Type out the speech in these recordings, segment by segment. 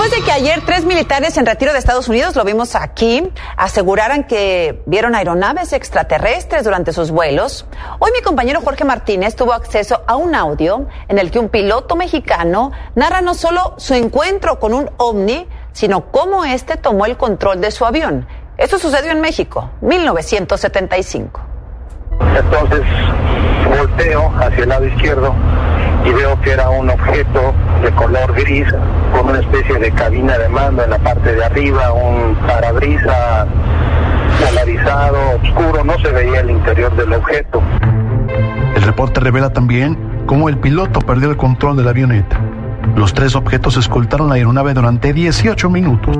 Después de que ayer tres militares en retiro de Estados Unidos, lo vimos aquí, aseguraran que vieron aeronaves extraterrestres durante sus vuelos, hoy mi compañero Jorge Martínez tuvo acceso a un audio en el que un piloto mexicano narra no solo su encuentro con un ovni, sino cómo este tomó el control de su avión. Esto sucedió en México, 1975. Entonces volteo hacia el lado izquierdo y veo que era un objeto de color gris con una especie de cabina de mando en la parte de arriba, un parabrisa polarizado, oscuro, no se veía el interior del objeto. El reporte revela también cómo el piloto perdió el control de la avioneta. Los tres objetos escoltaron la aeronave durante 18 minutos.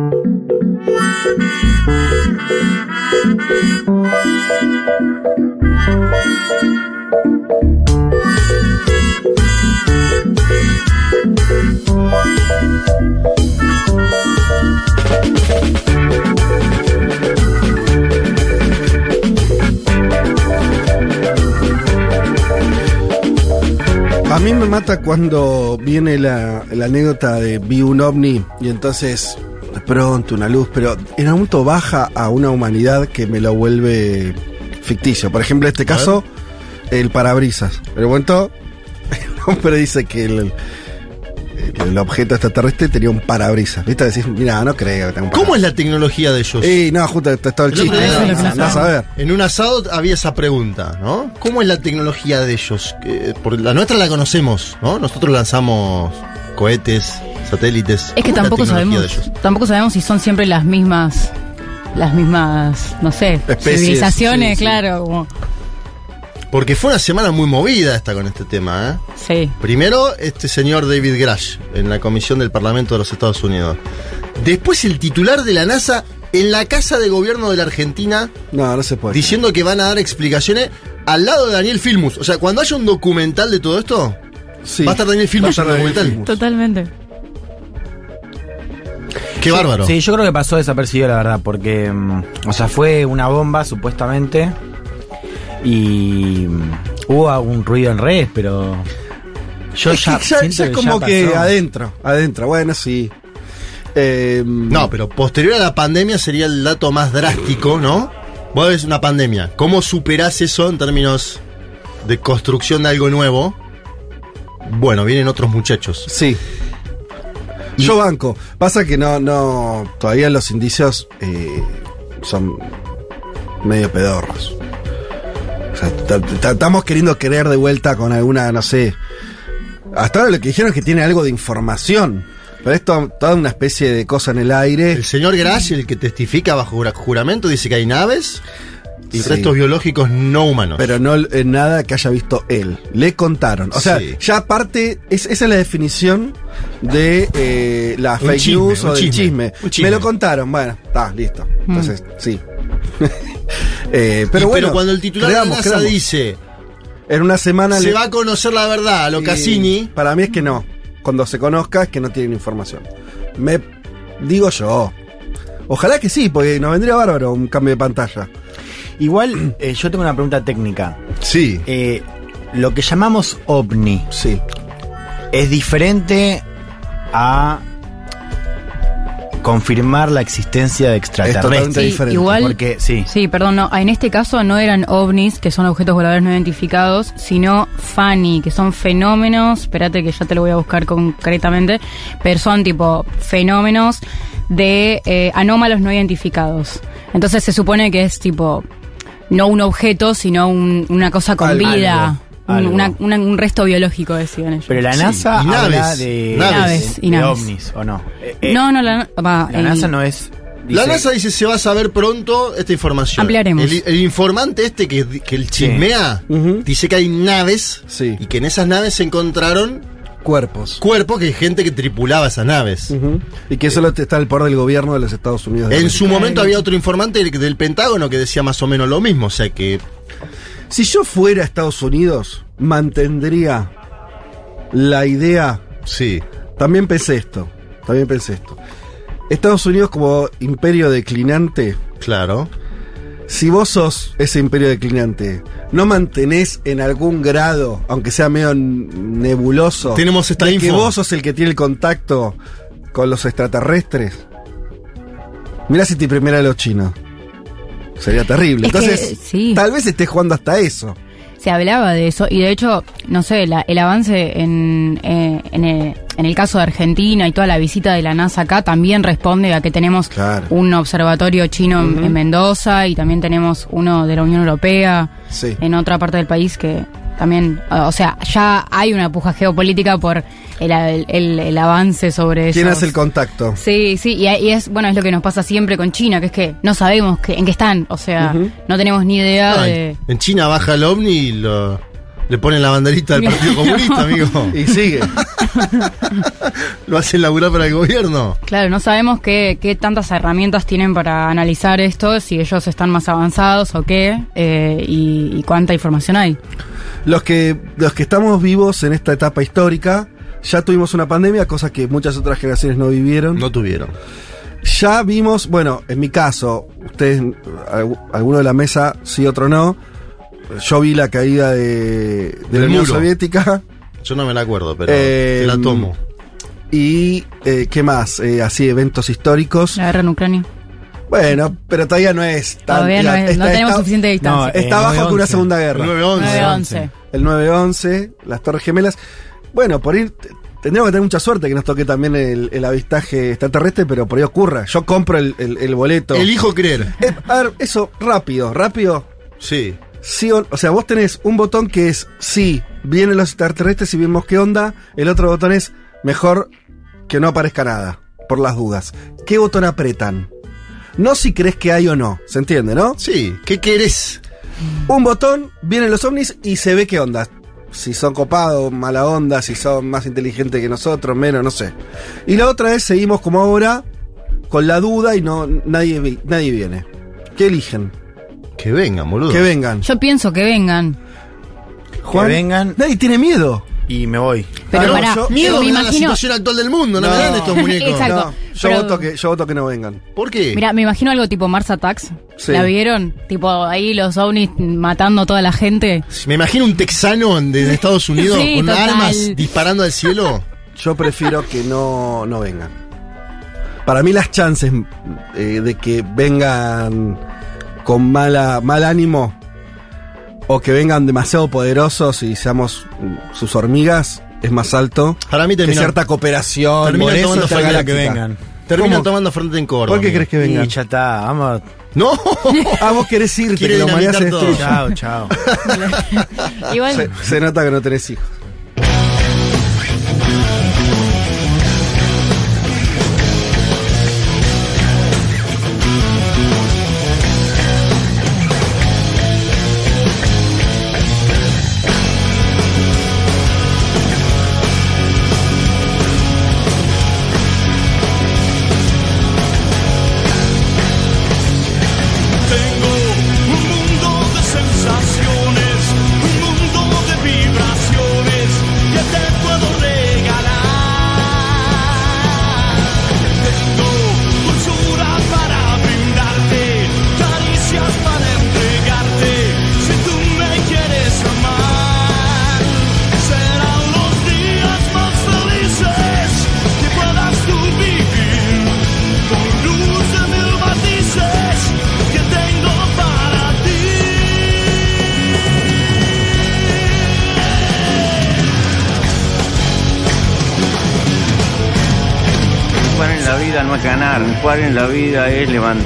A mí me mata cuando viene la, la anécdota de vi un ovni y entonces de pronto una luz, pero en algún momento baja a una humanidad que me lo vuelve ficticio. Por ejemplo, en este caso, el parabrisas. El momento, el hombre dice que el, el- el objeto extraterrestre tenía un parabrisas. ¿Viste? Decís, mira, no creo que tenga un ¿Cómo es la tecnología de ellos? Y no, justo está todo el chiste. ¿no? Andás a ver. En un asado había esa pregunta, ¿no? ¿Cómo es la tecnología de ellos? Que- Porque la nuestra la conocemos, ¿no? Nosotros lanzamos cohetes, satélites. Es que ¿Cómo es la tampoco sabemos, de ellos? tampoco sabemos si son siempre las mismas, las mismas, no sé, Especies, civilizaciones, sí, sí. claro, como- Porque fue una semana muy movida esta con este tema, ¿eh? sí. Primero, este señor David Grash, en la Comisión del Parlamento de los Estados Unidos. Después, el titular de la NASA en la Casa de Gobierno de la Argentina No, no se puede. diciendo que van a dar explicaciones al lado de Daniel Filmus. O sea, cuando haya un documental de todo esto, Sí. va a estar Daniel Filmus en el documental. Totalmente. Qué bárbaro. Sí, yo creo que pasó desapercibido, la verdad, porque, mm, o sea, fue una bomba supuestamente y hubo algún ruido en redes, pero yo Es que ya, es como ya que adentro, adentro. Bueno, sí. Eh, No, pero posterior a la pandemia sería el dato más drástico, ¿no? Vos ves una pandemia. ¿Cómo superás eso en términos de construcción de algo nuevo? Bueno, vienen otros muchachos. Sí. Yo banco. Pasa que no, no. Todavía los indicios eh, son medio pedorros. Sea, estamos queriendo querer de vuelta con alguna, no sé. Hasta ahora lo que dijeron es que tiene algo de información. Pero esto, toda una especie de cosa en el aire. El señor Grash, el que testifica bajo jura- juramento, dice que hay naves y Sí. restos biológicos no humanos. Pero no en nada que haya visto él. Le contaron. O sea, Sí. ya aparte, es, esa es la definición de eh, la Un fake chisme, news o del chisme, chisme. un chisme. Me lo contaron. Bueno, está, listo. Mm. Entonces, sí. Eh, Y- pero bueno. cuando el titular creamos, de NASA creamos. dice En una semana se le- va a conocer la verdad a lo Cassini, Para mí es que no. Cuando se conozca es que no tienen información. Me digo yo. Ojalá que sí, porque nos vendría bárbaro un cambio de pantalla. Igual, eh, yo tengo una pregunta técnica. sí. Eh, lo que llamamos ovni Sí. es diferente a confirmar la existencia de Es totalmente extraterrestres. diferente. igual, Porque, sí. Sí, perdón, no, en este caso no eran ovnis, que son objetos voladores no identificados, sino FANI, que son fenómenos, espérate que ya te lo voy a buscar concretamente, pero son tipo fenómenos de eh, anómalos no identificados. Entonces se supone que es tipo, no un objeto, sino un- una cosa con vida, algo. Una- una- un resto biológico, decían ellos. Pero la Sí, NASA y habla naves, de, naves. y de naves. ovnis, ¿o no? Eh, eh, no, no, la, va, La el- NASA no es... La NASA dice se va a saber pronto esta información. Ampliaremos. El, el informante este que, que el chismea dice que hay naves Sí. y que en esas naves se encontraron Cuerpos. cuerpos que hay gente que tripulaba esas naves. Y que solo está el poder del gobierno de los Estados Unidos. de En América. su momento había otro informante del, del Pentágono que decía más o menos lo mismo, o sea que Si yo fuera a Estados Unidos, mantendría la idea. sí. También pensé esto. También pensé esto. Estados Unidos como imperio declinante. Claro. Si vos sos ese imperio declinante, no mantenés en algún grado, aunque sea medio nebuloso, Tenemos esta de que info. vos sos el que tiene el contacto con los extraterrestres. Mira si te primera los chinos. Sería terrible. Es que, Entonces, sí. tal vez esté jugando hasta eso. Se hablaba de eso y de hecho, no sé, la- el avance en, eh, en, el, en el caso de Argentina y toda la visita de la NASA acá también responde a que tenemos Claro. un observatorio chino en- en Mendoza y también tenemos uno de la Unión Europea Sí. en otra parte del país que también, o sea, ya hay una puja geopolítica por el, el- el avance sobre ¿Quién esos- hace el contacto? Sí, sí, y, y es bueno, es lo que nos pasa siempre con China, que es que no sabemos que, en qué están, o sea, no tenemos ni idea Ay, de... En China baja el ovni y lo, le ponen la banderita del Partido Comunista, amigo. Y sigue. Lo hacen laburar para el gobierno. Claro, no sabemos qué, qué tantas herramientas tienen para analizar esto, si ellos están más avanzados o qué, eh, y, y cuánta información hay. Los que, los que estamos vivos en esta etapa histórica, ya tuvimos una pandemia, cosa que muchas otras generaciones no vivieron. No tuvieron. Ya vimos, bueno, en mi caso, ustedes, algu- alguno de la mesa, sí, otro no. Yo vi la caída de, la Unión muro. Soviética Yo no me la acuerdo, pero Eh, te la tomo. y, eh, ¿qué más? Eh, así, eventos históricos. La guerra en Ucrania. Bueno, pero todavía no es tan... Todavía no, es- no está- tenemos está- suficiente distancia. No, eh, Está abajo que una 9-11. segunda guerra. 9-11. 9-11. El 9-11, las Torres Gemelas. Bueno, por ir, tendríamos que tener mucha suerte que nos toque también el, el avistaje extraterrestre, pero por ahí ocurra. Yo compro el, el- el boleto. Elijo creer. Eh, a ver, eso, rápido, rápido. Sí. Sí o, o sea, vos tenés un botón que es sí, vienen los extraterrestres y vemos qué onda. El otro botón es mejor que no aparezca nada, por las dudas. ¿Qué botón apretan? No si crees que hay o no, ¿se entiende, no? Sí. ¿Qué querés? Un botón, vienen los ovnis y se ve qué onda. Si son copados, mala onda, si son más inteligentes que nosotros, menos, no sé. Y la otra es, seguimos como ahora, con la duda y no nadie, nadie viene. ¿Qué eligen? Que vengan, boludo. Que vengan. Yo pienso que vengan. Juan, vengan. Nadie tiene miedo. Y me voy. Pero Ah, yo- Miedo me me da la imagino... situación actual del mundo, no, No. me dan estos muñecos. Exacto. No, yo, pero- voto que, yo voto que no vengan. ¿Por qué? Mira, me imagino algo tipo Mars Attacks. Sí. ¿La vieron? Tipo ahí los ovnis matando a toda la gente. Me imagino un texano de de Estados Unidos Sí, con total. armas disparando al cielo. Yo prefiero que no, no vengan. Para mí las chances eh, de que vengan con mala, mal ánimo o que vengan demasiado poderosos y seamos sus hormigas es más alto Para mí que termina, cierta cooperación. termina Por eso tomando intergaláctica. que vengan. tomando frente en Córdoba. ¿Por qué crees que vengan? Y ya está, vamos. No. Ah, vos querés irte, que la humanidad se. Chao, chao. Igual, Se, se nota que no tenés hijos.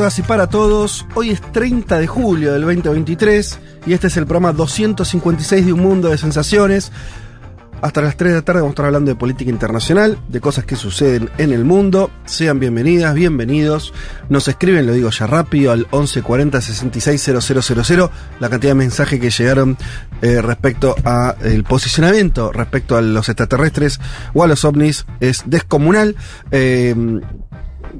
Todas y para todos. Hoy es 30 de julio del 2023 y este es el programa 256 de Un Mundo de Sensaciones. Hasta las 3 de la tarde vamos a estar hablando de política internacional, de cosas que suceden en el mundo. Sean bienvenidas, bienvenidos. Nos escriben, lo digo ya rápido, al 1140 660000, la cantidad de mensajes que llegaron eh, respecto al posicionamiento, respecto a los extraterrestres o a los ovnis, es descomunal. Eh,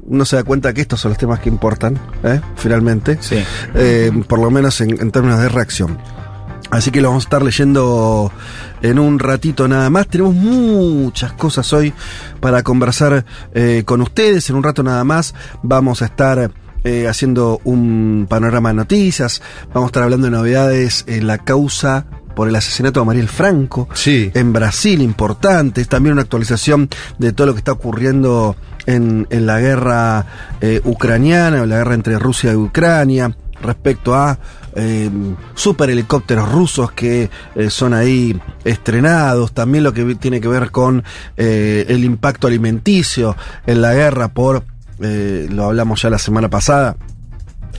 uno se da cuenta que estos son los temas que importan, ¿eh? finalmente. Sí. Eh, por lo menos en, en términos de reacción. Así que lo vamos a estar leyendo en un ratito nada más. Tenemos muchas cosas hoy para conversar eh, con ustedes. En un rato nada más vamos a estar eh, haciendo un panorama de noticias. Vamos a estar hablando de novedades en la causa por el asesinato de Mariel Franco Sí. en Brasil, importantes. También una actualización de todo lo que está ocurriendo en, en la guerra eh, ucraniana, o la guerra entre Rusia y Ucrania, respecto a eh, super helicópteros rusos que eh, son ahí estrenados. También lo que tiene que ver con eh, el impacto alimenticio en la guerra por, eh, lo hablamos ya la semana pasada,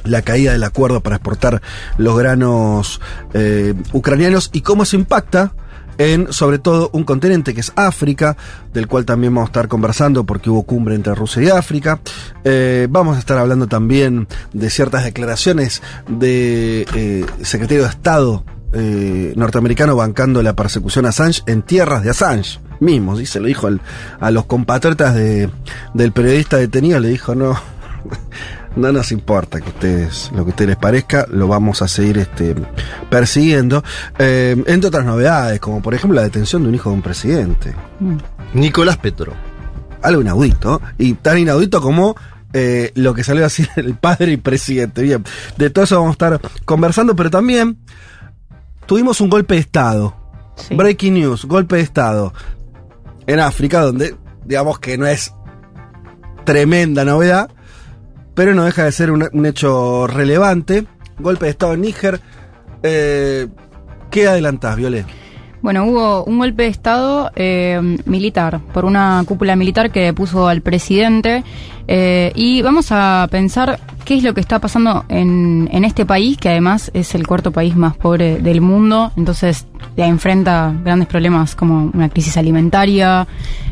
la caída del acuerdo para exportar los granos eh, ucranianos y cómo eso impacta en sobre todo un continente que es África, del cual también vamos a estar conversando porque hubo cumbre entre Rusia y África. Eh, vamos a estar hablando también de ciertas declaraciones de eh, secretario de Estado norteamericano bancando la persecución a Assange en tierras de Assange mismo, ¿sí? se lo dijo al- a los compatriotas de, del periodista detenido, le dijo no, no nos importa que ustedes, lo que a ustedes les parezca, lo vamos a seguir este, persiguiendo. Eh, entre otras novedades, como por ejemplo la detención de un hijo de un presidente. Mm. Nicolás Petro. Algo inaudito, y tan inaudito como eh, lo que salió a decir el padre y presidente. Bien, de todo eso vamos a estar conversando, pero también tuvimos un golpe de Estado. Sí. Breaking news, golpe de Estado. En África, donde digamos que no es tremenda novedad, pero no deja de ser un, un hecho relevante. Golpe de Estado en Níger. Eh, ¿Qué adelantás, Violet? Bueno, hubo un golpe de Estado eh, militar, por una cúpula militar que puso al presidente. Eh, y vamos a pensar qué es lo que está pasando en, en este país, que además es el cuarto país más pobre del mundo. Entonces, ya enfrenta grandes problemas como una crisis alimentaria,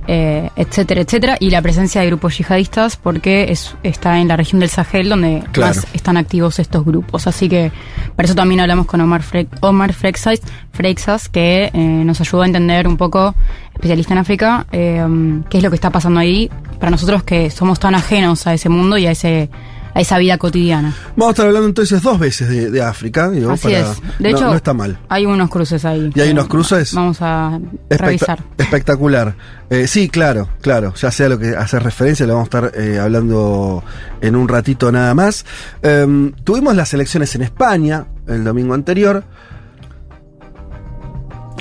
eh, etcétera, etcétera. Y la presencia de grupos yihadistas, porque es, está en la región del Sahel, donde Claro. más están activos estos grupos. Así que por eso también hablamos con Omar, Fre Omar Freixas, Freixas, que eh, nos ayudó a entender un poco, especialista en África, eh, qué es lo que está pasando ahí para nosotros que somos tan ajenos a ese mundo y a ese a esa vida cotidiana. Vamos a estar hablando entonces dos veces de, de África. digo, Así para- es. De no- hecho, no está mal. hay unos cruces ahí. ¿Y hay unos cruces? Vamos a Especta- revisar. Espectacular. Eh, sí, claro, claro. Ya sea lo que hace referencia, lo vamos a estar eh, hablando en un ratito nada más. Em, tuvimos las elecciones en España el domingo anterior.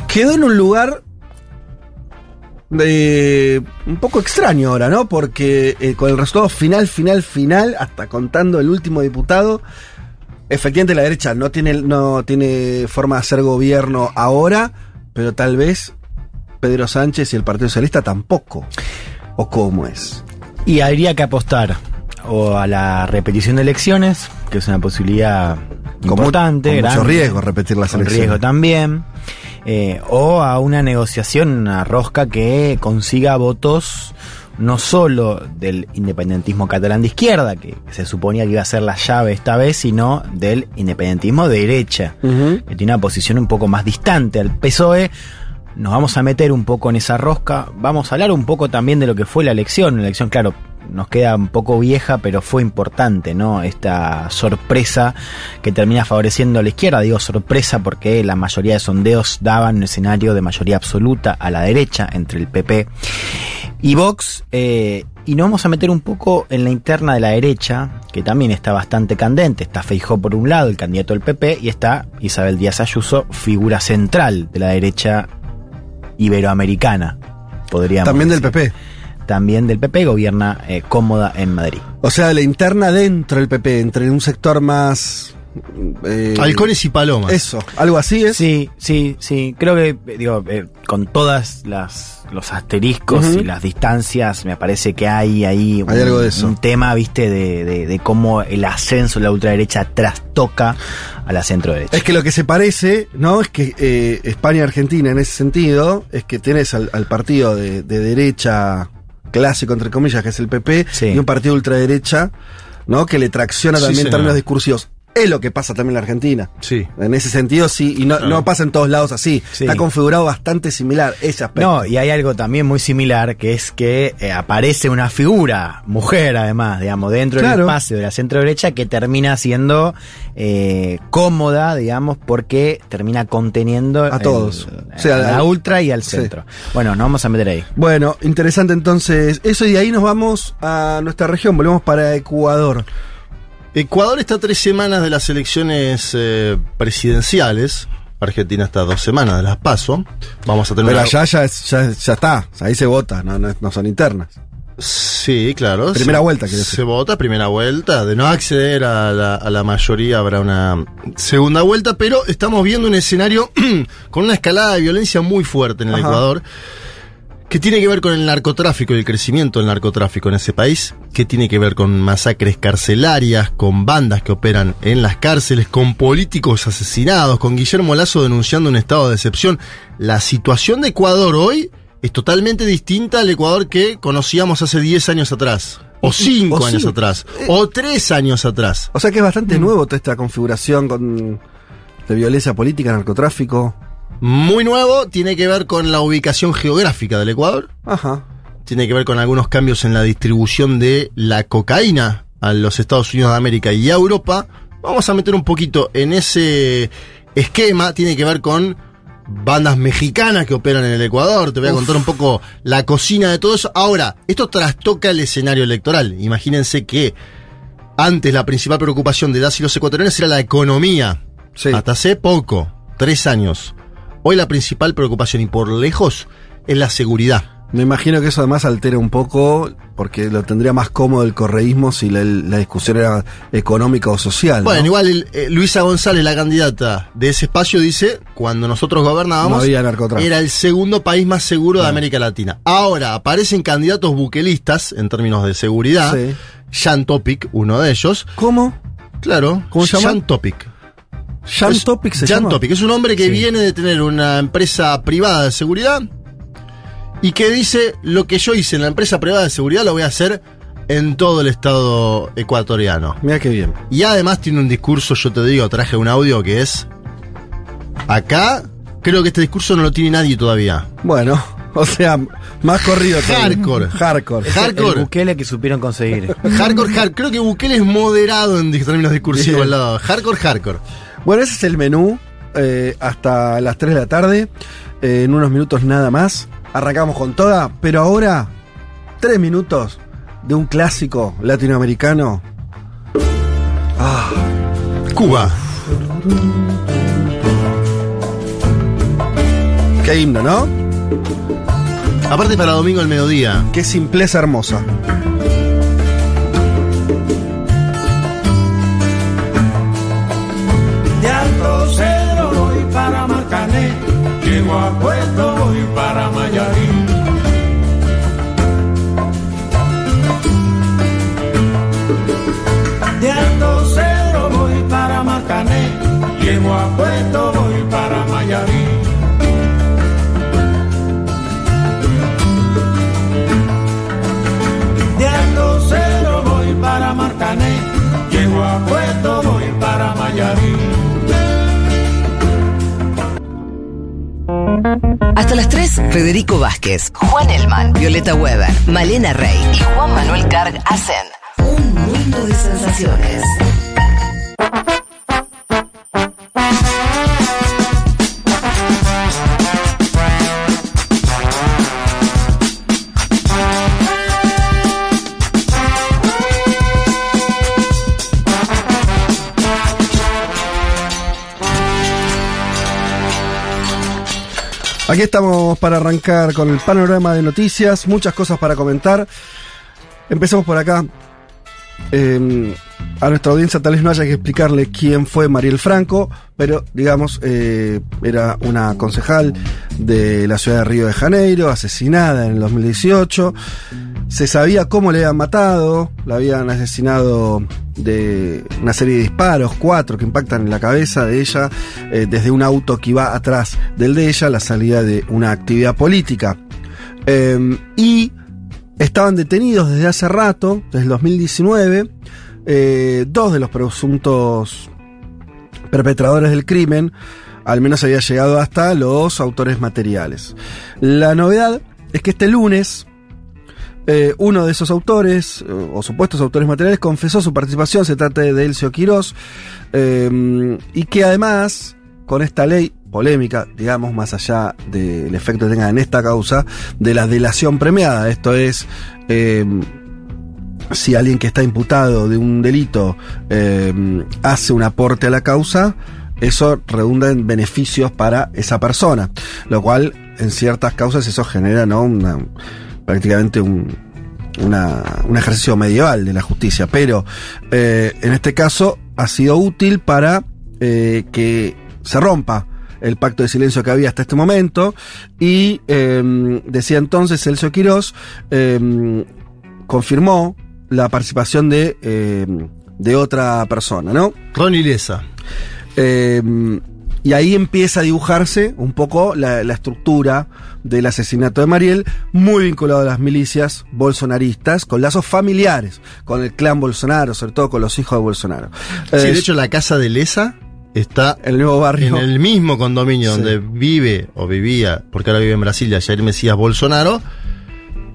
Quedó en un lugar de un poco extraño ahora, ¿no? Porque eh, con el resultado final, final, final, hasta contando el último diputado, efectivamente la derecha no tiene, no tiene forma de hacer gobierno ahora, pero tal vez Pedro Sánchez y el Partido Socialista tampoco. ¿O cómo es? Y habría que apostar o a la repetición de elecciones, que es una posibilidad Con importante, con mucho grande, riesgo repetir las con elecciones. riesgo también, eh, o a una negociación, una rosca que consiga votos no solo del independentismo catalán de izquierda, que se suponía que iba a ser la llave esta vez, sino del independentismo de derecha, que tiene una posición un poco más distante al PSOE. Nos vamos a meter un poco en esa rosca. Vamos a hablar un poco también de lo que fue la elección. La elección, claro, nos queda un poco vieja, pero fue importante, ¿no? Esta sorpresa que termina favoreciendo a la izquierda. Digo sorpresa porque la mayoría de sondeos daban un escenario de mayoría absoluta a la derecha entre el PP y Vox. eh, y nos vamos a meter un poco en la interna de la derecha, que también está bastante candente. Está Feijó por un lado, el candidato del PP, y está Isabel Díaz Ayuso, figura central de la derecha iberoamericana, podríamos También del. PP. También del PP, gobierna eh, cómoda en Madrid. O sea, la interna dentro del PP, entre un sector más eh, Halcones y palomas. Eso, algo así es. Sí, sí, sí. Creo que, digo, eh, con todas las los asteriscos y las distancias, me parece que hay ahí Hay algo de eso. un tema, viste, de, de- de cómo el ascenso de la ultraderecha trastoca a la centro derecha. Es que lo que se parece, ¿no? Es que eh, España y Argentina en ese sentido, es que tenés al, al partido de, de derecha clásico, entre comillas, que es el PP, Sí. y un partido ultraderecha, ¿no? Que le tracciona Sí, también señor. términos discursivos. Es lo que pasa también en la Argentina. Sí. En ese sentido, sí, y no, no pasa en todos lados así. Sí. Está configurado bastante similar ese aspecto. No, y hay algo también muy similar, que es que eh, aparece una figura, mujer además, digamos, dentro Claro. del espacio de la centro derecha que termina siendo eh, cómoda, digamos, porque termina conteniendo A todos. el- O sea, a la ultra y al Sí. centro. Bueno, nos vamos a meter ahí. Bueno, interesante entonces eso y de ahí nos vamos a nuestra región, volvemos para Ecuador. Ecuador está a tres semanas de las elecciones eh, presidenciales. Argentina está a dos semanas de las PASO. Vamos a tener Pero allá ya, es- ya, ya está, ahí se vota, no, no, no son internas. Sí, claro. Primera se- vuelta, quiere decir. Se vota primera vuelta. De no acceder a la, a la mayoría habrá una segunda vuelta, pero estamos viendo un escenario con una escalada de violencia muy fuerte en el Ajá. Ecuador, que tiene que ver con el narcotráfico y el crecimiento del narcotráfico en ese país, que tiene que ver con masacres carcelarias, con bandas que operan en las cárceles, con políticos asesinados, con Guillermo Lazo denunciando un estado de excepción. La situación de Ecuador hoy es totalmente distinta al Ecuador que conocíamos hace 10 años atrás, o 5 o años cinco. atrás, o 3 años atrás. O sea que es bastante Mm. nuevo toda esta configuración con de violencia política, narcotráfico. Muy nuevo, tiene que ver con la ubicación geográfica del Ecuador. Ajá. tiene que ver con algunos cambios en la distribución de la cocaína a los Estados Unidos de América y a Europa. Vamos a meter un poquito en ese esquema, tiene que ver con bandas mexicanas que operan en el Ecuador. Te voy a contar un poco la cocina de todo eso. Ahora, esto trastoca el escenario electoral. Imagínense que antes la principal preocupación de Das y los ecuatorianos era la economía. Sí. Hasta hace poco, tres años. Hoy la principal preocupación y por lejos es la seguridad. Me imagino que eso además altera un poco, porque lo tendría más cómodo el correísmo si la, la discusión era económica o social. ¿no? Bueno, igual el, eh, Luisa González, la candidata de ese espacio, dice, cuando nosotros gobernábamos, No era el segundo país más seguro de América Latina. Ahora aparecen candidatos buquelistas en términos de seguridad. Sí. Jan Topic, uno de ellos. ¿Cómo? Claro, ¿Cómo se llama? Jan Topic. Jan Es- Topic se Jan llama. Topic es un hombre que Sí. viene de tener una empresa privada de seguridad y que dice, lo que yo hice en la empresa privada de seguridad lo voy a hacer en todo el estado ecuatoriano. Mira qué bien. Y además tiene un discurso, yo te digo, traje un audio que es. Acá, creo que este discurso no lo tiene nadie todavía. Bueno, o sea, más corrido. Hardcore. Hardcore. El Hardcore. Bukele que supieron conseguir. Hardcore, hardcore. Creo que Bukele es moderado en términos discursivos Bien. al lado. Hardcore, hardcore. Bueno, ese es el menú eh, hasta las 3 de la tarde. Eh, en unos minutos nada más. Arrancamos con toda, pero ahora, 3 minutos de un clásico latinoamericano. Ah, Cuba. qué himno, ¿no? Aparte para domingo al mediodía. Qué simpleza hermosa. Llego a Puerto voy para Mayarín. De Alto voy para Marcané, llego a Puerto voy para Mayarín. De Alto Cedro voy para Marcané, llego a Puerto voy para Mayarín. Hasta las 3, Federico Vázquez, Juan Elman, Violeta Weber, Malena Rey y Juan Manuel Carg hacen un mundo de sensaciones. Aquí estamos para arrancar con el panorama de noticias, muchas cosas para comentar. Empecemos por acá. Eh, a nuestra audiencia tal vez no haya que explicarle quién fue Mariel Franco, pero digamos, eh, era una concejal de la ciudad de Río de Janeiro, asesinada en el 2018. Se sabía cómo le habían matado, la habían asesinado de una serie de disparos, cuatro que impactan en la cabeza de ella, eh, desde un auto que iba atrás del de ella, la salida de una actividad política. Eh, y estaban detenidos desde hace rato, desde el 2019, eh, dos de los presuntos perpetradores del crimen, al menos había llegado hasta los autores materiales. La novedad es que este lunes, eh, uno de esos autores, eh, o supuestos autores materiales, confesó su participación, se trata de Elcio Quirós, y que además, con esta ley polémica, digamos, más allá del efecto que tenga en esta causa, de la delación premiada, esto es... si alguien que está imputado de un delito eh, hace un aporte a la causa, eso redunda en beneficios para esa persona, lo cual en ciertas causas eso genera ¿no? prácticamente un, una- un ejercicio medieval de la justicia, pero eh, en este caso ha sido útil para eh, que se rompa el pacto de silencio que había hasta este momento. Y decía entonces Celso Quirós confirmó la participación de, eh, de otra persona, ¿no? Ronnie Lesa. Eh, y ahí empieza a dibujarse un poco la, la estructura del asesinato de Mariel, muy vinculado a las milicias bolsonaristas, con lazos familiares, con el clan Bolsonaro, sobre todo con los hijos de Bolsonaro. Sí, Eh, de hecho, la casa de Lesa está el nuevo barrio. en el mismo condominio Sí. donde vive o vivía, porque ahora vive en Brasilia, Jair Mesías Bolsonaro,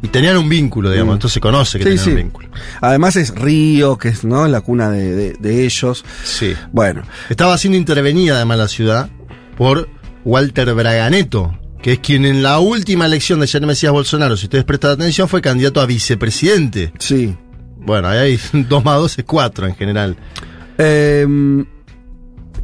y tenían un vínculo, digamos, Mm. entonces se conoce que Sí, tenían sí. un vínculo. Además es Río, que es ¿no? la cuna de, de- de ellos. Sí. Bueno, Estaba siendo intervenida además la ciudad por Walter Braganeto, que es quien en la última elección de Jair Mesías Bolsonaro, si ustedes prestan atención, fue candidato a vicepresidente. sí. Bueno, ahí hay 2 más 2 es 4 en general. Eh,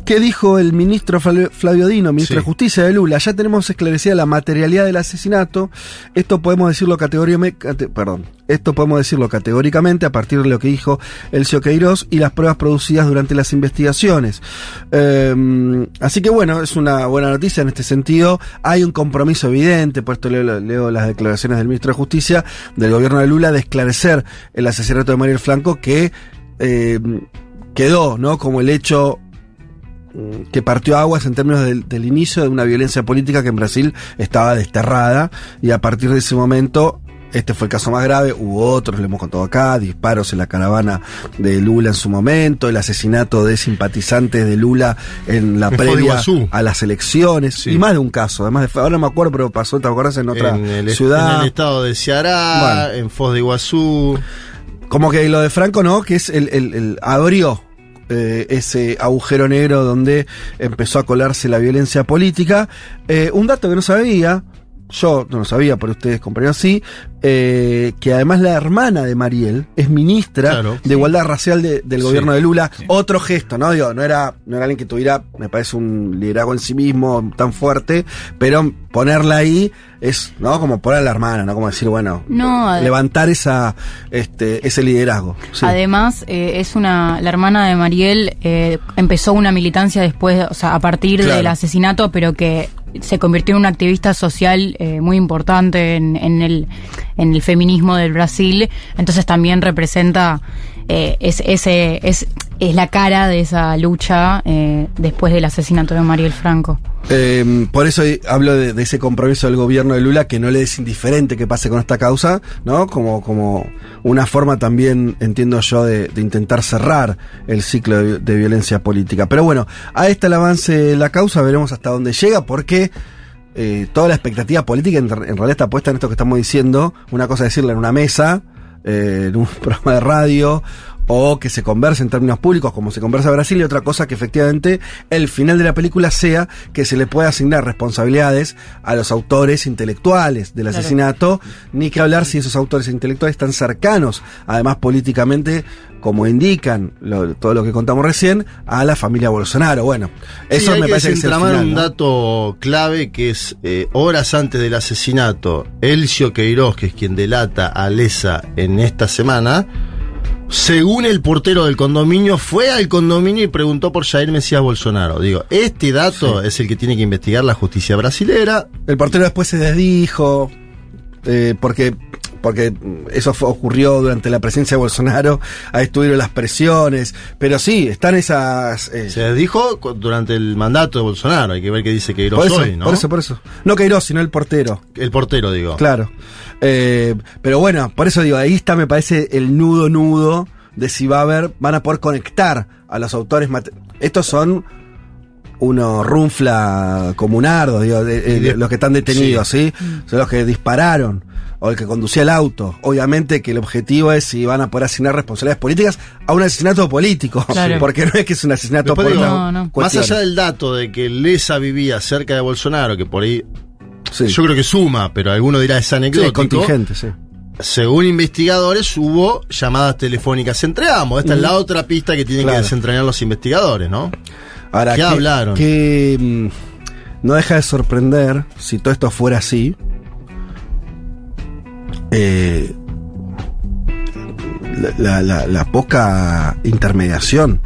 ¿Qué dijo el ministro Flavio Dino, ministro Sí. de Justicia de Lula? Ya tenemos esclarecida la materialidad del asesinato. Esto podemos decirlo categóricamente, perdón, esto podemos decirlo categóricamente a partir de lo que dijo Elcio Queiroz y las pruebas producidas durante las investigaciones. Eh, así que bueno, es una buena noticia en este sentido. Hay un compromiso evidente, puesto leo, leo las declaraciones del ministro de Justicia, del gobierno de Lula, de esclarecer el asesinato de Mariel Franco que eh, quedó, ¿no? Como el hecho que partió aguas en términos del, del inicio de una violencia política que en Brasil estaba desterrada y a partir de ese momento este fue el caso más grave, hubo otros, lo hemos contado acá, disparos en la caravana de Lula en su momento, el asesinato de simpatizantes de Lula en la En previa a las elecciones, Sí. y más de un caso, además de, ahora no me acuerdo, pero pasó, ¿te acuerdas? En otra en, el, ciudad. en el estado de Ceará, Bueno. en Foz de Iguazú. Como que lo de Franco, ¿no? Que es el, el- el- abrió eh, ese agujero negro donde empezó a colarse la violencia política. Eh, un dato que no sabía, yo no lo sabía, pero ustedes compañeros sí, eh, que además la hermana de Mariel es ministra Claro. de Igualdad Racial de- del Sí. gobierno de Lula. Otro gesto, ¿no? Digo, no era, no era alguien que tuviera, me parece, un liderazgo en sí mismo tan fuerte, pero ponerla ahí es, ¿no? Como poner a la hermana, ¿no? Como decir, bueno, No, levantar esa, este, ese liderazgo. Sí. Además, eh, es una. La hermana de Mariel eh, empezó una militancia después, o sea, a partir Claro. del asesinato, pero que se convirtió en una activista social eh, muy importante en, en el, en el feminismo del Brasil. Entonces también representa. Eh, es, ese, es, es la cara de esa lucha eh, después del asesinato de Mariel Franco. Eh, por eso hablo de, ese compromiso del gobierno de Lula que no le es indiferente que pase con esta causa, ¿no? Como, como una forma también, entiendo yo, de, de intentar cerrar el ciclo de, violencia política. Pero bueno, a este el avance de la causa, veremos hasta dónde llega, porque eh, toda la expectativa política en, en realidad está puesta en esto que estamos diciendo. Una cosa es decirle en una mesa, eh, en un programa de radio, o que se converse en términos públicos como se conversa en Brasil y otra cosa que efectivamente el final de la película sea que se le pueda asignar responsabilidades a los autores intelectuales del Claro. asesinato, ni que hablar si esos autores intelectuales están cercanos, además políticamente, como indican lo- todo lo que contamos recién, a la familia Bolsonaro. Bueno, eso Sí, me que parece que es el final, un ¿no? dato clave que es eh, horas antes del asesinato, Elcio Queiroz, que es quien delata a Lesa en esta semana, según el portero del condominio, fue al condominio y preguntó por Jair Mesías Bolsonaro. Digo, este dato es el que tiene que investigar la justicia brasilera. El portero después se desdijo, eh, porque, porque eso fue- ocurrió durante la presencia de Bolsonaro, ahí estuvieron las presiones, pero sí, están esas... eh, Se dijo durante el mandato de Bolsonaro. Hay que ver qué dice que por eso, hoy, ¿no? por eso, por eso. No Queiroz, sino el portero. El portero, digo. Claro. Eh, pero bueno, por eso digo, ahí está, me parece, el nudo nudo de si va a haber, van a poder conectar a los autores. Estos son unos runfla comunardos, digo, de- de- los que están detenidos, ¿sí? Son los que dispararon. O el que conducía el auto. Obviamente que el objetivo es si van a poder asignar responsabilidades políticas a un asesinato político. Claro. Porque no es que es un asesinato No, no. Más allá del dato de que Lesa vivía cerca de Bolsonaro, que por ahí Sí. yo creo que suma, pero alguno dirá es Sí, anecdótico. contingente, sí. Según investigadores, hubo llamadas telefónicas entre ambos. Esta es la otra pista que tienen Claro. que desentrañar los investigadores, ¿no? Ahora, ¿Qué que- hablaron? Que mm, no deja de sorprender si todo esto fuera así. Eh, la, la- la- la poca intermediación.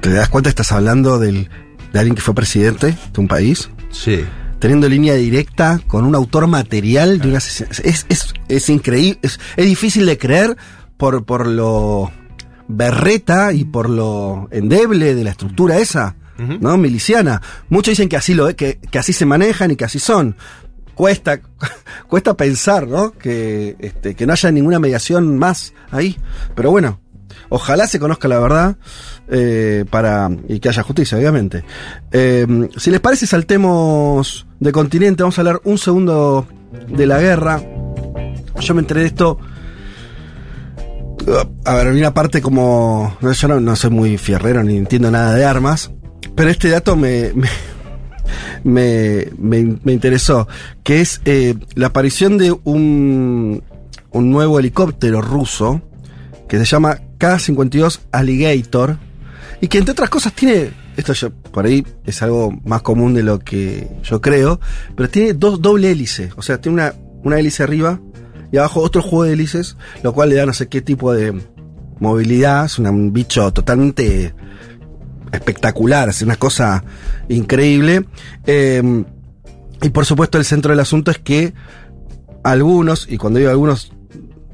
¿Te das cuenta? Estás hablando del, de alguien que fue presidente de un país, Sí. teniendo línea directa con un autor material de un asesinato. Es, es, es increíble, es, es difícil de creer por, por lo berreta y por lo endeble de la estructura esa. ¿no? Miliciana. Muchos dicen que así lo que, que así se manejan y que así son. Cuesta, cuesta pensar, ¿no? Que, este, que no haya ninguna mediación más ahí. Pero bueno, ojalá se conozca la verdad eh, para y que haya justicia, obviamente. Eh, si les parece, saltemos de continente. Vamos a hablar un segundo de la guerra. Yo me enteré de esto. A ver, una parte como. no, Yo no, no soy muy fierrero ni entiendo nada de armas. Pero este dato me me, me- interesó, que es eh, la aparición de un, un nuevo helicóptero ruso que se llama K-52 Alligator y que entre otras cosas tiene, esto por ahí es algo más común de lo que yo creo, pero tiene dos doble hélice, o sea, tiene una, una hélice arriba y abajo otro juego de hélices, lo cual le da no sé qué tipo de movilidad, es un bicho totalmente espectacular, es una cosa increíble. Eh, y por supuesto el centro del asunto es que algunos, y cuando digo algunos,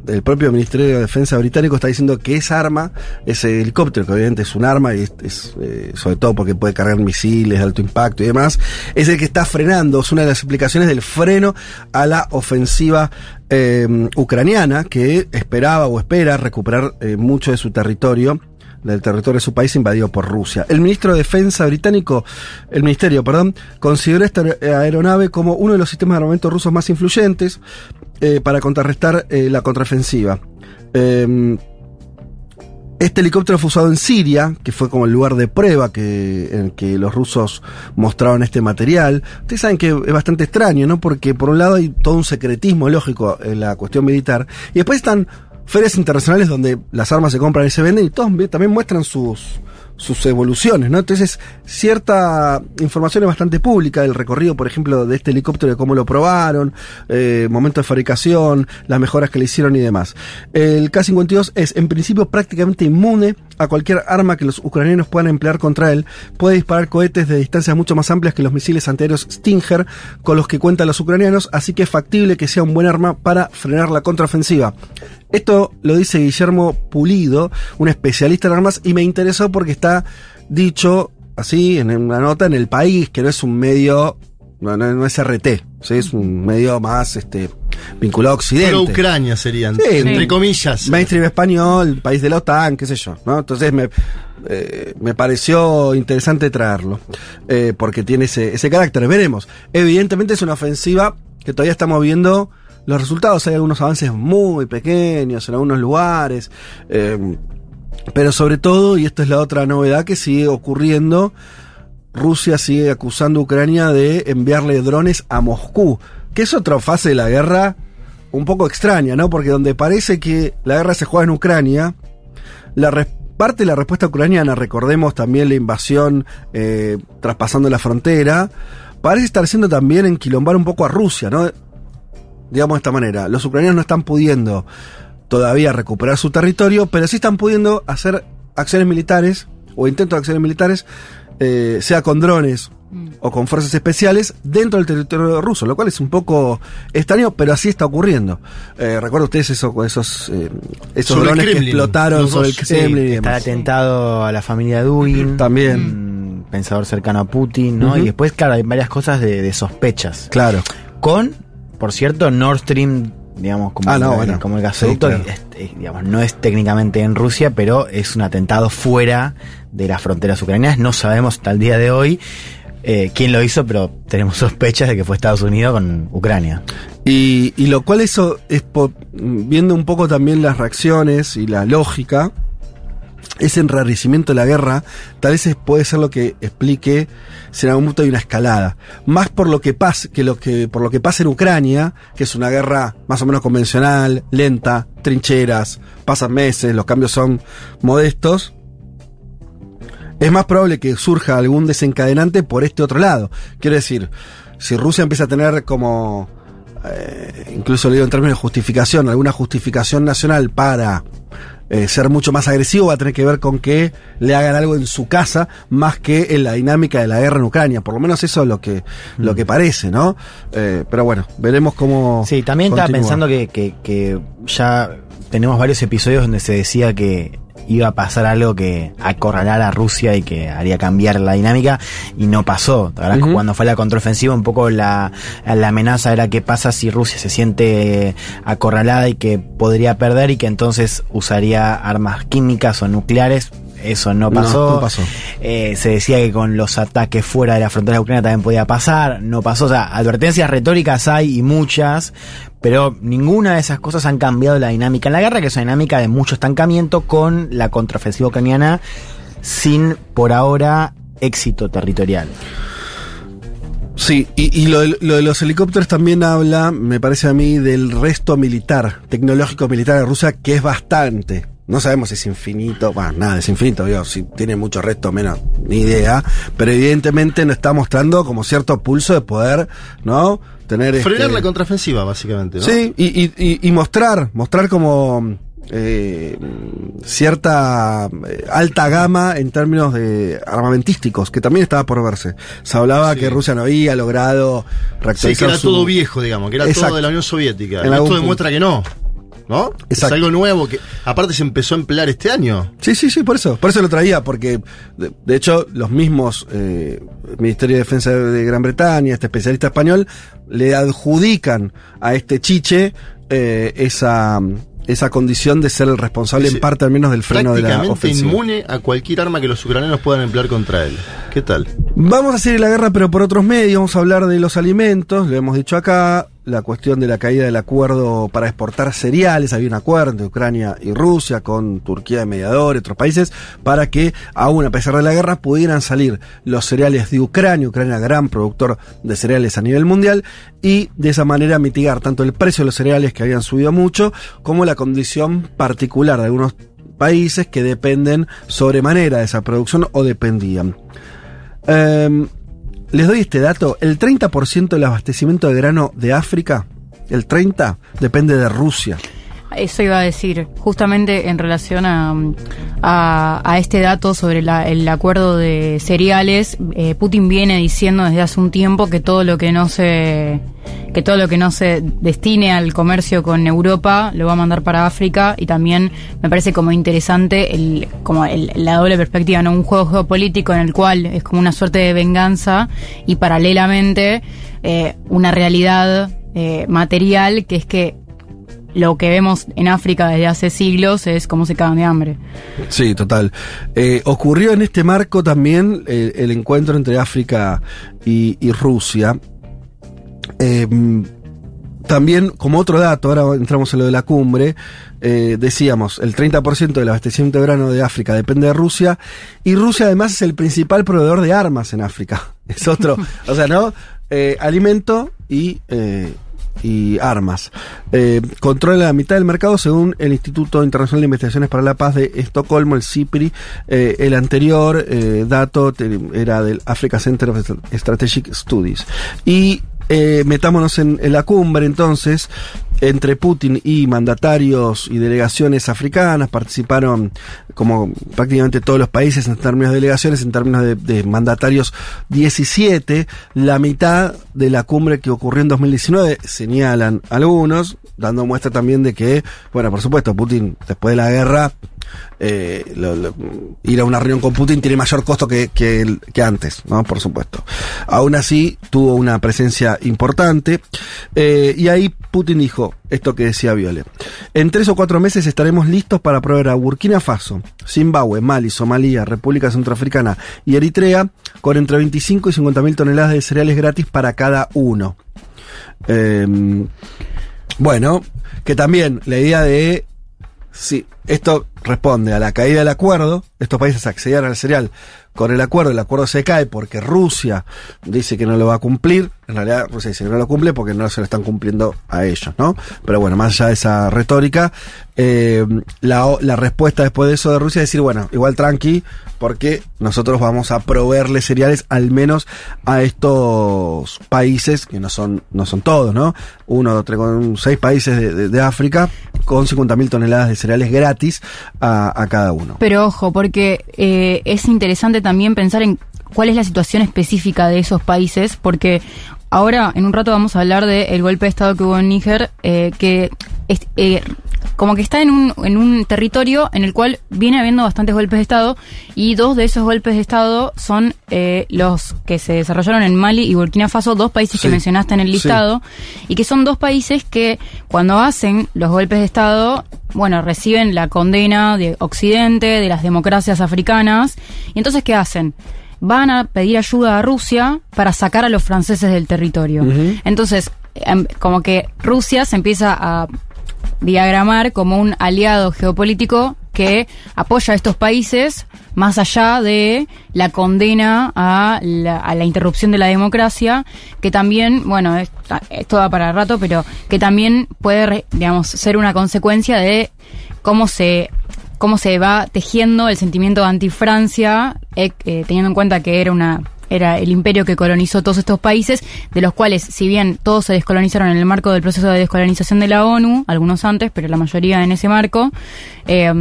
el propio Ministerio de Defensa británico está diciendo que esa arma, ese helicóptero, que obviamente es un arma, y es, es, eh, sobre todo porque puede cargar misiles de alto impacto y demás, es el que está frenando, es una de las explicaciones del freno a la ofensiva eh, ucraniana, que esperaba o espera recuperar eh, mucho de su territorio del territorio de su país invadido por Rusia. El ministro de Defensa británico, el ministerio, perdón, consideró esta aeronave como uno de los sistemas de armamento rusos más influyentes eh, para contrarrestar eh, la contraofensiva. Eh, este helicóptero fue usado en Siria, que fue como el lugar de prueba en el que los rusos mostraron este material. Ustedes saben que es bastante extraño, ¿no? Porque por un lado hay todo un secretismo lógico en la cuestión militar, y después están ferias internacionales donde las armas se compran y se venden y todos también muestran sus, sus evoluciones, ¿no? Entonces, cierta información es bastante pública del recorrido, por ejemplo, de este helicóptero, de cómo lo probaron, eh, momento de fabricación, las mejoras que le hicieron y demás. El K-52 es, en principio, prácticamente inmune a cualquier arma que los ucranianos puedan emplear contra él. Puede disparar cohetes de distancias mucho más amplias que los misiles antiaéreos Stinger con los que cuentan los ucranianos, así que es factible que sea un buen arma para frenar la contraofensiva. Esto lo dice Guillermo Pulido, un especialista en armas, y me interesó porque está dicho así en una nota en el país, que no es un medio, no, no- no es RT, ¿sí? es un medio más este vinculado a Occidente. Pero Ucrania serían, Sí, entre sí. comillas. Mainstream español, país de la OTAN, qué sé yo, ¿no? Entonces me, eh, me pareció interesante traerlo, eh, porque tiene ese, ese carácter. Veremos. Evidentemente es una ofensiva que todavía estamos viendo los resultados. Hay algunos avances muy pequeños en algunos lugares. eh, pero sobre todo, y esta es la otra novedad que sigue ocurriendo, Rusia sigue acusando a Ucrania de enviarle drones a Moscú, que es otra fase de la guerra un poco extraña, ¿no? Porque donde parece que la guerra se juega en Ucrania, la parte de la respuesta ucraniana, recordemos también la invasión eh, traspasando la frontera, parece estar siendo también enquilombar un poco a Rusia, ¿no? Digamos de esta manera, los ucranianos no están pudiendo todavía recuperar su territorio, pero sí están pudiendo hacer acciones militares o intentos de acciones militares, eh, sea con drones o con fuerzas especiales dentro del territorio ruso, lo cual es un poco extraño, pero así está ocurriendo. Eh, ¿Recuerdan ustedes eso, esos, eh, esos Sobre drones que explotaron los sobre el. Kremlin? Está atentado a la familia Dugin. También. un pensador cercano a Putin, ¿no? Y después, claro, hay varias cosas de, de sospechas. Claro. Con, por cierto, Nord Stream, digamos, como, Ah, no, el, bueno. como el gasoducto, Sí, claro. es- es, digamos, no es técnicamente en Rusia, pero es un atentado fuera de las fronteras ucranianas. No sabemos hasta el día de hoy eh, quién lo hizo, pero tenemos sospechas de que fue Estados Unidos con Ucrania. Y, y lo cual eso es po- viendo un poco también las reacciones y la lógica, ese enrarecimiento de la guerra, tal vez puede ser lo que explique si en algún momento hay una escalada. Más por lo que pasa, que lo que, por lo que pasa en Ucrania, que es una guerra más o menos convencional, lenta, trincheras, pasan meses, los cambios son modestos. Es más probable que surja algún desencadenante por este otro lado. Quiero decir, si Rusia empieza a tener como eh, incluso digo en términos de justificación, alguna justificación nacional para eh, ser mucho más agresivo va a tener que ver con que le hagan algo en su casa más que en la dinámica de la guerra en Ucrania. Por lo menos eso es lo que, lo que parece, ¿no? Eh, pero bueno, veremos cómo. Sí, también estaba pensando que, que, que ya tenemos varios episodios donde se decía que iba a pasar algo que acorralara a Rusia y que haría cambiar la dinámica y no pasó. Que Ujú. cuando fue la contraofensiva un poco la, la amenaza era qué pasa si Rusia se siente acorralada y que podría perder y que entonces usaría armas químicas o nucleares. Eso no No, pasó. no pasó. Eh, se decía que con los ataques fuera de la frontera de Ucrania también podía pasar, no pasó. O sea, advertencias retóricas hay y muchas, pero ninguna de esas cosas han cambiado la dinámica en la guerra, que es una dinámica de mucho estancamiento con la contraofensiva ucraniana sin, por ahora, éxito territorial. Sí, y, lo, de- lo de los helicópteros también habla, me parece a mí, del resto militar, tecnológico militar de Rusia, que es bastante. No sabemos si es infinito, bueno, nada, es infinito, digo, si tiene mucho resto, menos, ni idea, pero evidentemente nos está mostrando como cierto pulso de poder, ¿no? Tener Frenar este- la contraofensiva, básicamente, ¿no? Sí, y, y- y- y mostrar, mostrar como eh, cierta eh, alta gama en términos de armamentísticos, que también estaba por verse. Se hablaba Sí. que Rusia no había logrado Sí, que era su- todo viejo, digamos, que era Exacto. todo de la Unión Soviética. En esto demuestra que no. ¿No? Es Exacto. algo nuevo que aparte se empezó a emplear este año. Sí, sí, sí, por eso. Por eso lo traía, porque de, de hecho los mismos eh, Ministerio de Defensa de Gran Bretaña, este especialista español, le adjudican a este chiche eh, esa, esa condición de ser el responsable en parte al menos del freno de la ofensiva. inmune a cualquier arma que los ucranianos puedan emplear contra él. ¿Qué tal? Vamos a seguir la guerra, pero por otros medios. Vamos a hablar de los alimentos, lo hemos dicho acá. La cuestión de la caída del acuerdo para exportar cereales. Había un acuerdo entre Ucrania y Rusia, con Turquía de mediador y otros países, para que, aún a pesar de la guerra, pudieran salir los cereales de Ucrania. Ucrania, gran productor de cereales a nivel mundial, y de esa manera mitigar tanto el precio de los cereales que habían subido mucho, como la condición particular de algunos países que dependen sobremanera de esa producción o dependían. Em, les doy este dato, el 30% del abastecimiento de grano de África, el 30% depende de Rusia. Eso iba a decir, justamente en relación a, a, este dato sobre la- el acuerdo de cereales, eh, Putin viene diciendo desde hace un tiempo que todo lo que no se que todo lo que no se destine al comercio con Europa lo va a mandar para África y también me parece como interesante el como el- la doble perspectiva, no un juego geopolítico en el cual es como una suerte de venganza y paralelamente eh, una realidad eh, material que es que lo que vemos en África desde hace siglos es cómo se cagan de hambre. Sí, total. Eh, ocurrió en este marco también eh, el encuentro entre África y, Rusia. Eh, también, como otro dato, ahora entramos en lo de la cumbre, eh, decíamos, el 30% del abastecimiento de grano de África depende de Rusia, y Rusia además es el principal proveedor de armas en África. Es otro, o sea, ¿no? Eh, alimento y, y armas. Eh, controla la mitad del mercado según el Instituto Internacional de Investigaciones para la Paz de Estocolmo, el CIPRI. Eh, el anterior eh, dato era del Africa Center of Strategic Studies. Y eh, metámonos en, la cumbre entonces. entre Putin y mandatarios y delegaciones africanas. Participaron como prácticamente todos los países en términos de delegaciones, en términos de, mandatarios 17. La mitad de la cumbre que ocurrió en 2019, señalan algunos, dando muestra también de que, bueno, por supuesto, Putin después de la guerra eh, ir a una reunión con Putin tiene mayor costo que, que, que antes, ¿no? Por supuesto. Aún así, tuvo una presencia importante. eh, y ahí Putin dijo esto que decía Viole. En tres o cuatro meses estaremos listos para proveer a Burkina Faso, Zimbabue, Mali, Somalia, República Centroafricana y Eritrea con entre 25 y 50 mil toneladas de cereales gratis para cada uno. Eh, bueno, que también la idea de Sí, esto responde a la caída del acuerdo. Estos países accedían al cereal con el acuerdo. El acuerdo se cae porque Rusia dice que no lo va a cumplir. En realidad, Rusia dice que no lo cumple porque no se lo están cumpliendo a ellos, ¿no? Pero bueno, más allá de esa retórica, eh, la, la respuesta después de eso de Rusia es decir, bueno, igual tranqui, porque nosotros vamos a proveerle cereales al menos a estos países, que no son, no son todos, ¿no? Uno, dos, tres, con seis países de, de- de África, con 50.000 toneladas de cereales gratis a, a cada uno. Pero ojo, porque eh, es interesante también pensar en cuál es la situación específica de esos países, porque ahora en un rato vamos a hablar del golpe de Estado que hubo en Níger, eh, que es, eh, como que está en un, en un territorio en el cual viene habiendo bastantes golpes de Estado y dos de esos golpes de Estado son eh, los que se desarrollaron en Mali y Burkina Faso, dos países que mencionaste en el Sí. listado, y que son dos países que cuando hacen los golpes de Estado, bueno, reciben la condena de Occidente, de las democracias africanas, y entonces ¿qué hacen? Van a pedir ayuda a Rusia para sacar a los franceses del territorio. Entonces, em, como que Rusia se empieza a diagramar como un aliado geopolítico que apoya a estos países más allá de la condena a la, interrupción de la democracia, que también, bueno, es- esto va para rato, pero que también puede, digamos, ser una consecuencia de cómo se cómo se va tejiendo el sentimiento anti-Francia, eh, eh, teniendo en cuenta que era una era el imperio que colonizó todos estos países, de los cuales, si bien todos se descolonizaron en el marco del proceso de descolonización de la ONU, algunos antes, pero la mayoría en ese marco, eh,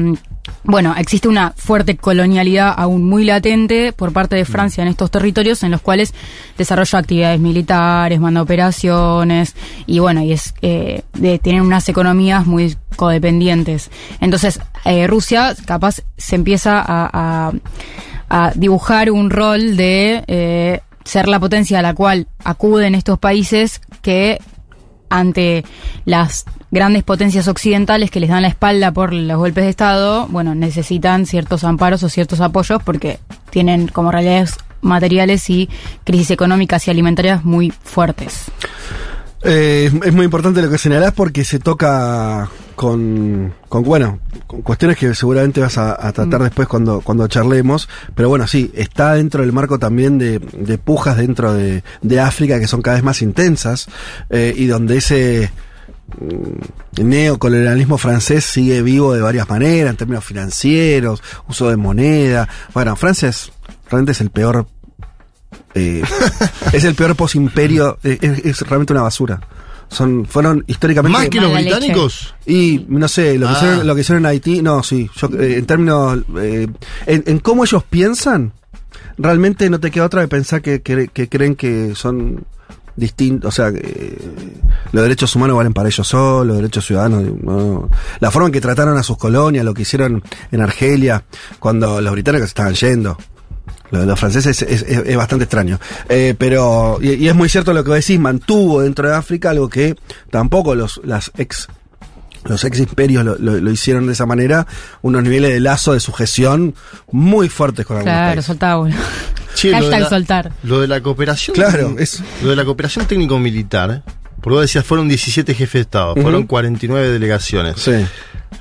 bueno, existe una fuerte colonialidad aún muy latente por parte de Francia en estos territorios en los cuales desarrolla actividades militares, manda operaciones y bueno, y es eh, de, tienen unas economías muy codependientes. Entonces, eh, Rusia capaz se empieza a, a- a dibujar un rol de eh, ser la potencia a la cual acuden estos países que ante las grandes potencias occidentales que les dan la espalda por los golpes de Estado, bueno, necesitan ciertos amparos o ciertos apoyos porque tienen como realidades materiales y crisis económicas y alimentarias muy fuertes. Eh, es muy importante lo que señalás porque se toca con, con bueno, con cuestiones que seguramente vas a, a tratar después cuando, cuando charlemos, pero bueno, sí, está dentro del marco también de, de pujas dentro de, de África que son cada vez más intensas eh, y donde ese mm, neocolonialismo francés sigue vivo de varias maneras, en términos financieros, uso de moneda. Bueno, Francia es, realmente es el peor eh, es el peor posimperio, eh, es, es realmente una basura. Son, fueron históricamente. ¿Más que los británicos? Y no sé, lo que, Ah. hicieron, lo que hicieron en Haití, no, sí. Yo, eh, en términos. eh, en, en cómo ellos piensan, realmente no te queda otra de pensar que, que- que creen que son distintos. O sea, que eh, los derechos humanos valen para ellos solos, los derechos ciudadanos. no. La forma en que trataron a sus colonias, lo que hicieron en Argelia, cuando los británicos estaban yendo. Lo de los franceses es, es- es bastante extraño. Eh, pero, y, y es muy cierto lo que decís, mantuvo dentro de África algo que tampoco los, las ex, los ex imperios lo, lo- lo hicieron de esa manera, unos niveles de lazo de sujeción muy fuertes con algunos Claro, países. soltá uno. Che, lo Hashtag la- soltar. Lo de la cooperación. Claro, es- Lo de la cooperación técnico-militar. Porque vos decías, fueron 17 jefes de Estado, Ujú. fueron 49 delegaciones. Sí.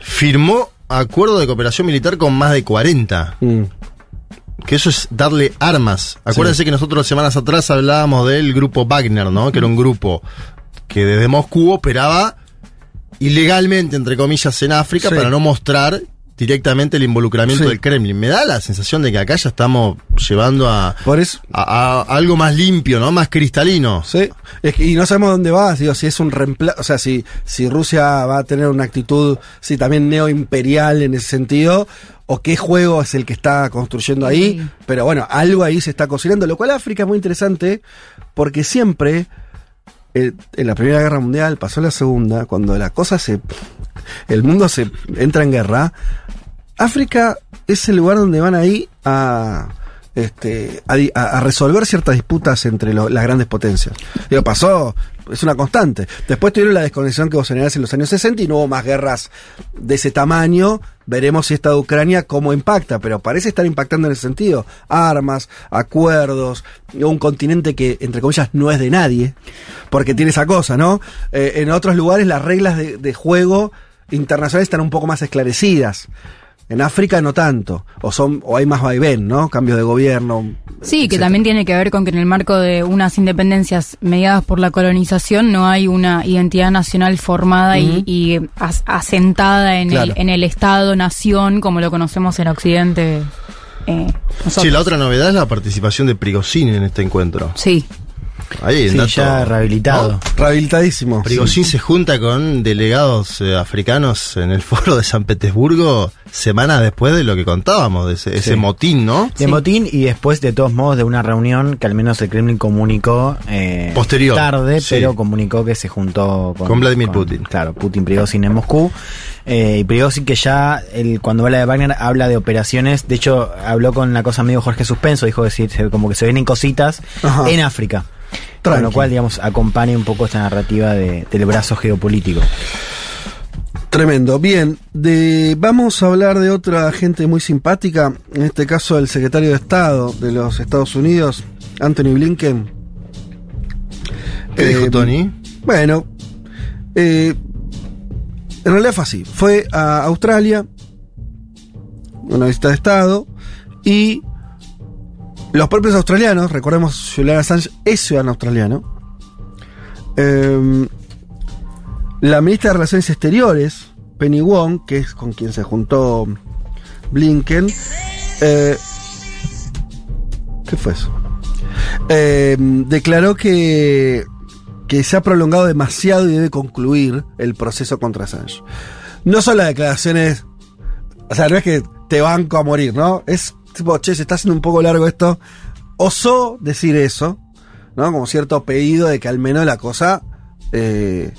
Firmó acuerdo de cooperación militar con más de 40. Mm. Que eso es darle armas. Acuérdense que nosotros semanas atrás hablábamos del grupo Wagner, ¿no? Que era un grupo que desde Moscú operaba ilegalmente, entre comillas, en África Sí. para no mostrar directamente el involucramiento Sí. del Kremlin. Me da la sensación de que acá ya estamos llevando a, Por eso. a- a algo más limpio, ¿no? Más cristalino. Sí, es que- y no sabemos dónde va, digo, si es un reemplazo, o sea, si, si Rusia va a tener una actitud, sí, también neoimperial en ese sentido, o qué juego es el que está construyendo ahí, Sí. pero bueno, algo ahí se está cocinando, lo cual África es muy interesante, porque siempre, eh, en la Primera Guerra Mundial, pasó la Segunda, cuando la cosa se, el mundo se entra en guerra, África es el lugar donde van ahí a, este, a, resolver ciertas disputas entre lo- las grandes potencias. Digo, pasó, es una constante. Después tuvieron la desconexión que vos señalás en los años 60 y no hubo más guerras de ese tamaño. Veremos si esta de Ucrania cómo impacta, pero parece estar impactando en ese sentido. Armas, acuerdos, un continente que, entre comillas, no es de nadie, porque tiene esa cosa, ¿no? Eh, en otros lugares las reglas de, de juego internacionales están un poco más esclarecidas. En África no tanto, o son, o hay más vaivén, ¿no? Cambios de gobierno. Sí, que también tiene que ver con que en el marco de unas independencias mediadas por la colonización no hay una identidad nacional formada y- Ujú. y, as- asentada en, Claro. el, en el Estado-nación como lo conocemos en Occidente. eh. Sí, la otra novedad es la participación de Prigozhin en este encuentro. Sí. Ahí Sí, ya rehabilitado. ¿no? Rehabilitadísimo. Prigozhin se junta con delegados eh, africanos en el foro de San Petersburgo semanas después de lo que contábamos, de ese, motín, ¿no? De motín y después, de todos modos, de una reunión que al menos el Kremlin comunicó eh, Posterior, tarde, pero comunicó que se juntó con, Con Vladimir Putin. Claro, Putin Prigozhin en Moscú. Eh, y Prigozhin que ya, el, cuando habla de Wagner, habla de operaciones. De hecho, habló con la cosa medio Jorge Suspenso, dijo se- como que se vienen cositas Ajá. en África. Tranqui. Con lo cual, digamos, acompaña un poco esta narrativa de- del brazo geopolítico. Tremendo. Bien, de, vamos a hablar de otra gente muy simpática, en este caso el secretario de Estado de los Estados Unidos, Anthony Blinken. ¿Qué dijo Eh, Tony? Bueno, eh, en realidad fue así. Fue a Australia, una visita de Estado, y los propios australianos, recordemos, Julian Assange es ciudadano australiano. eh, la ministra de Relaciones Exteriores, Penny Wong, que es con quien se juntó Blinken, eh, ¿qué fue eso? Eh, declaró que, que se ha prolongado demasiado y debe concluir el proceso contra Assange. No son las declaraciones, o sea, no es que te banco a morir, ¿no? Es tipo, che, se está haciendo un poco largo esto. Osó decir eso, ¿no? Como cierto pedido de que al menos la cosa eh,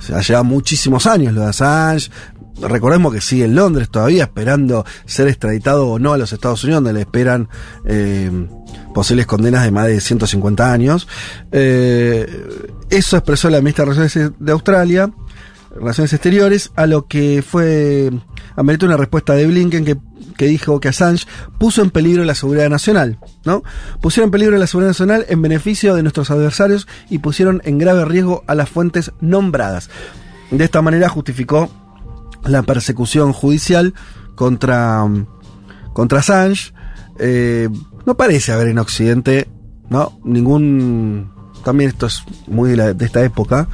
se ha llevado muchísimos años lo de Assange. Recordemos que sigue en Londres todavía esperando ser extraditado o no a los Estados Unidos, donde le esperan eh, posibles condenas de más de 150 años. Eh, eso expresó la ministra de Relaciones de Australia, Relaciones Exteriores, a lo que fue ameritó una respuesta de Blinken que, dijo que Assange puso en peligro la seguridad nacional, ¿no? Pusieron en peligro la seguridad nacional en beneficio de nuestros adversarios y pusieron en grave riesgo a las fuentes nombradas. De esta manera justificó la persecución judicial contra, contra Assange. Eh, no parece haber en Occidente, ¿no? Ningún. También esto es muy de esta época.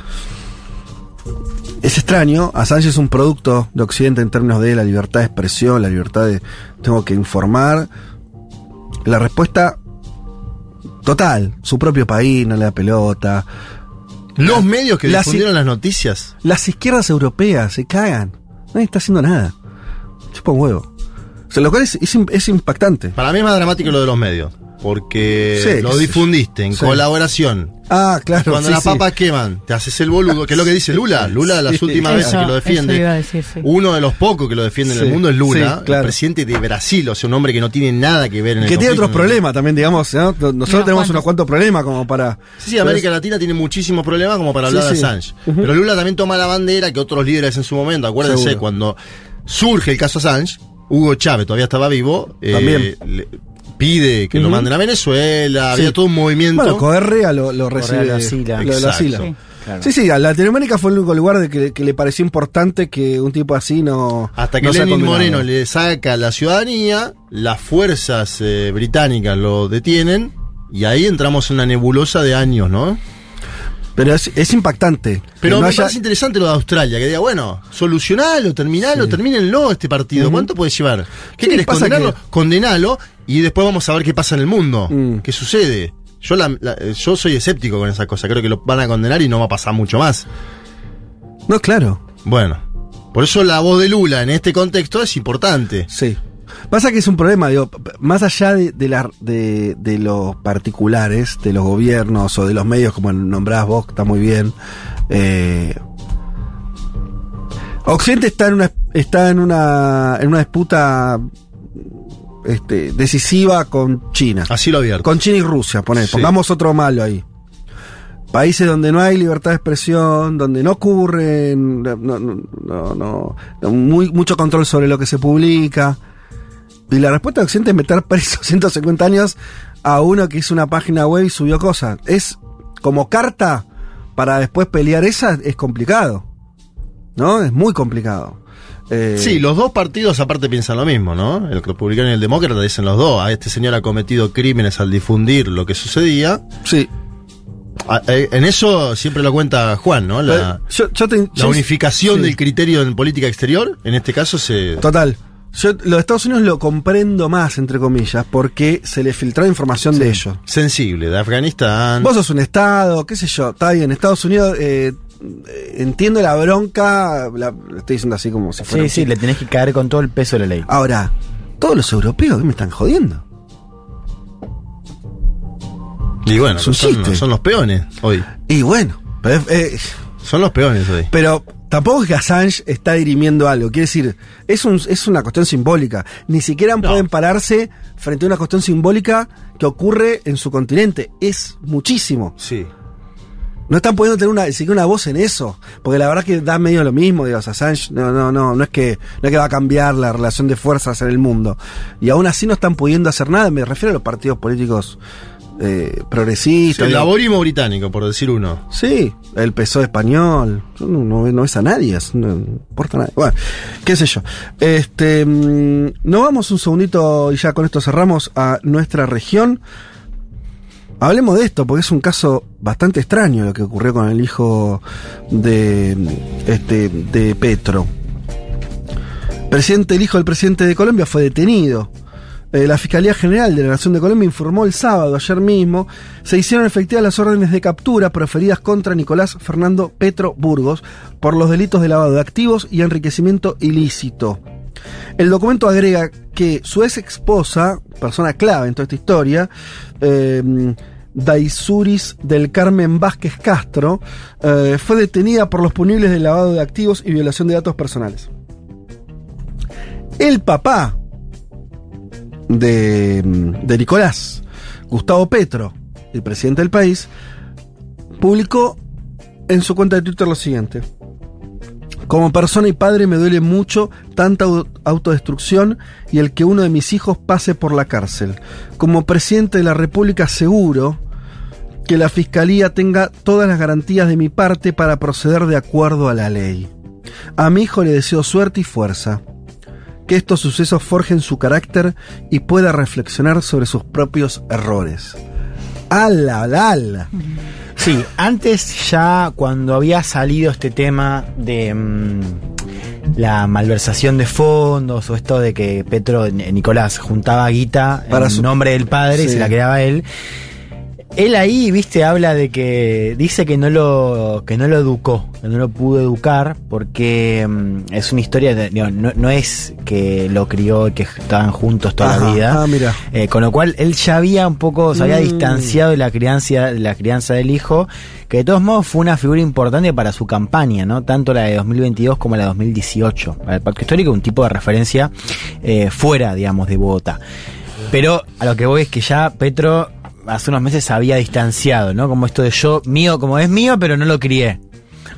Es extraño, Assange es un producto de Occidente en términos de la libertad de expresión, la libertad de tengo que informar. La respuesta total, su propio país no le da pelota. Los medios que Las- difundieron las noticias. Las izquierdas europeas se cagan. Nadie está haciendo nada. Chupa un huevo. O sea, lo cual es, es im- es impactante. Para mí es más dramático lo de los medios. Porque Sí, lo difundiste en Sí. colaboración. Ah, claro. Cuando sí, las sí. papas queman, te haces el boludo, que es lo que dice Lula. Lula, las Sí. últimas Eso- veces que lo eso iba a defiende. decir, sí. Uno de los pocos que lo defiende en el mundo es Lula, sí, claro. el presidente de Brasil, o sea, un hombre que no tiene nada que ver en el Que tiene otros problemas también, digamos. ¿no? Nosotros tenemos unos cuantos problemas como para. Sí, sí, América Latina tiene muchísimos problemas como para hablar sí. de Assange. Pero Lula también toma la bandera que otros líderes en su momento, acuérdense, Seguro. cuando surge el caso Assange, Hugo Chávez todavía estaba vivo, eh, También. le- pide que lo manden a Venezuela, Sí. había todo un movimiento. Bueno, Correa lo, lo recibe. lo asila. Lo, lo Exacto. asila. Sí. Claro. Sí, sí, a Latinoamérica fue el único lugar de que, que le pareció importante que un tipo así no. Hasta que no Lenin. Moreno le saca la ciudadanía, las fuerzas eh, británicas lo detienen y ahí entramos en una nebulosa de años, ¿no? Pero es, es impactante. Pero no me haya- parece interesante lo de Australia, que diga, bueno, solucionalo, terminalo, termínenlo este partido. ¿Cuánto puede llevar? ¿Qué Sí, querés pasa condenarlo? que-. Condenalo y después vamos a ver qué pasa en el mundo. ¿Qué sucede? Yo, la- la- yo soy escéptico con esa cosa. Creo que lo van a condenar y no va a pasar mucho más. No, claro. Bueno, por eso la voz de Lula en este contexto es importante. Sí. Pasa que es un problema, digo, más allá de, de, la- de, de los particulares, de los gobiernos o de los medios, como nombrás vos, que está muy bien. eh, Occidente está en una está en una en una disputa este, decisiva con China. Así lo abierto. Con China y Rusia, poné, Sí. pongamos otro malo ahí. Países donde no hay libertad de expresión, donde no ocurren, no, no, no, no- no- muy, mucho control sobre lo que se publica. Y la respuesta de Occidente es meter preso 150 años a uno que hizo una página web y subió cosas. Es como carta para después pelear esa, es complicado. ¿No? Es muy complicado. Eh, Sí, los dos partidos aparte piensan lo mismo, ¿no? El republicano y el demócrata dicen los dos. A este señor ha cometido crímenes al difundir lo que sucedía. Sí. A- eh, En eso siempre lo cuenta Juan, ¿no? La, Eh, yo- yo te- la yo- unificación sí. del criterio en política exterior, en este caso se... Total. Yo lo de Estados Unidos lo comprendo más, entre comillas, porque se le filtró información de ellos. Sensible, de Afganistán. Vos sos un Estado, qué sé yo, está bien, Estados Unidos, eh, entiendo la bronca, la, estoy diciendo así como si fuera... Sí, un sí, le tenés que caer con todo el peso de la ley. Ahora, todos los europeos ¿qué me están jodiendo. Y bueno, son, los peones hoy. Y bueno, pero, es- eh, Son los peones hoy. pero tampoco es que Assange está dirimiendo algo. Quiere decir, es, un, es una cuestión simbólica. Ni siquiera pueden pararse frente a una cuestión simbólica que ocurre en su continente. Es muchísimo. Sí. No están pudiendo tener una, siquiera una voz en eso. Porque la verdad que da medio lo mismo, digamos, Assange, no, no, no, no es que, no es que va a cambiar la relación de fuerzas en el mundo. Y aún así no están pudiendo hacer nada, me refiero a los partidos políticos eh, progresistas. el laborismo británico, por decir uno. Sí, el PSOE español. No, no, no ves a nadie, es- no importa a nadie. Bueno, qué sé yo. Este, mm, no vamos un segundito y ya con esto cerramos a nuestra región. Hablemos de esto, porque es un caso bastante extraño lo que ocurrió con el hijo de, este, de Petro. Presidente, el hijo del presidente de Colombia fue detenido. Eh, la Fiscalía General de la Nación de Colombia informó el sábado, ayer mismo, se hicieron efectivas las órdenes de captura proferidas contra Nicolás Fernando Petro Burgos por los delitos de lavado de activos y enriquecimiento ilícito. El documento agrega que su ex esposa, persona clave en toda esta historia, eh, Daisuris del Carmen Vázquez Castro, eh, fue detenida por los punibles de lavado de activos y violación de datos personales. El papá de, de Nicolás, Gustavo Petro, el presidente del país, publicó en su cuenta de Twitter lo siguiente. Como persona y padre me duele mucho tanta au- autodestrucción y el que uno de mis hijos pase por la cárcel. Como presidente de la República aseguro que la Fiscalía tenga todas las garantías de mi parte para proceder de acuerdo a la ley. A mi hijo le deseo suerte y fuerza. Que estos sucesos forjen su carácter y pueda reflexionar sobre sus propios errores. ¡Ala, ala, ala! Sí, antes ya cuando había salido este tema de mm, la malversación de fondos o esto de que Petro, Nicolás, juntaba guita Para en su- nombre del padre y se la quedaba él. Él ahí, viste, habla de que dice que no lo que no lo educó, que no lo pudo educar porque mm, es una historia de, no, no es que lo crió y que estaban juntos toda Ajá, la vida. ah, mira. Eh, con lo cual él ya había un poco, se había Mm. distanciado de la crianza, de la crianza del hijo, que de todos modos fue una figura importante para su campaña, ¿no? Tanto la de 2022 como la de 2018. Para el Pacto Histórico, un tipo de referencia eh, fuera, digamos, de Bogotá. Pero a lo que voy es que ya Petro hace unos meses se había distanciado, ¿no? Como esto de yo, mío, como es mío, pero no lo crié.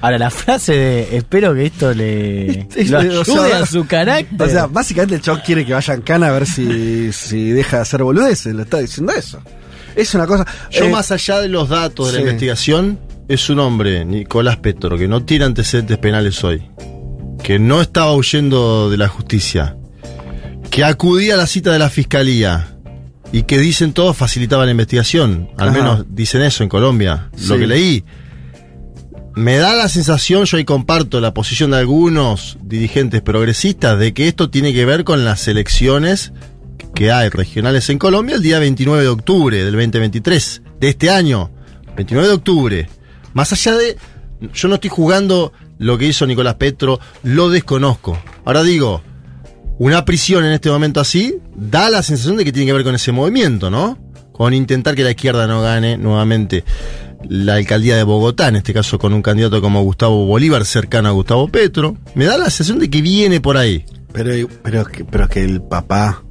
Ahora, la frase de espero que esto le Es- lo o ayude sea, a su carácter. O sea, básicamente el chabón quiere que vaya en cana a ver si, si deja de hacer boludeces. Le está diciendo eso. Es una cosa. Yo eh, más allá de los datos de la investigación, es un hombre, Nicolás Petro, que no tiene antecedentes penales hoy, que no estaba huyendo de la justicia, que acudía a la cita de la fiscalía y que dicen todos facilitaba la investigación, al Ajá. menos dicen eso en Colombia, lo que leí. Me da la sensación, yo ahí comparto la posición de algunos dirigentes progresistas, de que esto tiene que ver con las elecciones que hay regionales en Colombia el día 29 de octubre del 2023, de este año, 29 de octubre. Más allá de, yo no estoy jugando lo que hizo Nicolás Petro, lo desconozco. Ahora digo, una prisión en este momento así da la sensación de que tiene que ver con ese movimiento, ¿no? Con intentar que la izquierda no gane nuevamente la alcaldía de Bogotá, en este caso con un candidato como Gustavo Bolívar, cercano a Gustavo Petro. Me da la sensación de que viene por ahí. Pero, pero, pero que el papá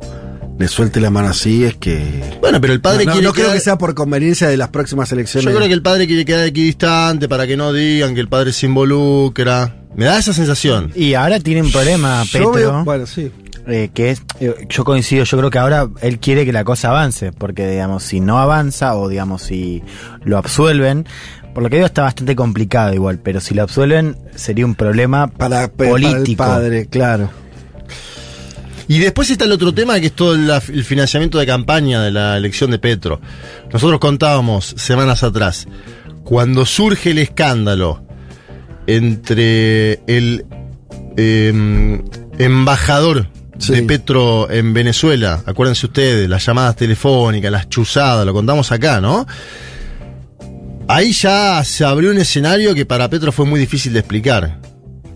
le suelte la mano así es que. Bueno, pero el padre no, no, quiere no creo quedar- que sea por conveniencia de las próximas elecciones. Yo creo que el padre quiere quedar equidistante para que no digan que el padre se involucra. Me da esa sensación. Y ahora tiene un problema, Yo Petro. veo- bueno, sí. eh, que es, eh, yo coincido, yo creo que ahora él quiere que la cosa avance, porque digamos, si no avanza o digamos, si lo absuelven, por lo que veo está bastante complicado igual, pero si lo absuelven sería un problema Para, para el político. padre, claro. Y después está el otro tema que es todo el financiamiento de campaña de la elección de Petro. Nosotros contábamos semanas atrás, cuando surge el escándalo entre el em, embajador de Petro en Venezuela, acuérdense ustedes, las llamadas telefónicas, las chuzadas, lo contamos acá, ¿no? Ahí ya se abrió un escenario que para Petro fue muy difícil de explicar,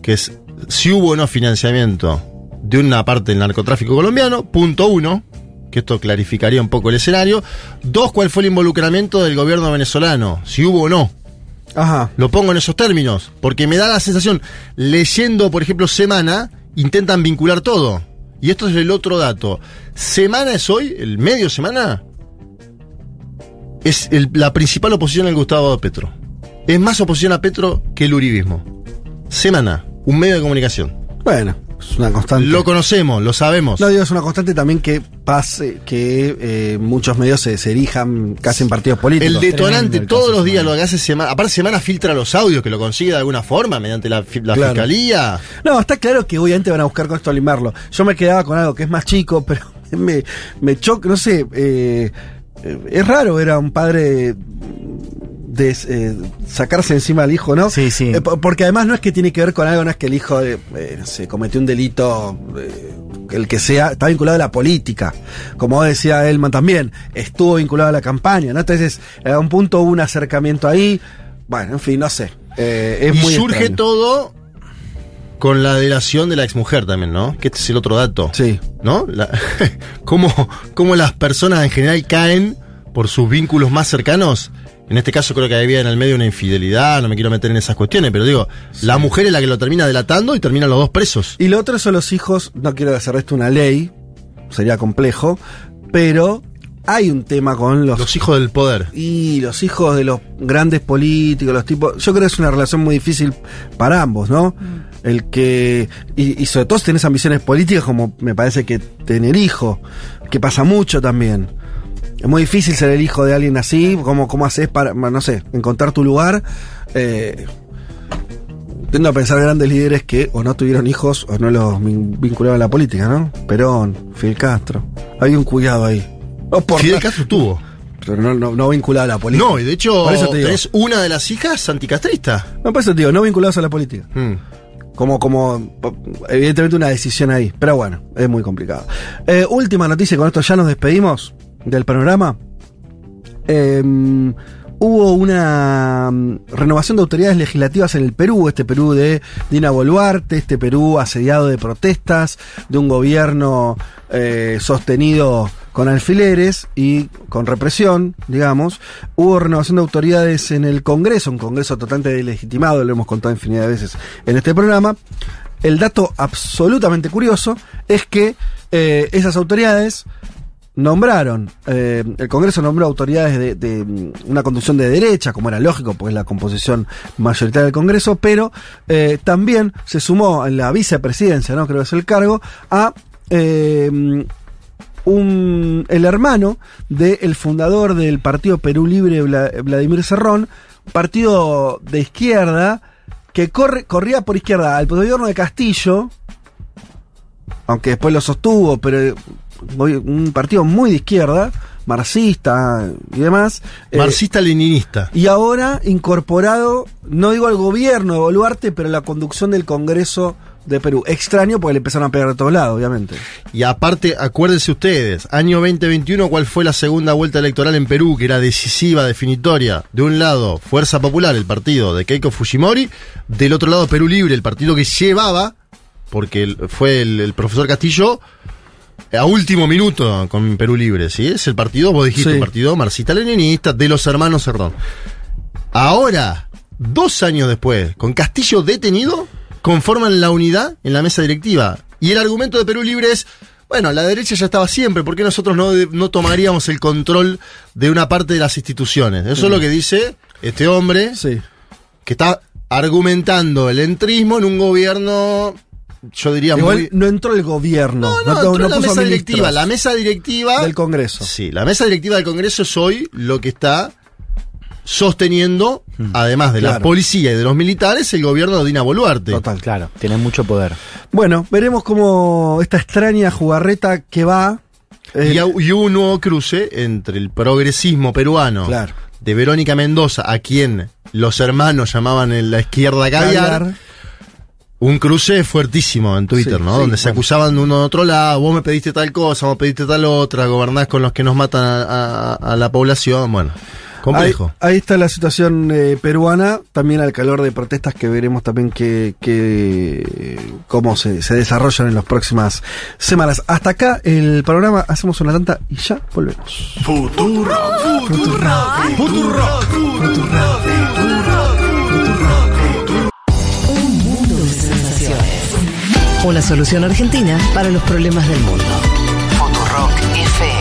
que es si hubo o no financiamiento de una parte del narcotráfico colombiano, punto uno, que esto clarificaría un poco el escenario. Dos, cuál fue el involucramiento del gobierno venezolano, si hubo o no. Ajá. Lo pongo en esos términos, porque me da la sensación, leyendo, por ejemplo, Semana, intentan vincular todo. Y esto es el otro dato. Semana es hoy, el medio Semana, es el- la principal oposición al Gustavo Petro. Es más oposición a Petro que el uribismo. Semana, un medio de comunicación. Bueno, es una constante. Lo conocemos, lo sabemos. No, digo, es una constante también que pase, que eh, muchos medios se, se erijan casi en partidos políticos. El detonante Tremendo todos los días lo que hace Semana. Aparte, Semana filtra los audios, que lo consigue de alguna forma mediante la, la Claro. fiscalía. No, está claro que obviamente van a buscar con esto limarlo. Yo me quedaba con algo que es más chico, pero me, me choca, no sé, eh, eh, es raro ver a un padre de eh, sacarse encima al hijo, ¿no? Sí, sí. Eh, po- porque además no es que tiene que ver con algo, no es que el hijo eh, eh, sé, cometió un delito, el que sea, está vinculado a la política. Como decía Elman también, estuvo vinculado a la campaña, ¿no? Entonces, a un punto hubo un acercamiento ahí. Bueno, en fin, no sé. Es y muy surge extraño. todo con la delación de la exmujer también, ¿no? Que este es el otro dato. Sí. ¿No? La- cómo, cómo las personas en general caen por sus vínculos más cercanos. En este caso creo que había en el medio una infidelidad, no me quiero meter en esas cuestiones, pero digo, la mujer es la que lo termina delatando y terminan los dos presos. Y lo otro son los hijos, no quiero hacer esto una ley, sería complejo, pero hay un tema con los, Los hijos del poder. y los hijos de los grandes políticos, los tipos, yo creo que es una relación muy difícil para ambos, ¿no? El que, y, y sobre todo si tenés ambiciones políticas como me parece que tener hijo, que pasa mucho también. Es muy difícil ser el hijo de alguien así, ¿cómo, cómo haces para, no sé, encontrar tu lugar? Eh, Tiendo a pensar grandes líderes que o no tuvieron hijos o no los vin- vincularon a la política, ¿no? Perón, Fidel Castro. Hay un cuidado ahí. No por Fidel Castro tuvo. Pero no, no, no vinculado a la política. No, y de hecho tenés una de las hijas anticastrista. No, por eso te digo, no vinculados a la política. Mm. Como, como, evidentemente una decisión ahí. Pero bueno, es muy complicado. Eh, última noticia, con esto ya nos despedimos del panorama. Eh, hubo una mm, renovación de autoridades legislativas en el Perú, este Perú de Dina Boluarte, este Perú asediado de protestas, de un gobierno eh, sostenido con alfileres y con represión, digamos. Hubo renovación de autoridades en el Congreso, un Congreso totalmente delegitimado, lo hemos contado infinidad de veces en este programa. El dato absolutamente curioso es que eh, esas autoridades nombraron, eh, el Congreso nombró autoridades de, mm, una conducción de derecha, como era lógico, porque es la composición mayoritaria del Congreso, pero eh, también se sumó en la vicepresidencia, ¿no? Creo que es el cargo, a eh, un, el hermano del fundador del Partido Perú Libre, Vla- Vladimir Cerrón, partido de izquierda, que corre, corría por izquierda al gobierno de Castillo, aunque después lo sostuvo, pero un partido muy de izquierda, marxista y demás. eh, Marxista-leninista. y ahora incorporado, no digo al gobierno de Boluarte, pero a la conducción del Congreso de Perú. Extraño porque le empezaron a pegar de todos lados, obviamente. Y aparte, acuérdense ustedes, año 2021, ¿cuál fue la segunda vuelta electoral en Perú, que era decisiva, definitoria? De un lado, Fuerza Popular, el partido de Keiko Fujimori, del otro lado, Perú Libre, el partido que llevaba, porque fue el, el profesor Castillo, a último minuto con Perú Libre, ¿sí? Es el partido, vos dijiste, Sí. un partido marxista-leninista de los hermanos Cerdón. Ahora, dos años después, con Castillo detenido, conforman la unidad en la mesa directiva. Y el argumento de Perú Libre es, bueno, la derecha ya estaba siempre, ¿por qué nosotros no, no tomaríamos el control de una parte de las instituciones? Eso es lo que dice este hombre, que está argumentando el entrismo en un gobierno, yo diría Igual muy... no entró el gobierno. No, to- entró la puso mesa directiva. La mesa directiva del Congreso. Sí, la mesa directiva del Congreso es hoy lo que está sosteniendo, además de la policía y de los militares, el gobierno de Dina Boluarte. Total, claro. Tiene mucho poder. Bueno, veremos cómo esta extraña jugarreta que va. eh, Y, hu- y hubo un nuevo cruce entre el progresismo peruano Claro. de Verónica Mendoza, a quien los hermanos llamaban en la izquierda caviar. Un cruce fuertísimo en Twitter, Sí, ¿no? sí, Donde se acusaban de uno de otro lado, vos me pediste tal cosa, vos pediste tal otra, gobernás con los que nos matan a, a- a la población, bueno, complejo. Ahí, ahí está la situación eh, peruana, también al calor de protestas que veremos también que, que cómo se, se desarrollan en las próximas semanas. Hasta acá el programa, hacemos una tanta y ya volvemos. Futuro, futuro, futuro, Un Una solución argentina para los problemas del mundo. Futurock FM.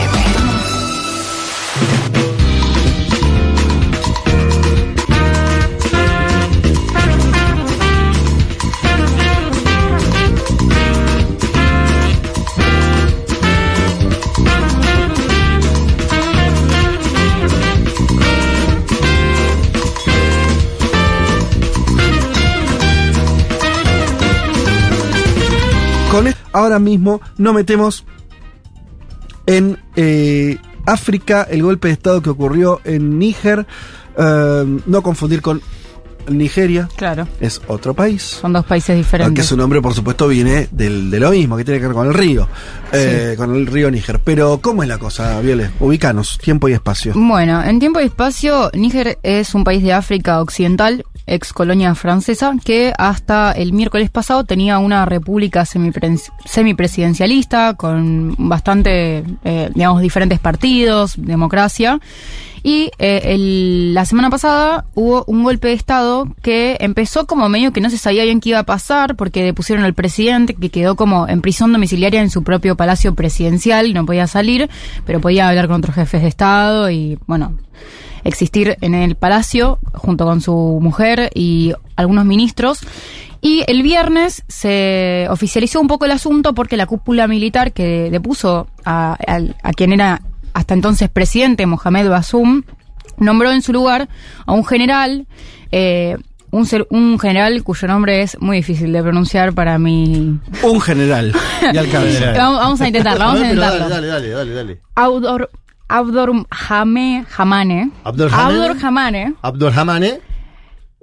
Con esto, ahora mismo nos metemos en eh, África, el golpe de Estado que ocurrió en Níger, eh, no confundir con Nigeria, Claro. es otro país. Son dos países Aunque diferentes. su nombre, por supuesto, viene del, de lo mismo, que tiene que ver con el río, eh, con el río Níger. Pero, ¿cómo es la cosa, Viole? Ubicanos, tiempo y espacio. Bueno, en tiempo y espacio, Níger es un país de África Occidental, ex colonia francesa, que hasta el miércoles pasado tenía una república semipre- semipresidencialista, con bastante, eh, digamos, diferentes partidos, democracia. Y eh, el- la semana pasada hubo un golpe de Estado que empezó como medio que no se sabía bien qué iba a pasar porque depusieron al presidente que quedó como en prisión domiciliaria en su propio palacio presidencial no podía salir, pero podía hablar con otros jefes de Estado y bueno, existir en el palacio junto con su mujer y algunos ministros. Y el viernes se oficializó un poco el asunto porque la cúpula militar que depuso a, al- a quien era hasta entonces presidente, Mohamed Basum, nombró en su lugar a un general, eh, un, ser- un general cuyo nombre es muy difícil de pronunciar para mí. Un general. Y alcanza. Vamos, vamos a intentarlo, vamos a intentarlo. dale, dale, dale, dale, dale. Abdor, Abdor Hame, Hamane. Abdor Hamane. Abdor Hamane Abdurrahmane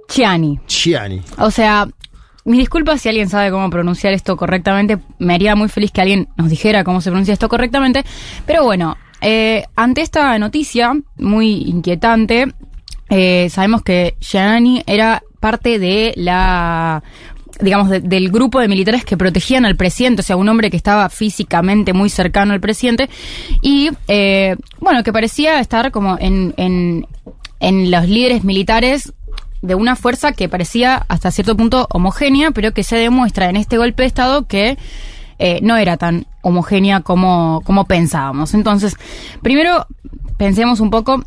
Chiani. Chiani. O sea, mis disculpas si alguien sabe cómo pronunciar esto correctamente. Me haría muy feliz que alguien nos dijera cómo se pronuncia esto correctamente. Pero bueno, eh, ante esta noticia muy inquietante, eh, sabemos que Chiani era parte de la digamos, de- del grupo de militares que protegían al presidente, o sea, un hombre que estaba físicamente muy cercano al presidente y, eh, bueno, que parecía estar como en, en, en los líderes militares de una fuerza que parecía hasta cierto punto homogénea, pero que se demuestra en este golpe de Estado que eh, no era tan homogénea como, como pensábamos. Entonces, primero pensemos un poco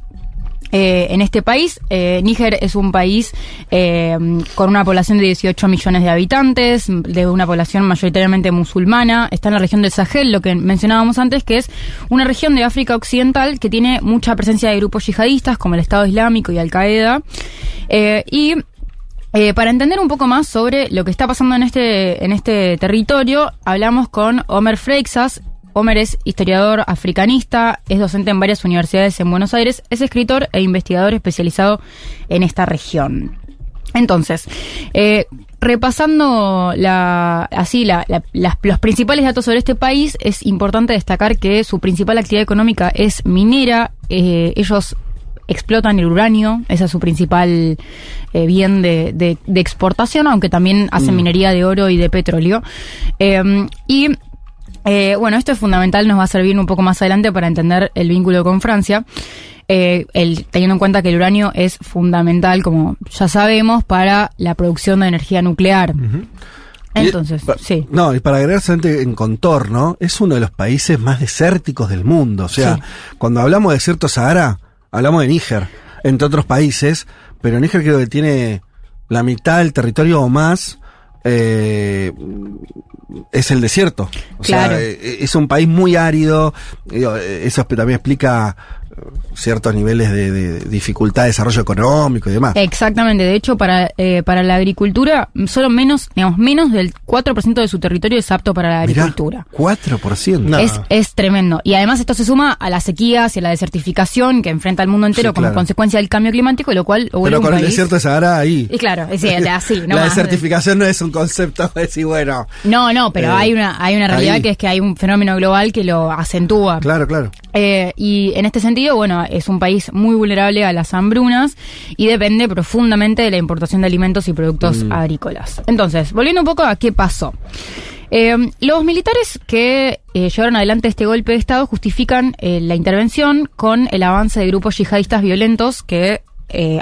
eh, en este país. Eh, Níger es un país eh, con una población de 18 millones de habitantes, de una población mayoritariamente musulmana. Está en la región del Sahel, lo que mencionábamos antes, que es una región de África Occidental que tiene mucha presencia de grupos yihadistas como el Estado Islámico y Al-Qaeda. Eh, y para entender un poco más sobre lo que está pasando en este, en este territorio, hablamos con Omer Freixas. Homer es historiador africanista, es docente en varias universidades en Buenos Aires, es escritor e investigador especializado en esta región. Entonces, eh, repasando la, así la- la- las- los principales datos sobre este país, es importante destacar que su principal actividad económica es minera. eh, ellos explotan el uranio, ese es su principal eh, bien de, de- de exportación, aunque también hacen Mm. minería de oro y de petróleo. Eh, y eh, bueno, esto es fundamental, nos va a servir un poco más adelante para entender el vínculo con Francia. Eh, el- teniendo en cuenta que el uranio es fundamental, como ya sabemos, para la producción de energía nuclear. Entonces, sí. No, y para agregar solamente en contorno, es uno de los países más desérticos del mundo. O sea, Sí. cuando hablamos de desierto Sahara, hablamos de Níger, entre otros países, pero Níger creo que tiene la mitad del territorio o más. Eh, es el desierto. O Claro. sea, eh, es un país muy árido. Eh, Eso también explica eh, ciertos niveles de, de dificultad de desarrollo económico y demás. Exactamente, de hecho para, eh, para la agricultura, solo menos, digamos, menos del 4% de su territorio es apto para la Mirá, agricultura. 4%. Es, es tremendo. Y además esto se suma a las sequías y a la desertificación que enfrenta el mundo entero Sí, como claro. consecuencia del cambio climático, lo cual Pero con el país- desierto de Sahara ahí. Y claro, es decir, así, no la más. desertificación no es un concepto de decir, bueno. No, no, pero Eh, hay una hay una realidad ahí. que es que hay un fenómeno global que lo acentúa. Claro, claro. Eh, y en este sentido, bueno, es un país muy vulnerable a las hambrunas y depende profundamente de la importación de alimentos y productos Mm. agrícolas. Entonces, volviendo un poco a qué pasó. Eh, los militares que eh, llevaron adelante este golpe de Estado justifican eh, la intervención con el avance de grupos yihadistas violentos que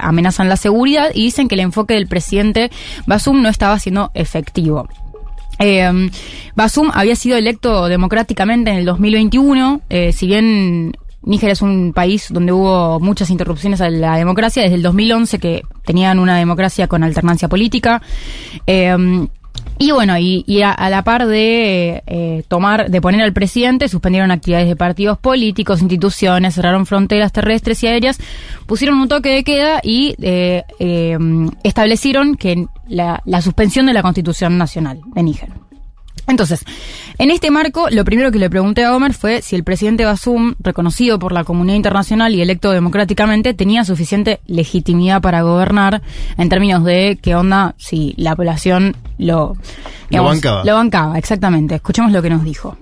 amenazan la seguridad y dicen que el enfoque del presidente Basum no estaba siendo efectivo. Eh, Basum había sido electo democráticamente en el 2021, eh, si bien Níger es un país donde hubo muchas interrupciones a la democracia, desde el 2011 que tenían una democracia con alternancia política. Eh, y bueno, y, a, la par de eh, tomar, de poner al presidente, suspendieron actividades de partidos políticos, instituciones, cerraron fronteras terrestres y aéreas, pusieron un toque de queda y eh, eh, establecieron que la, la suspensión de la Constitución Nacional de Níger. Entonces, en este marco, lo primero que le pregunté a Homer fue si el presidente Basum, reconocido por la comunidad internacional y electo democráticamente, tenía suficiente legitimidad para gobernar en términos de qué onda si la población lo, bancaba. Lo bancaba, exactamente. Escuchemos lo que nos dijo.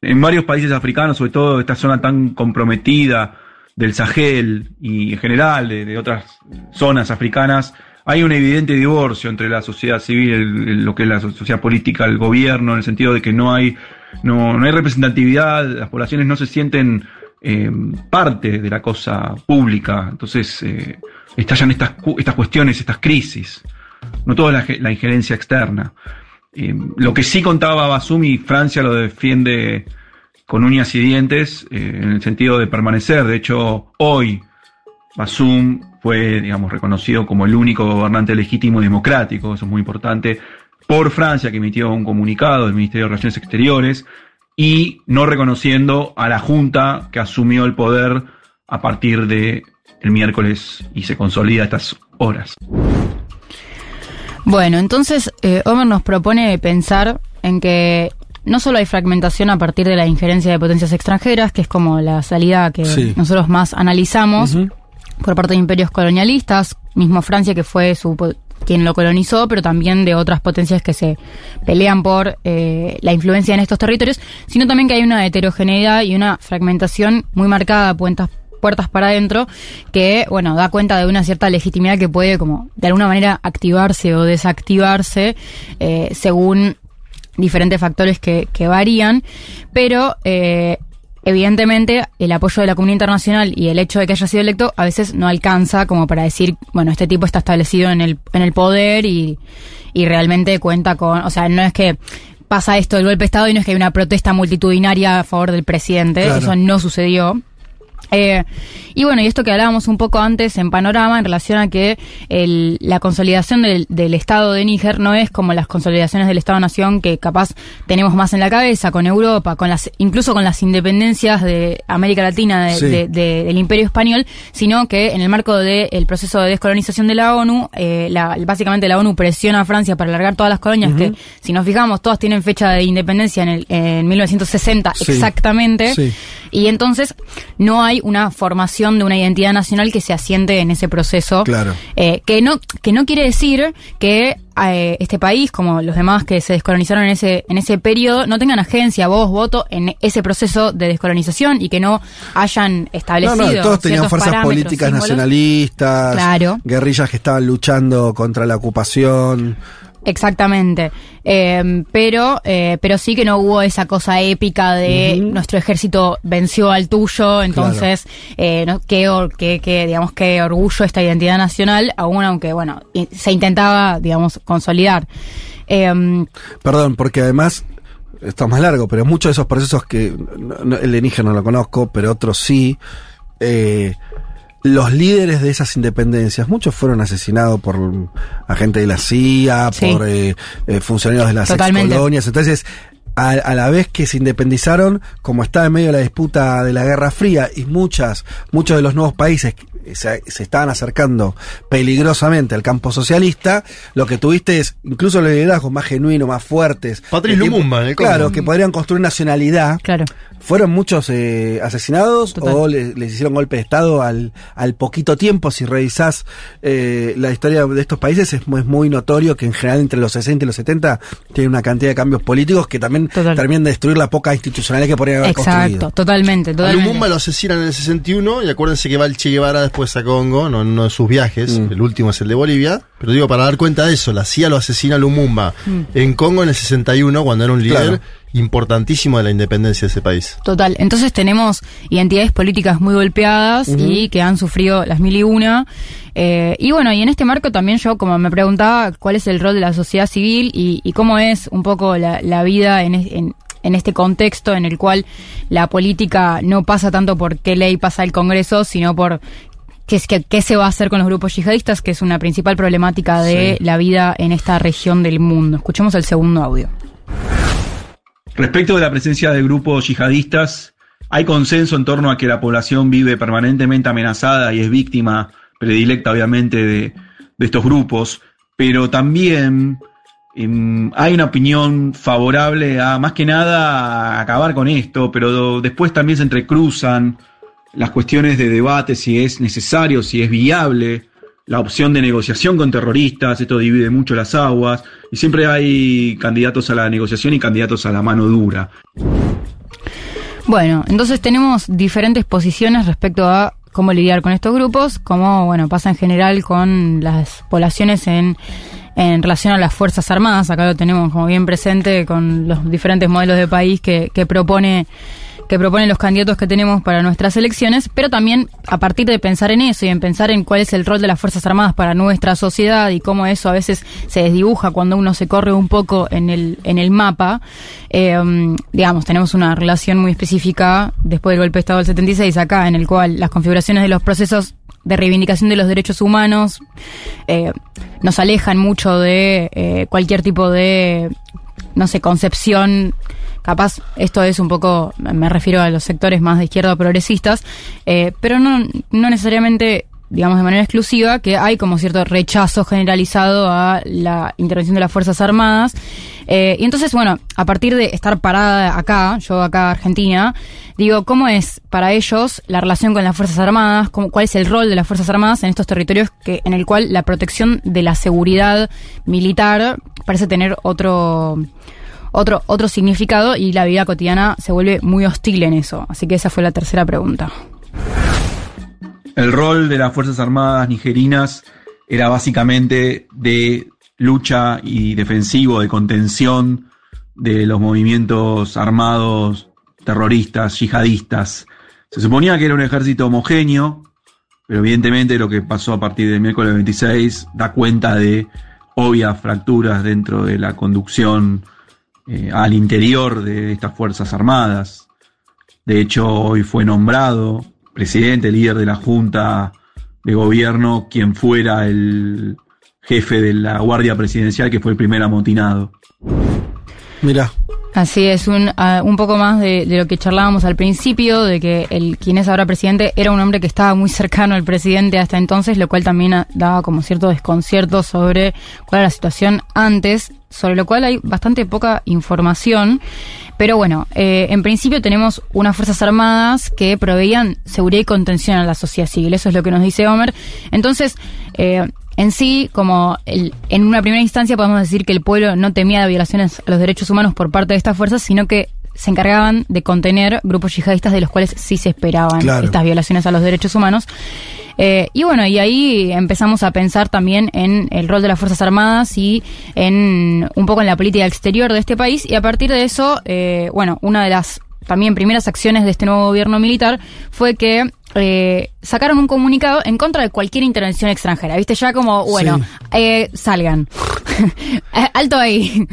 En varios países africanos, sobre todo esta zona tan comprometida del Sahel y en general de, de otras zonas africanas, hay un evidente divorcio entre la sociedad civil, lo que es la so- sociedad política, el gobierno, en el sentido de que no hay, no, no hay representatividad, las poblaciones no se sienten eh, parte de la cosa pública, entonces eh, estallan estas, estas cuestiones, estas crisis, no toda la, la injerencia externa. Eh, lo que sí contaba Basumi, Francia lo defiende con uñas y dientes, en el sentido de permanecer. De hecho, hoy Basum fue, digamos, reconocido como el único gobernante legítimo y democrático, eso es muy importante, por Francia, que emitió un comunicado del Ministerio de Relaciones Exteriores, y no reconociendo a la Junta que asumió el poder a partir de el miércoles y se consolida a estas horas. Bueno, entonces eh, Homer nos propone pensar en que no solo hay fragmentación a partir de la injerencia de potencias extranjeras, que es como la salida que Sí. nosotros más analizamos por parte de imperios colonialistas, mismo Francia que fue su quien lo colonizó, pero también de otras potencias que se pelean por eh, la influencia en estos territorios, sino también que hay una heterogeneidad y una fragmentación muy marcada, puertas, puertas para adentro, que, bueno, da cuenta de una cierta legitimidad que puede, como, de alguna manera activarse o desactivarse eh, según diferentes factores que, que varían, pero eh, evidentemente el apoyo de la comunidad internacional y el hecho de que haya sido electo a veces no alcanza como para decir, bueno, este tipo está establecido en el, en el poder y, y realmente cuenta con, o sea, no es que pasa esto del golpe de Estado y no es que hay una protesta multitudinaria a favor del presidente, Claro. eso no sucedió. Eh, y bueno, y esto que hablábamos un poco antes en panorama en relación a que el- la consolidación del, del Estado de Níger no es como las consolidaciones del Estado-Nación que capaz tenemos más en la cabeza, con Europa, con las, incluso con las independencias de América Latina de- Sí. de- de- del Imperio Español, sino que en el marco del proceso de descolonización de la ONU, eh, la- básicamente la ONU presiona a Francia para alargar todas las colonias que, si nos fijamos, todas tienen fecha de independencia en, el, en 1960 Sí. exactamente. Sí. Y entonces no hay una formación de una identidad nacional que se asiente en ese proceso. Claro. Eh, que no que no quiere decir que eh, este país, como los demás que se descolonizaron en ese en ese periodo, no tengan agencia, voz, voto en ese proceso de descolonización y que no hayan No, establecido no, todos tenían fuerzas políticas símbolos. nacionalistas, Claro. guerrillas que estaban luchando contra la ocupación. Exactamente. Eh, pero, eh, pero sí que no hubo esa cosa épica de nuestro ejército venció al tuyo, entonces, eh, no, qué, or- qué, qué, digamos, qué orgullo esta identidad nacional, aún aunque, bueno, se intentaba, digamos, consolidar. Eh, Perdón, porque además, esto es más largo, pero muchos de esos procesos que no- no- el de Níger no lo conozco, pero otros sí, eh, los líderes de esas independencias, muchos fueron asesinados por agentes de la CIA, Sí. por eh, eh, funcionarios de las Totalmente. colonias. Entonces, a, a la vez que se independizaron, como estaba en medio de la disputa de la Guerra Fría y muchas, muchos de los nuevos países se, se estaban acercando peligrosamente al campo socialista, lo que tuviste es incluso los liderazgos más genuinos, más fuertes. Tiempo- Lumumba, Congo. Claro, que podrían construir nacionalidad. Claro. Fueron muchos eh, asesinados Total. o le- les hicieron golpe de Estado al, al poquito tiempo. Si revisás eh, la historia de estos países, es, mu- es muy notorio que en general entre los 60 y los 70 tiene una cantidad de cambios políticos que también terminan de destruir la poca institucionalidad que podrían haber exacto, construido. totalmente, A totalmente. Lumumba lo asesinan en el 61 y acuérdense que va el Che Guevara después a Congo, no en uno de sus viajes, Mm. el último es el de Bolivia, pero digo, para dar cuenta de eso, la CIA lo asesina a Lumumba Mm. en Congo en el 61 cuando era un líder Claro. importantísimo de la independencia de ese país. Total. Entonces tenemos identidades políticas muy golpeadas y que han sufrido las mil y una. Eh, y bueno, y en este marco también yo como me preguntaba cuál es el rol de la sociedad civil y, y cómo es un poco la, la vida en, en este contexto en el cual la política no pasa tanto por qué ley pasa el Congreso, sino por qué, es- qué, qué se va a hacer con los grupos yihadistas, que es una principal problemática de Sí. la vida en esta región del mundo. Escuchemos el segundo audio. Respecto de la presencia de grupos yihadistas, hay consenso en torno a que la población vive permanentemente amenazada y es víctima predilecta, obviamente, de, de estos grupos, pero también em, hay una opinión favorable a, más que nada, a acabar con esto, pero después también se entrecruzan las cuestiones de debate, si es necesario, si es viable, la opción de negociación con terroristas, esto divide mucho las aguas, y siempre hay candidatos a la negociación y candidatos a la mano dura. Bueno, entonces tenemos diferentes posiciones respecto a cómo lidiar con estos grupos, como bueno pasa en general con las poblaciones en, en relación a las Fuerzas Armadas. Acá lo tenemos como bien presente con los diferentes modelos de país que, que propone que proponen los candidatos que tenemos para nuestras elecciones, pero también a partir de pensar en eso y en pensar en cuál es el rol de las Fuerzas Armadas para nuestra sociedad y cómo eso a veces se desdibuja cuando uno se corre un poco en el, en el mapa, um, digamos, tenemos una relación muy específica después del golpe de Estado del 76 acá, en el cual las configuraciones de los procesos de reivindicación de los derechos humanos eh, nos alejan mucho de eh, cualquier tipo de, no sé, concepción capaz esto es un poco, me refiero a los sectores más de izquierda progresistas, eh, pero no, no necesariamente, digamos de manera exclusiva, que hay como cierto rechazo generalizado a la intervención de las Fuerzas Armadas. Eh, y entonces, bueno, a partir de estar parada acá, yo acá Argentina, digo, ¿cómo es para ellos la relación con las Fuerzas Armadas? ¿Cómo- ¿Cuál es el rol de las Fuerzas Armadas en estos territorios que, en el cual la protección de la seguridad militar parece tener otro otro, otro significado y la vida cotidiana se vuelve muy hostil en eso. Así que esa fue la tercera pregunta. El rol de las Fuerzas Armadas nigerinas era básicamente de lucha y defensivo, de contención de los movimientos armados terroristas, yihadistas. Se suponía que era un ejército homogéneo, pero evidentemente lo que pasó a partir del miércoles 26 da cuenta de obvias fracturas dentro de la conducción eh, al interior de estas Fuerzas Armadas. De hecho, hoy fue nombrado presidente, líder de la Junta de Gobierno, quien fuera el jefe de la Guardia Presidencial, que fue el primer amotinado. Mira, Así es, un, ah, un poco más de, lo que charlábamos al principio, de que el quien es ahora presidente era un hombre que estaba muy cercano al presidente hasta entonces, lo cual también ah, daba como cierto desconcierto sobre cuál era la situación antes, sobre lo cual hay bastante poca información. Pero bueno, eh, en principio tenemos unas Fuerzas Armadas que proveían seguridad y contención a la sociedad civil, eso es lo que nos dice Homer. Entonces, eh, en sí, como el- en una primera instancia podemos decir que el pueblo no temía de violaciones a los derechos humanos por parte de estas fuerzas, sino que se encargaban de contener grupos yihadistas de los cuales sí se esperaban Claro. estas violaciones a los derechos humanos. Eh, y bueno, y ahí empezamos a pensar también en el rol de las Fuerzas Armadas y en un poco en la política exterior de este país. Y a partir de eso, eh, bueno, una de las también primeras acciones de este nuevo gobierno militar fue que eh, sacaron un comunicado en contra de cualquier intervención extranjera. ¿Viste? Ya como, bueno, Sí. eh, salgan. Eh, Alto ahí.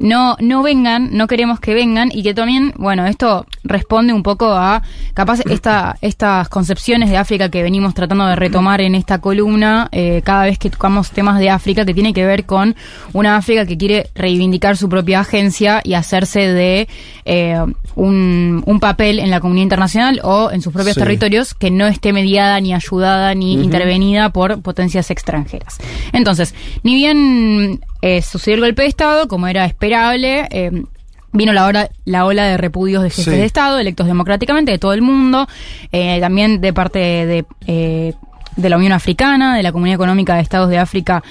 No, no vengan, no queremos que vengan y que también, bueno, esto responde un poco a capaz esta, estas concepciones de África que venimos tratando de retomar en esta columna eh, cada vez que tocamos temas de África que tiene que ver con una África que quiere reivindicar su propia agencia y hacerse de eh, un, un papel en la comunidad internacional o en sus propios Sí. territorios que no esté mediada ni ayudada ni intervenida por potencias extranjeras. Entonces, ni bien eh, sucedió el golpe de Estado, como era esperable, eh, vino la, hora, la ola de repudios de jefes Sí. de Estado, electos democráticamente de todo el mundo, eh, también de parte de... eh, de la Unión Africana, de la Comunidad Económica de Estados de África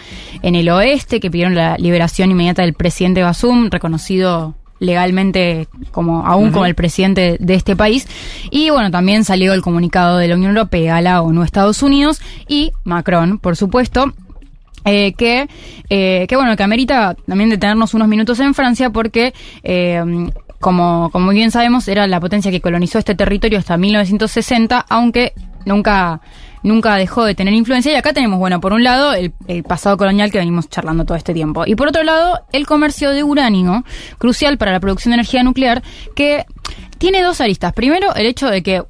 en el oeste, que pidieron la liberación inmediata del presidente Basum, reconocido legalmente como aún como el presidente de este país. Y bueno, también salió el comunicado de la Unión Europea, la ONU, Estados Unidos y Macron, por supuesto. Eh, que, eh, que bueno, que amerita también detenernos unos minutos en Francia porque eh, como, como bien sabemos, era la potencia que colonizó este territorio hasta 1960, aunque nunca, nunca dejó de tener influencia. Y acá tenemos, bueno, por un lado, el, el pasado colonial que venimos charlando todo este tiempo. Y por otro lado, el comercio de uranio, crucial para la producción de energía nuclear, que tiene dos aristas. Primero, el hecho de que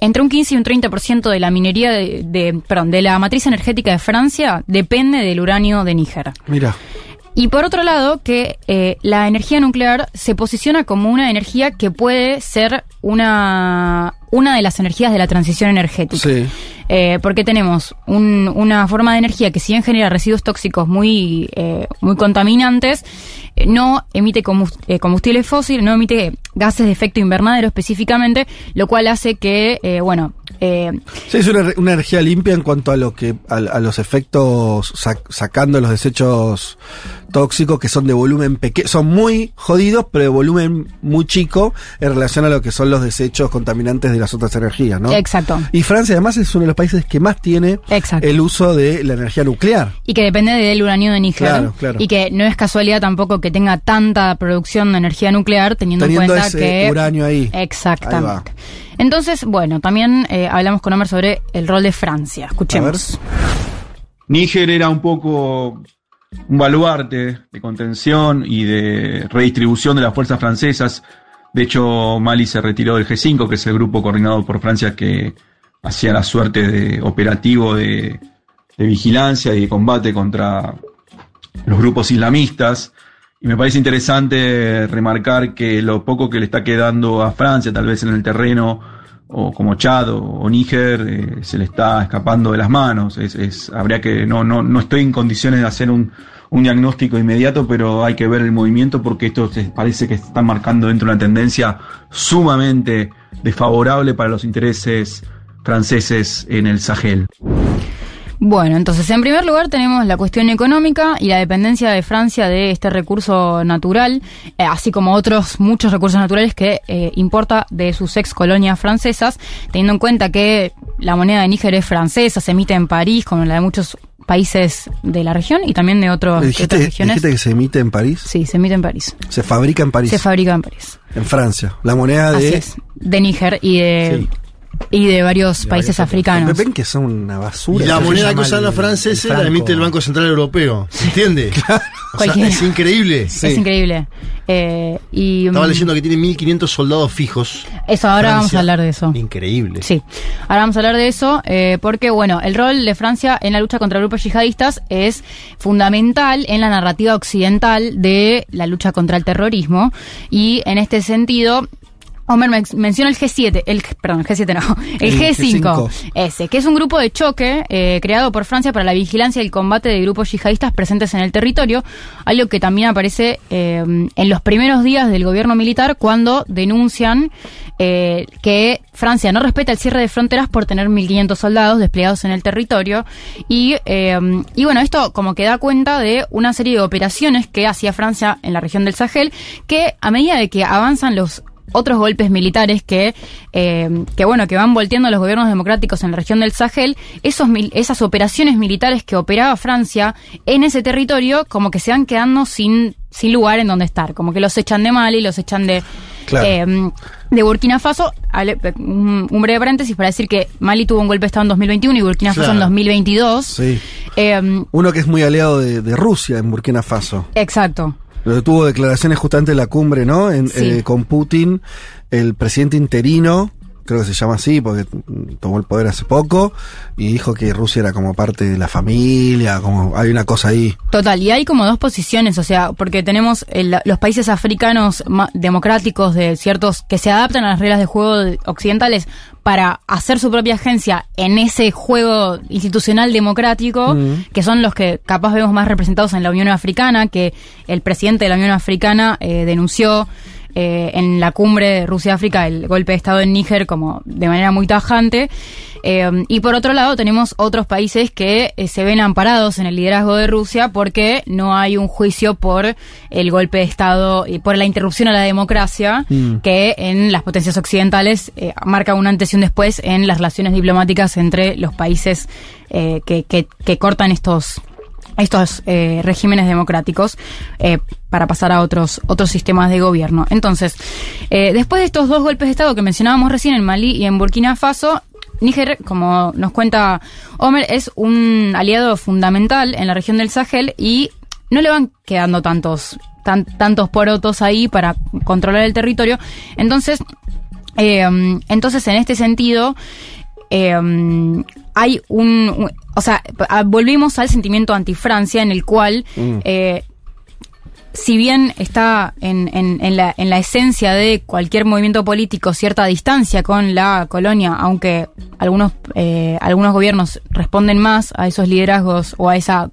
entre un 15 y un 30% de la minería de, de- perdón, de la matriz energética de Francia depende del uranio de Níger. mira. Y por otro lado, que eh, la energía nuclear se posiciona como una energía que puede ser una, una de las energías de la transición energética. Sí. Eh, porque tenemos un- una forma de energía que si bien genera residuos tóxicos muy, eh, muy contaminantes, eh, no emite eh, combustible fósil, no emite gases de efecto invernadero específicamente, lo cual hace que, eh, bueno, eh, Sí, es una, energía limpia en cuanto a lo que a, a los efectos sac- sacando los desechos tóxicos que son de volumen pequeño, son muy jodidos, pero de volumen muy chico en relación a lo que son los desechos contaminantes de las otras energías, ¿no? Exacto. Y Francia además es uno de los países que más tiene Exacto. el uso de la energía nuclear. Y que depende del uranio de Níger. Claro, claro. Y que no es casualidad tampoco que tenga tanta producción de energía nuclear, teniendo, Teniendo en cuenta ese que. uranio ahí. Exactamente. Entonces, bueno, también eh, hablamos con Homer sobre el rol de Francia. Escuchemos. Níger era un poco un baluarte de contención y de redistribución de las fuerzas francesas. De hecho, Mali se retiró del G5, que es el grupo coordinado por Francia que hacía la suerte de operativo de vigilancia y de combate contra los grupos islamistas. Y me parece interesante remarcar que lo poco que le está quedando a Francia, tal vez en el terreno, o como Chad o, Níger, eh, se le está escapando de las manos. Es, habría que, no, no, no estoy en condiciones de hacer un, un diagnóstico inmediato, pero hay que ver el movimiento porque esto parece que está marcando dentro de una tendencia sumamente desfavorable para los intereses franceses en el Sahel. Bueno, entonces, en primer lugar tenemos la cuestión económica y la dependencia de Francia de este recurso natural, eh, así como otros muchos recursos naturales que eh, importa de sus ex colonias francesas, teniendo en cuenta que la moneda de Níger es francesa, se emite en París, como la de muchos países de la región y también de, otros, ¿Me de dijiste, otras regiones. dijiste que se emite en París? Sí, se emite en París. Se fabrica en París. Se fabrica en París. en Francia. La moneda Así de. es. De Níger y de. Y de varios países africanos. Ven que son una basura. Y la moneda que usan los franceses la emite el Banco Central Europeo. ¿Se entiende? O sea, Cualquiera. es increíble. Es increíble. Eh, y, Estaba mm, leyendo que tiene 1500 soldados fijos. Eso, ahora vamos a hablar de eso. Increíble. Sí, ahora vamos a hablar de eso, eh, porque bueno, el rol de Francia en la lucha contra grupos yihadistas es fundamental en la narrativa occidental de la lucha contra el terrorismo y en este sentido... Homer men- menciona el G7, el, perdón, el G7 no, el, El G5, G5. ese, que es un grupo de choque eh, creado por Francia para la vigilancia y el combate de grupos yihadistas presentes en el territorio, algo que también aparece eh, en los primeros días del gobierno militar cuando denuncian eh, que Francia no respeta el cierre de fronteras por tener 1.500 soldados desplegados en el territorio y, eh, y bueno, esto como que da cuenta de una serie de operaciones que hacía Francia en la región del Sahel que a medida de que avanzan los otros golpes militares que, eh, que bueno, que van volteando los gobiernos democráticos en la región del Sahel, esos mil- esas operaciones militares que operaba Francia en ese territorio, como que se van quedando sin, sin lugar en donde estar, como que los echan de Mali, los echan de, Claro. eh, de Burkina Faso. Un breve paréntesis para decir que Mali tuvo un golpe de Estado en 2021 y Burkina Faso en Claro. 2022. Sí. Eh, Uno que es muy aliado de, de Rusia en Burkina Faso. exacto. Tuvo declaraciones justamente en la cumbre, ¿no? En, Sí. eh, con Putin, el presidente interino, creo que se llama así porque tomó el poder hace poco, y dijo que Rusia era como parte de la familia, como hay una cosa ahí. Total, y hay como dos posiciones, o sea, porque tenemos el- los países africanos democráticos de ciertos que se adaptan a las reglas de juego de- occidentales para hacer su propia agencia en ese juego institucional democrático, Mm. que son los que capaz vemos más representados en la Unión Africana, que el presidente de la Unión Africana eh, denunció eh, en la cumbre de Rusia-África el golpe de Estado en Níger como de manera muy tajante. Eh, y por otro lado tenemos otros países que eh, se ven amparados en el liderazgo de Rusia porque no hay un juicio por el golpe de Estado y por la interrupción a la democracia Mm. que en las potencias occidentales marca un antes y un después en las relaciones diplomáticas entre los países que, que- que cortan estos estos eh, regímenes democráticos eh, para pasar a otros otros sistemas de gobierno. Entonces, eh, después de estos dos golpes de Estado que mencionábamos recién en Malí y en Burkina Faso, Níger, como nos cuenta Homer, es un aliado fundamental en la región del Sahel y no le van quedando tantos tan- tantos porotos ahí para controlar el territorio. Entonces, entonces en este sentido, hay un, un- o sea, a- volvimos al sentimiento anti-Francia en el cual, Mm. eh, si bien está en, en- en la, en la esencia de cualquier movimiento político cierta distancia con la colonia, aunque algunos, eh, algunos gobiernos responden más a esos liderazgos o a esa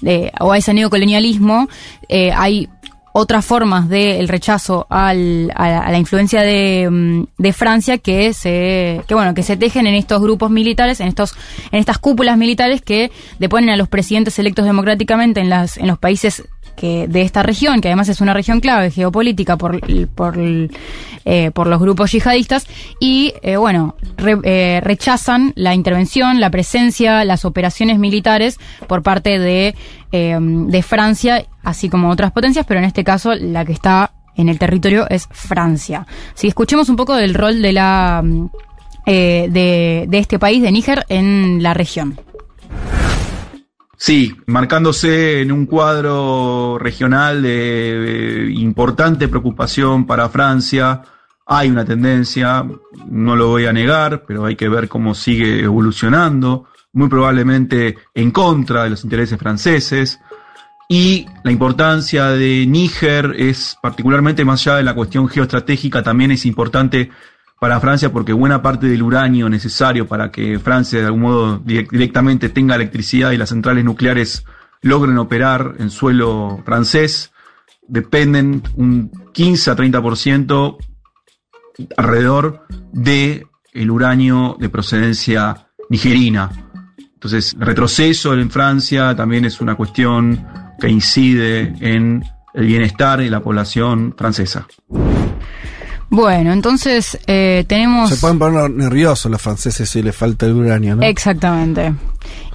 de- o a ese neocolonialismo, eh, hay otras formas del rechazo al- a, la- a la influencia de, mm, de Francia que se que bueno que se tejen en estos grupos militares en estos en estas cúpulas militares que deponen a los presidentes electos democráticamente en las en los países que de esta región que además es una región clave geopolítica por por eh, por los grupos yihadistas y eh, bueno eh, rechazan la intervención la presencia las operaciones militares por parte de de Francia así como otras potencias pero en este caso la que está en el territorio es Francia. Si escuchemos un poco del rol de la mm, de, de este país de Níger en la región Sí, marcándose en un cuadro regional de, eh, importante preocupación para Francia. Hay una tendencia, no lo voy a negar, pero hay que ver cómo sigue evolucionando, muy probablemente en contra de los intereses franceses. Y la importancia de Níger es particularmente más allá de la cuestión geoestratégica, también es importante para Francia porque buena parte del uranio necesario para que Francia de algún modo direct- directamente tenga electricidad y las centrales nucleares logren operar en suelo francés dependen un 15 a 30% alrededor de el uranio de procedencia nigerina. Entonces, el retroceso en Francia también es una cuestión que incide en el bienestar de la población francesa. Bueno entonces eh, tenemos Se pueden poner nerviosos los franceses si les falta el uranio, ¿no? exactamente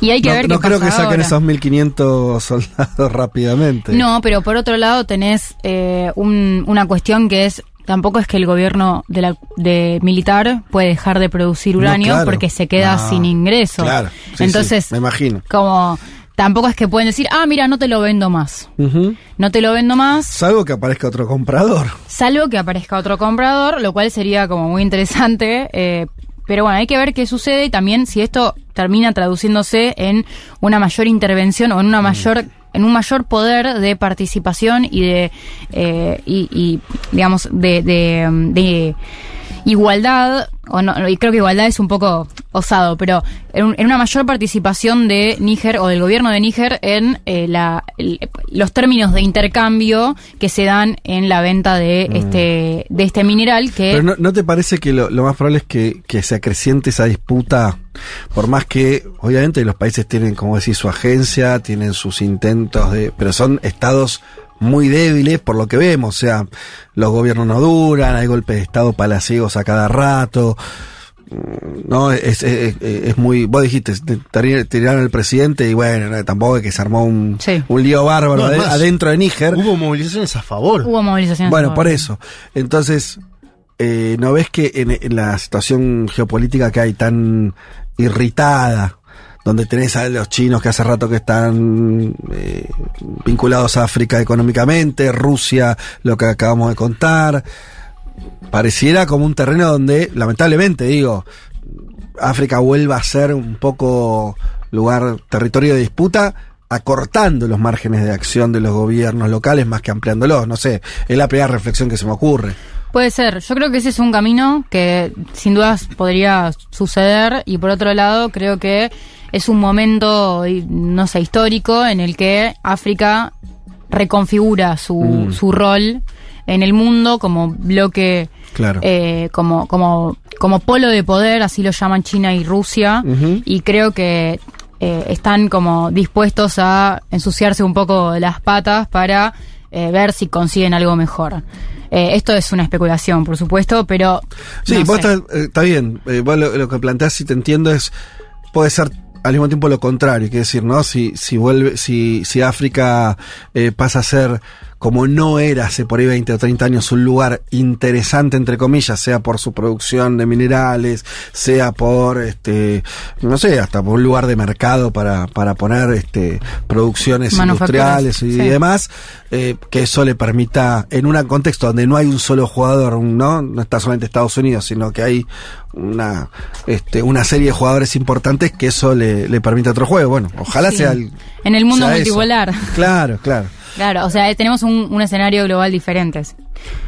y hay que no ver no qué creo pasa que saquen esos 1500 soldados rápidamente. No, pero por otro lado tenés eh, un- una cuestión que es tampoco es que el gobierno de la de militar puede dejar de producir No, uranio claro. porque se queda No. sin ingreso. Claro. Sí, Entonces, sí, me imagino. como tampoco es que pueden decir, ah, mira, no te lo vendo más. No te lo vendo más, Salvo que aparezca otro comprador. salvo que aparezca otro comprador, lo cual sería como muy interesante. eh, pero bueno, hay que ver qué sucede y también si esto termina traduciéndose en una mayor intervención o en una mayor en un mayor poder de participación y de eh, y, y, digamos de, de, de igualdad o no, y creo que igualdad es un poco osado pero en, en una mayor participación de Níger o del gobierno de Níger en eh, la, el- los términos de intercambio que se dan en la venta de este de este mineral que Pero no, ¿no te parece que lo, lo más probable es que, que se acreciente esa disputa? Por más que, obviamente, los países tienen, como decir, su agencia, tienen sus intentos de. Pero son estados muy débiles por lo que vemos. O sea, los gobiernos no duran, hay golpes de estado palaciegos a cada rato. Mm, No, es, es, es muy. Vos dijiste, te- te- tiraron el presidente y bueno, tampoco es que se armó un, un lío bárbaro No, ade- además, adentro de Níger. Hubo movilizaciones a favor. hubo movilizaciones Bueno, a por eso. Entonces, eh, ¿no ves que en, en la situación geopolítica que hay tan irritada, donde tenés a los chinos que hace rato que están eh, vinculados a África económicamente, Rusia, lo que acabamos de contar, pareciera como un terreno donde, lamentablemente digo, África vuelva a ser un poco lugar, territorio de disputa, acortando los márgenes de acción de los gobiernos locales más que ampliándolos. No sé, es la primera reflexión que se me ocurre. Puede ser. Yo creo que ese es un camino que sin dudas podría suceder y por otro lado creo que es un momento, no sé, histórico en el que África reconfigura su, Mm. su rol en el mundo como bloque, Claro. eh, como, como, como polo de poder, así lo llaman China y Rusia, y creo que eh, están como dispuestos a ensuciarse un poco las patas para eh, ver si consiguen algo mejor. Eh, esto es una especulación, por supuesto, pero... Sí, no vos estás, eh, está bien. Vos lo, lo que planteás, si te entiendo, es puede ser al mismo tiempo lo contrario, que decir, ¿no? Si, si vuelve, si, si África eh, pasa a ser como no era hace por ahí 20 o 30 años un lugar interesante entre comillas, sea por su producción de minerales, sea por este, no sé, hasta por un lugar de mercado para, para poner este producciones industriales y sí. demás, eh, que eso le permita, en un contexto donde no hay un solo jugador, ¿no? No está solamente Estados Unidos, sino que hay una, este, una serie de jugadores importantes que eso le, le permite otro juego. Bueno, ojalá Sí. sea el, En el mundo eso. multipolar. Claro, claro. Claro, o sea, tenemos un, un escenario global diferente.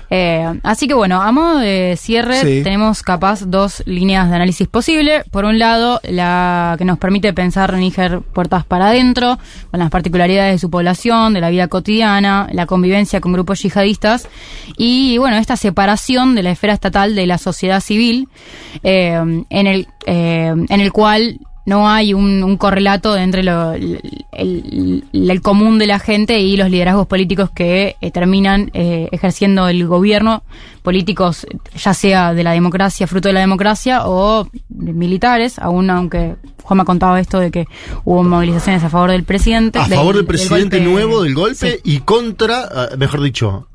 Eh, así que bueno, a modo de cierre, Sí. tenemos capaz dos líneas de análisis posible. Por un lado, la que nos permite pensar Níger puertas para adentro, con las particularidades de su población, de la vida cotidiana, la convivencia con grupos yihadistas y bueno, esta separación de la esfera estatal de la sociedad civil, eh, en, el, eh, en el cual no hay un, un correlato entre lo- el, el- el común de la gente y los liderazgos políticos que eh, terminan eh, ejerciendo el gobierno, políticos ya sea de la democracia, fruto de la democracia, o de militares, aún aunque Juan me ha contado esto de que hubo movilizaciones a favor del presidente. A favor del presidente nuevo del golpe y contra, ah, mejor dicho,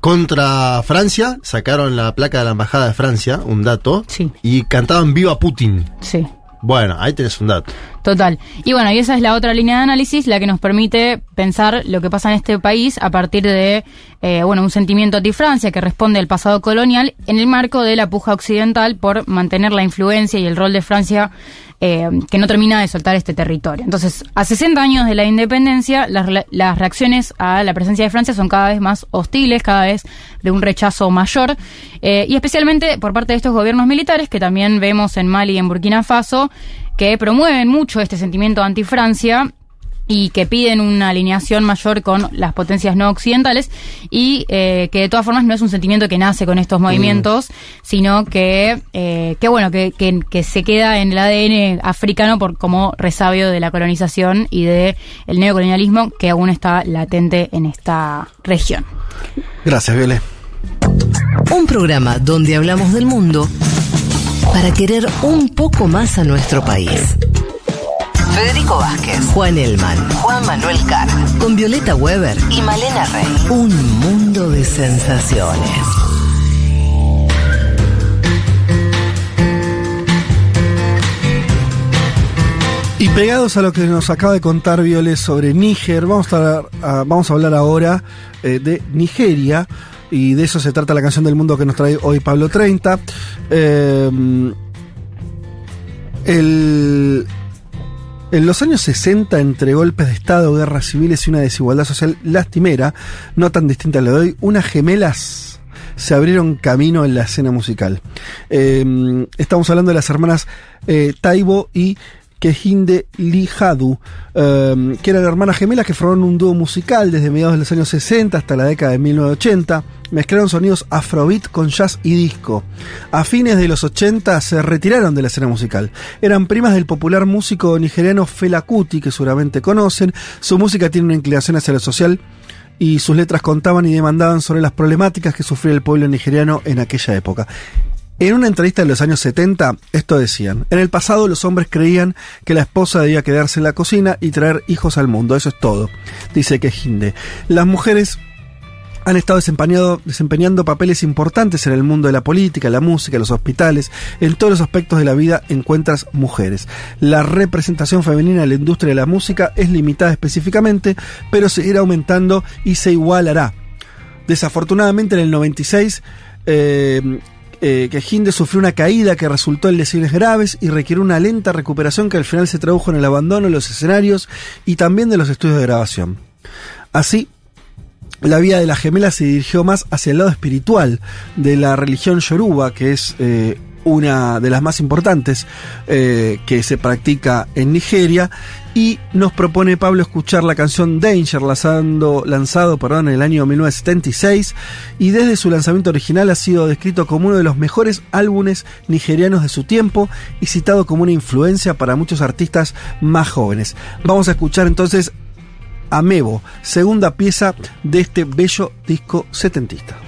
contra Francia, sacaron la placa de la embajada de Francia, un dato, y cantaban Viva Putin. Sí. Bueno, ahí tenés un dato. Total. Y bueno, y esa es la otra línea de análisis, la que nos permite pensar lo que pasa en este país a partir de, eh, bueno, un sentimiento anti-Francia que responde al pasado colonial en el marco de la puja occidental por mantener la influencia y el rol de Francia eh, que no termina de soltar este territorio. Entonces, a 60 años de la independencia, las, reacciones a la presencia de Francia son cada vez más hostiles, cada vez de un rechazo mayor, eh, y especialmente por parte de estos gobiernos militares que también vemos en Mali y en Burkina Faso, que promueven mucho este sentimiento anti-Francia y que piden una alineación mayor con las potencias no occidentales y eh, que de todas formas no es un sentimiento que nace con estos movimientos, sino que, eh, que bueno, que, que, que se queda en el ADN africano por como resabio de la colonización y de el neocolonialismo que aún está latente en esta región. Gracias, Viole. Un programa donde hablamos del mundo para querer un poco más a nuestro país. Federico Vázquez, Juan Elman, Juan Manuel Carr, con Violeta Weber y Malena Rey. Un mundo de sensaciones. Y pegados a lo que nos acaba de contar Violet sobre Níger, vamos a hablar, vamos a hablar ahora eh, de Nigeria. Y de eso se trata la canción del mundo que nos trae hoy Pablo 30. Eh, el, en los años 60, entre golpes de Estado, guerras civiles y una desigualdad social lastimera, no tan distinta a la de hoy, unas gemelas se abrieron camino en la escena musical. Eh, estamos hablando de las hermanas eh, Taibo y Kehinde Lijadu, eh, que eran hermanas gemelas que formaron un dúo musical desde mediados de los años 60 hasta la década de 1980. Mezclaron sonidos afrobeat con jazz y disco. A fines de los 80 se retiraron de la escena musical. Eran primas del popular músico nigeriano Fela Kuti, que seguramente conocen. Su música tiene una inclinación hacia lo social y sus letras contaban y demandaban sobre las problemáticas que sufría el pueblo nigeriano en aquella época. En una entrevista de los años 70, esto decían, en el pasado los hombres creían que la esposa debía quedarse en la cocina y traer hijos al mundo, eso es todo, dice Quejinde. Las mujeres han estado desempeñando papeles importantes en el mundo de la política, la música, los hospitales, en todos los aspectos de la vida encuentras mujeres. La representación femenina en la industria de la música es limitada específicamente, pero seguirá aumentando y se igualará. Desafortunadamente en el 96, eh, eh, que Hinde sufrió una caída que resultó en lesiones graves y requirió una lenta recuperación que al final se tradujo en el abandono de los escenarios y también de los estudios de grabación. Así, la vida de la gemela se dirigió más hacia el lado espiritual de la religión yoruba, que es eh, una de las más importantes eh, que se practica en Nigeria. Y nos propone Pablo escuchar la canción Danger, lanzando, lanzado perdón, en el año 1976. Y desde su lanzamiento original ha sido descrito como uno de los mejores álbumes nigerianos de su tiempo y citado como una influencia para muchos artistas más jóvenes. Vamos a escuchar entonces Amebo, segunda pieza de este bello disco setentista.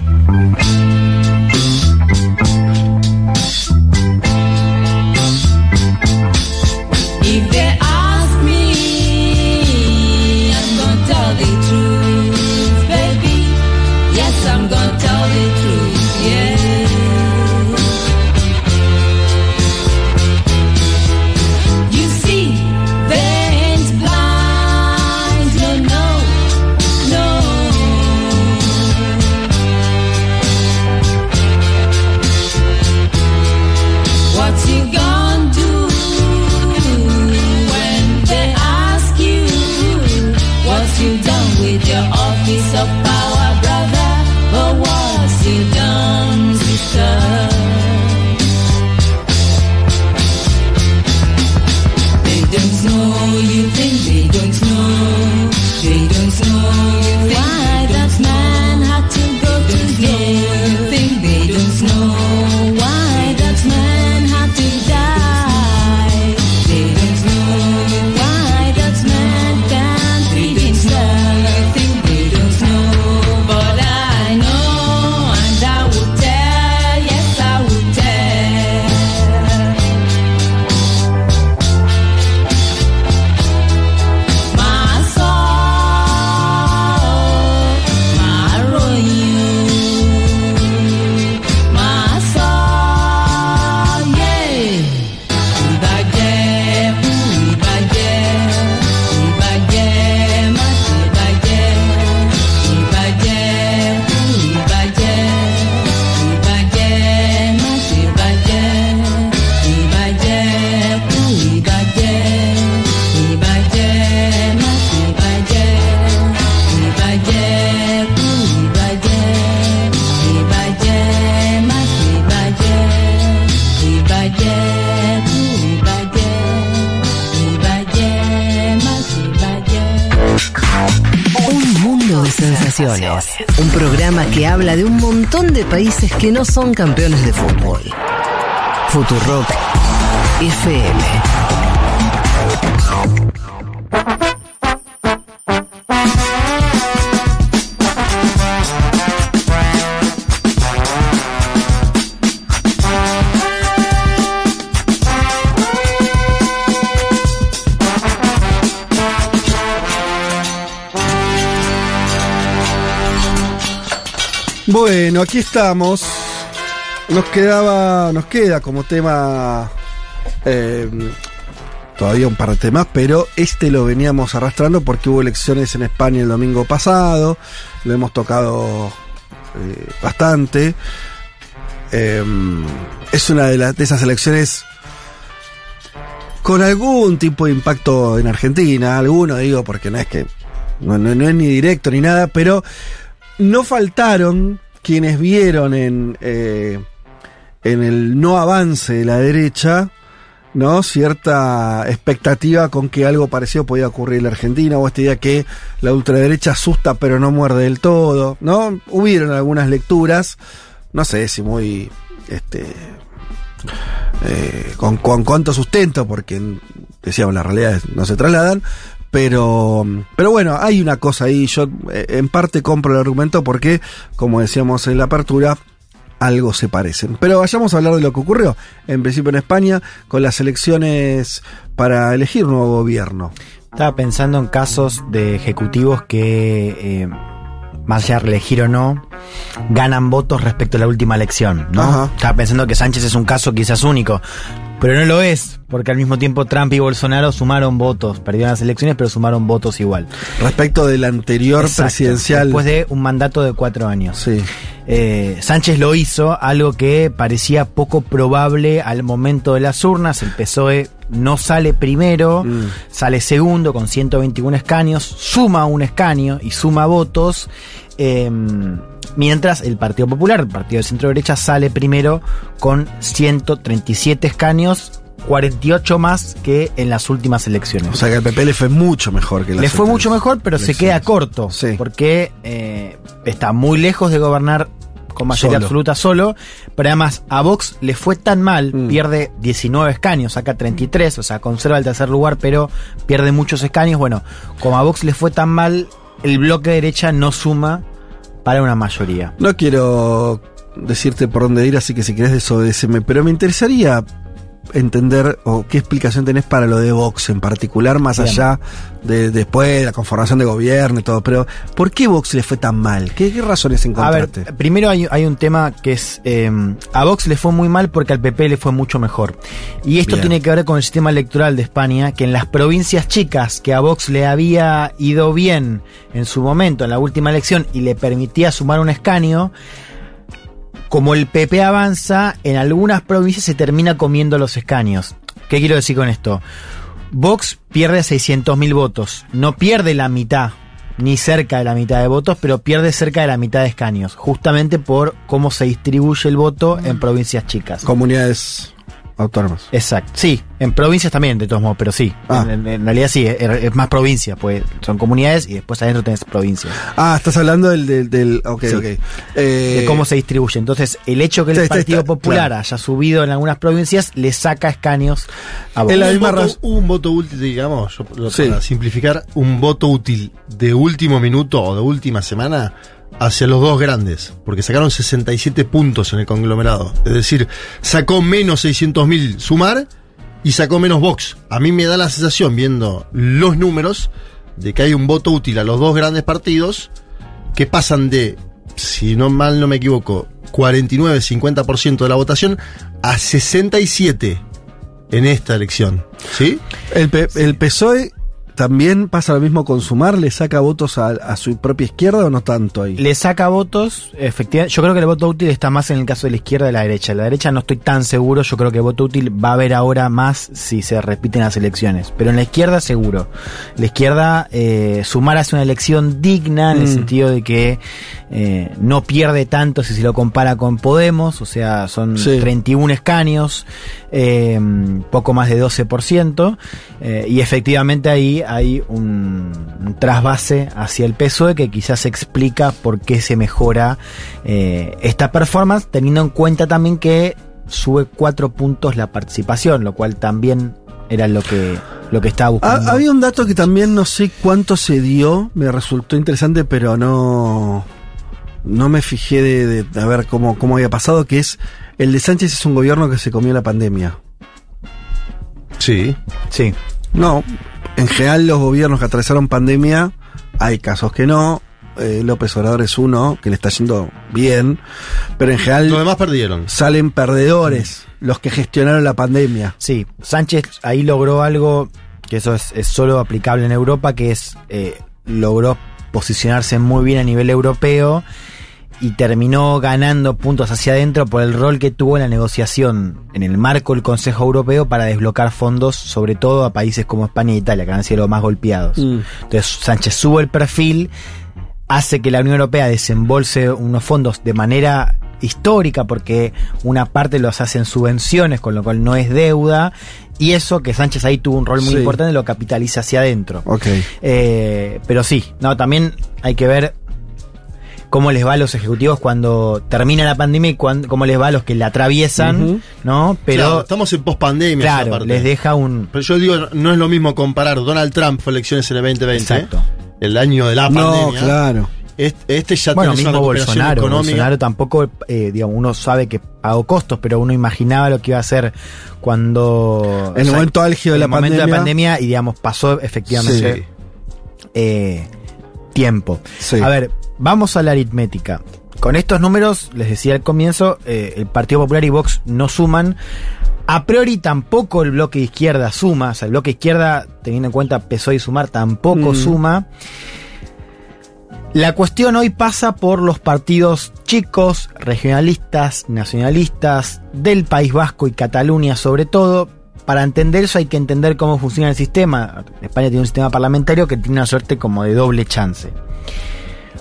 Que no son campeones de fútbol. Futurock FM. Bueno, aquí estamos. Nos quedaba, nos queda como tema eh, todavía un par de temas, pero este lo veníamos arrastrando porque hubo elecciones en España el domingo pasado, lo hemos tocado eh, bastante. Eh, es una de, de esas elecciones con algún tipo de impacto en Argentina, alguno digo, porque no es que no, no- no es ni directo ni nada, pero no faltaron quienes vieron en, eh, en el no avance de la derecha, ¿no? Cierta expectativa con que algo parecido podía ocurrir en la Argentina, o esta idea que la ultraderecha asusta pero no muerde del todo, ¿no? Hubieron algunas lecturas, no sé si muy, este, eh, con, con cuánto sustento, porque decíamos las realidades no se trasladan, pero, pero bueno, hay una cosa ahí, yo eh, en parte compro el argumento porque, como decíamos en la apertura, algo se parecen. Pero vayamos a hablar de lo que ocurrió, en principio en España, con las elecciones para elegir nuevo gobierno. Estaba pensando en casos de ejecutivos que, eh, más allá de reelegir o no, ganan votos respecto a la última elección, ¿no? Ajá. Estaba pensando que Sánchez es un caso quizás único, pero no lo es, porque al mismo tiempo Trump y Bolsonaro sumaron votos, perdieron las elecciones, pero sumaron votos igual. Respecto del anterior Exacto, presidencial. Después de un mandato de cuatro años. Sí. Eh, Sánchez lo hizo, algo que parecía poco probable al momento de las urnas. El PSOE no sale primero, Mm. sale segundo con 121 escaños, suma un escaño y suma votos. eh, mientras el Partido Popular, el partido de centro derecha, sale primero con 137 escaños, 48 más que en las últimas elecciones. O sea que al PP le fue mucho mejor que la Le fue mucho mejor, pero se queda corto. Sí. Porque eh, está muy lejos de gobernar con mayoría Solo. absoluta solo. Pero además a Vox le fue tan mal, Mm. pierde 19 escaños, saca 33, o sea, conserva el tercer lugar, pero pierde muchos escaños. Bueno, como a Vox le fue tan mal, el bloque de derecha no suma para una mayoría. No quiero decirte por dónde ir, así que si querés desobedeceme, pero me interesaría entender o qué explicación tenés para lo de Vox en particular, más Bien. allá de después de la conformación de gobierno y todo, pero ¿por qué Vox le fue tan mal? ¿Qué, qué razones A encontraste? ver, primero hay, hay un tema que es. eh, a Vox le fue muy mal porque al PP le fue mucho mejor. Y esto Bien. tiene que ver con el sistema electoral de España, que en las provincias chicas que a Vox le había ido bien en su momento, en la última elección, y le permitía sumar un escaño. Como el PP avanza, en algunas provincias se termina comiendo los escaños. ¿Qué quiero decir con esto? Vox pierde 600.000 votos. No pierde la mitad, ni cerca de la mitad de votos, pero pierde cerca de la mitad de escaños. Justamente por cómo se distribuye el voto en provincias chicas. Comunidades autónomas. Exacto. Sí, en provincias también, de todos modos, pero sí. Ah. En, en realidad sí, es, es más provincia, pues son comunidades y después adentro tenés provincias. Ah, estás hablando del... del, del- ok, Sí. ok. Eh, de cómo se distribuye. Entonces, el hecho que el Está- está- Partido está- Popular claro. haya subido en algunas provincias le saca escaños a Vox. En la un misma voto- un voto útil, digamos, yo- lo- Sí. para simplificar, un voto útil de último minuto o de última semana hacia los dos grandes, porque sacaron 67 puntos en el conglomerado. Es decir, sacó menos 600.000 sumar y sacó menos Vox. A mí me da la sensación, viendo los números, de que hay un voto útil a los dos grandes partidos que pasan de, si no mal no me equivoco, 49-50% de la votación a 67 en esta elección. ¿Sí? El, P- el PSOE también pasa lo mismo con Sumar, le saca votos a, a su propia izquierda o no tanto ahí. Le saca votos, efectivamente. Yo creo que el voto útil está más en el caso de la izquierda y de la derecha. La derecha no estoy tan seguro. Yo creo que el voto útil va a haber ahora más si se repiten las elecciones. Pero en la izquierda, seguro. La izquierda, eh, sumar hace una elección digna en el Mm. sentido de que eh, no pierde tanto si se lo compara con Podemos. O sea, son Sí. 31 escaños, eh, poco más de 12%. eh, y efectivamente ahí hay un, un trasvase hacia el PSOE que quizás explica por qué se mejora eh, esta performance, teniendo en cuenta también que sube cuatro puntos la participación, lo cual también era lo que, lo que estaba Ha- buscando. había un dato que también no sé cuánto se dio, me resultó interesante, pero no, no me fijé de, a ver cómo, cómo había pasado, que es el de Sánchez es un gobierno que se comió la pandemia. Sí. Sí. No, en general los gobiernos que atravesaron pandemia, hay casos que no. eh, López Obrador es uno que le está yendo bien, pero en general Los demás perdieron. salen perdedores los que gestionaron la pandemia. Sí, Sánchez ahí logró algo que eso es, es solo aplicable en Europa, que es eh, logró posicionarse muy bien a nivel europeo y terminó ganando puntos hacia adentro por el rol que tuvo en la negociación en el marco del Consejo Europeo para desbloquear fondos, sobre todo a países como España e Italia, que han sido los más golpeados. Mm. Entonces Sánchez sube el perfil, hace que la Unión Europea desembolse unos fondos de manera histórica porque una parte los hace en subvenciones, con lo cual no es deuda, y eso que Sánchez ahí tuvo un rol muy Sí. importante lo capitaliza hacia adentro. Ok. Eh, pero sí, no, también hay que ver cómo les va a los ejecutivos cuando termina la pandemia y cuán- cómo les va a los que la atraviesan. ¿no? Pero Claro, estamos en pospandemia. claro, parte. les deja un Pero yo digo, no es lo mismo comparar. Donald Trump fue elecciones en el 2020. Exacto. El año de la No, pandemia. claro. Este, este ya bueno, una mismo Bolsonaro. económica. Bolsonaro tampoco, eh, digamos, uno sabe que pagó costos, pero uno imaginaba lo que iba a hacer cuando. En el momento álgido de en la el momento de pandemia. la pandemia y, digamos, pasó efectivamente eh, tiempo. Sí. A ver, vamos a la aritmética. Con estos números, les decía al comienzo, eh, el Partido Popular y Vox no suman. A priori tampoco el bloque de izquierda suma, o sea, el bloque de izquierda, teniendo en cuenta PSOE y Sumar, tampoco Mm. suma. La cuestión hoy pasa por los partidos chicos, regionalistas, nacionalistas, del País Vasco y Cataluña sobre todo. Para entender eso hay que entender cómo funciona el sistema. España tiene un sistema parlamentario que tiene una suerte como de doble chance.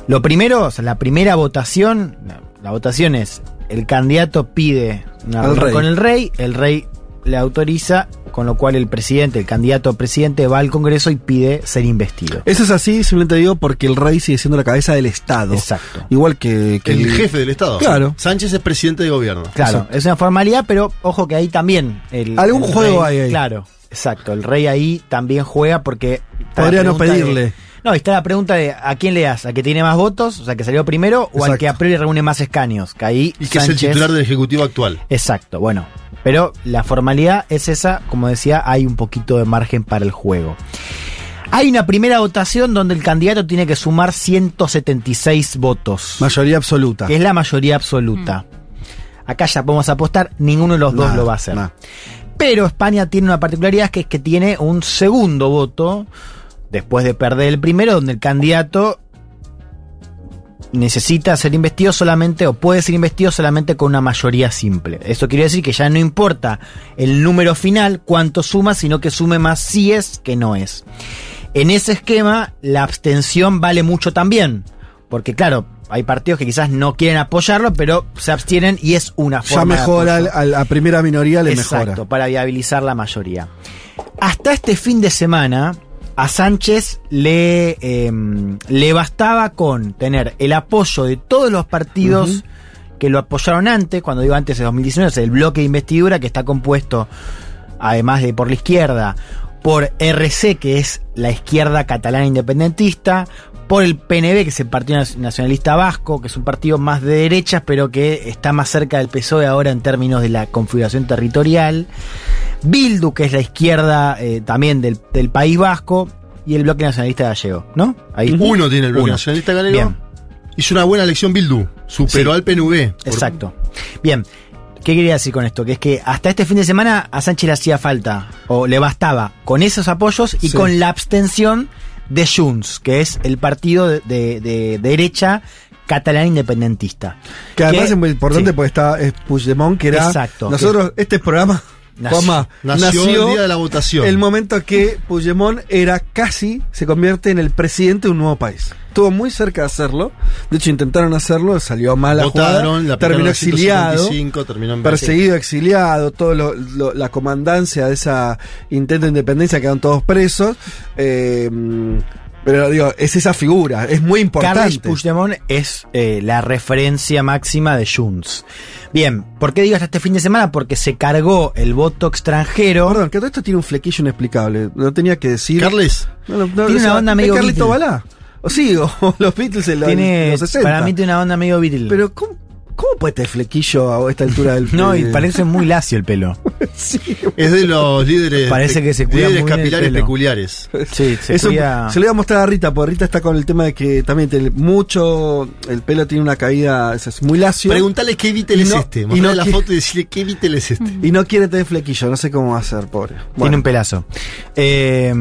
Lo primero, o sea, la primera votación, la, la votación es el candidato pide una Al reunión rey. con el rey, el rey le autoriza, con lo cual el presidente, el candidato a presidente va al Congreso y pide ser investido. Eso es así, simplemente digo, porque el rey sigue siendo la cabeza del Estado. Exacto. Igual que, que El jefe del Estado. Claro. Sánchez es presidente de gobierno. Claro, Exacto. es una formalidad, pero ojo que ahí también. El, Algún el juego rey- hay ahí. Claro, exacto. El rey ahí también juega porque. Podría no pedirle. No, está la pregunta de a quién le das, a que tiene más votos, o sea, que salió primero, o al que a priori reúne más escaños. Que ahí. Y que es el titular del Ejecutivo actual. Exacto, bueno. Pero la formalidad es esa, como decía, hay un poquito de margen para el juego. Hay una primera votación donde el candidato tiene que sumar 176 votos. Mayoría absoluta. que es la mayoría absoluta. Acá ya podemos apostar, ninguno de los dos lo va a hacer. Pero España tiene una particularidad que es que tiene un segundo voto después de perder el primero, donde el candidato necesita ser investido solamente o puede ser investido solamente con una mayoría simple. Eso quiere decir que ya no importa el número final, cuánto suma, sino que sume más si es que no es. En ese esquema, la abstención vale mucho también. Porque claro, hay partidos que quizás no quieren apoyarlo, pero se abstienen y es una Ya forma de mejora, a la primera minoría le Exacto, mejora. para viabilizar la mayoría. Hasta este fin de semana, a Sánchez le, eh, le bastaba con tener el apoyo de todos los partidos que lo apoyaron antes, cuando digo antes de 2019, es el bloque de investidura que está compuesto, además de por la izquierda, por RC, que es la izquierda catalana independentista, por el PNV, que es el Partido Nacionalista Vasco, que es un partido más de derechas, pero que está más cerca del PSOE ahora en términos de la configuración territorial. Bildu, que es la izquierda eh, también del, del País Vasco, y el bloque nacionalista gallego, ¿no? Ahí Uno tiene el bloque Uno. nacionalista galego. Bien. Hizo una buena elección Bildu. Superó Sí. al PNV. Por- Exacto. Bien. ¿Qué quería decir con esto? Que es que hasta este fin de semana a Sánchez le hacía falta, o le bastaba, con esos apoyos y Sí. con la abstención de Junts, que es el partido de, de- de derecha catalán independentista. Que además Que- es muy importante sí. porque está es Puigdemont, que era. Exacto. Nosotros, este programa. Nació- Juanma, nació el día de la votación. El momento que Puigdemont era casi, se convierte en el presidente de un nuevo país. Estuvo muy cerca de hacerlo. De hecho, intentaron hacerlo, salió mal la Votaron, jugada. la terminó exiliado. 155, terminó en perseguido, exiliado, todo lo- lo- la comandancia de esa intento de independencia quedaron todos presos. Eh, pero digo, es esa figura, es muy importante. Carles Puigdemont es eh, la referencia máxima de Junts. Bien, ¿por qué digo hasta este fin de semana? Porque se cargó el voto extranjero. Perdón, que todo esto tiene un flequillo inexplicable. No tenía que decir. Carles. No, no, no, Tiene una onda medio ¿Es Carlito. Balá? O sí, o los Beatles en los, tiene, los 60. para mí tiene una onda medio Beatle. Pero, ¿cómo? ¿Cómo puede tener flequillo a esta altura del No, y parece muy lacio el pelo. Es de los líderes, Parece que se cuida líderes muy el capilares pelo. peculiares. Sí, se Eso cuida- se lo voy a mostrar a Rita, porque Rita está con el tema de que también tiene mucho. El pelo tiene una caída, es muy lacio. Preguntale qué Vitel Y es no- este. y Mostrale no la foto y decirle qué Vitel es este. Y no quiere tener flequillo, no sé cómo va a ser, pobre. Tiene Bueno. un pelazo. Eh,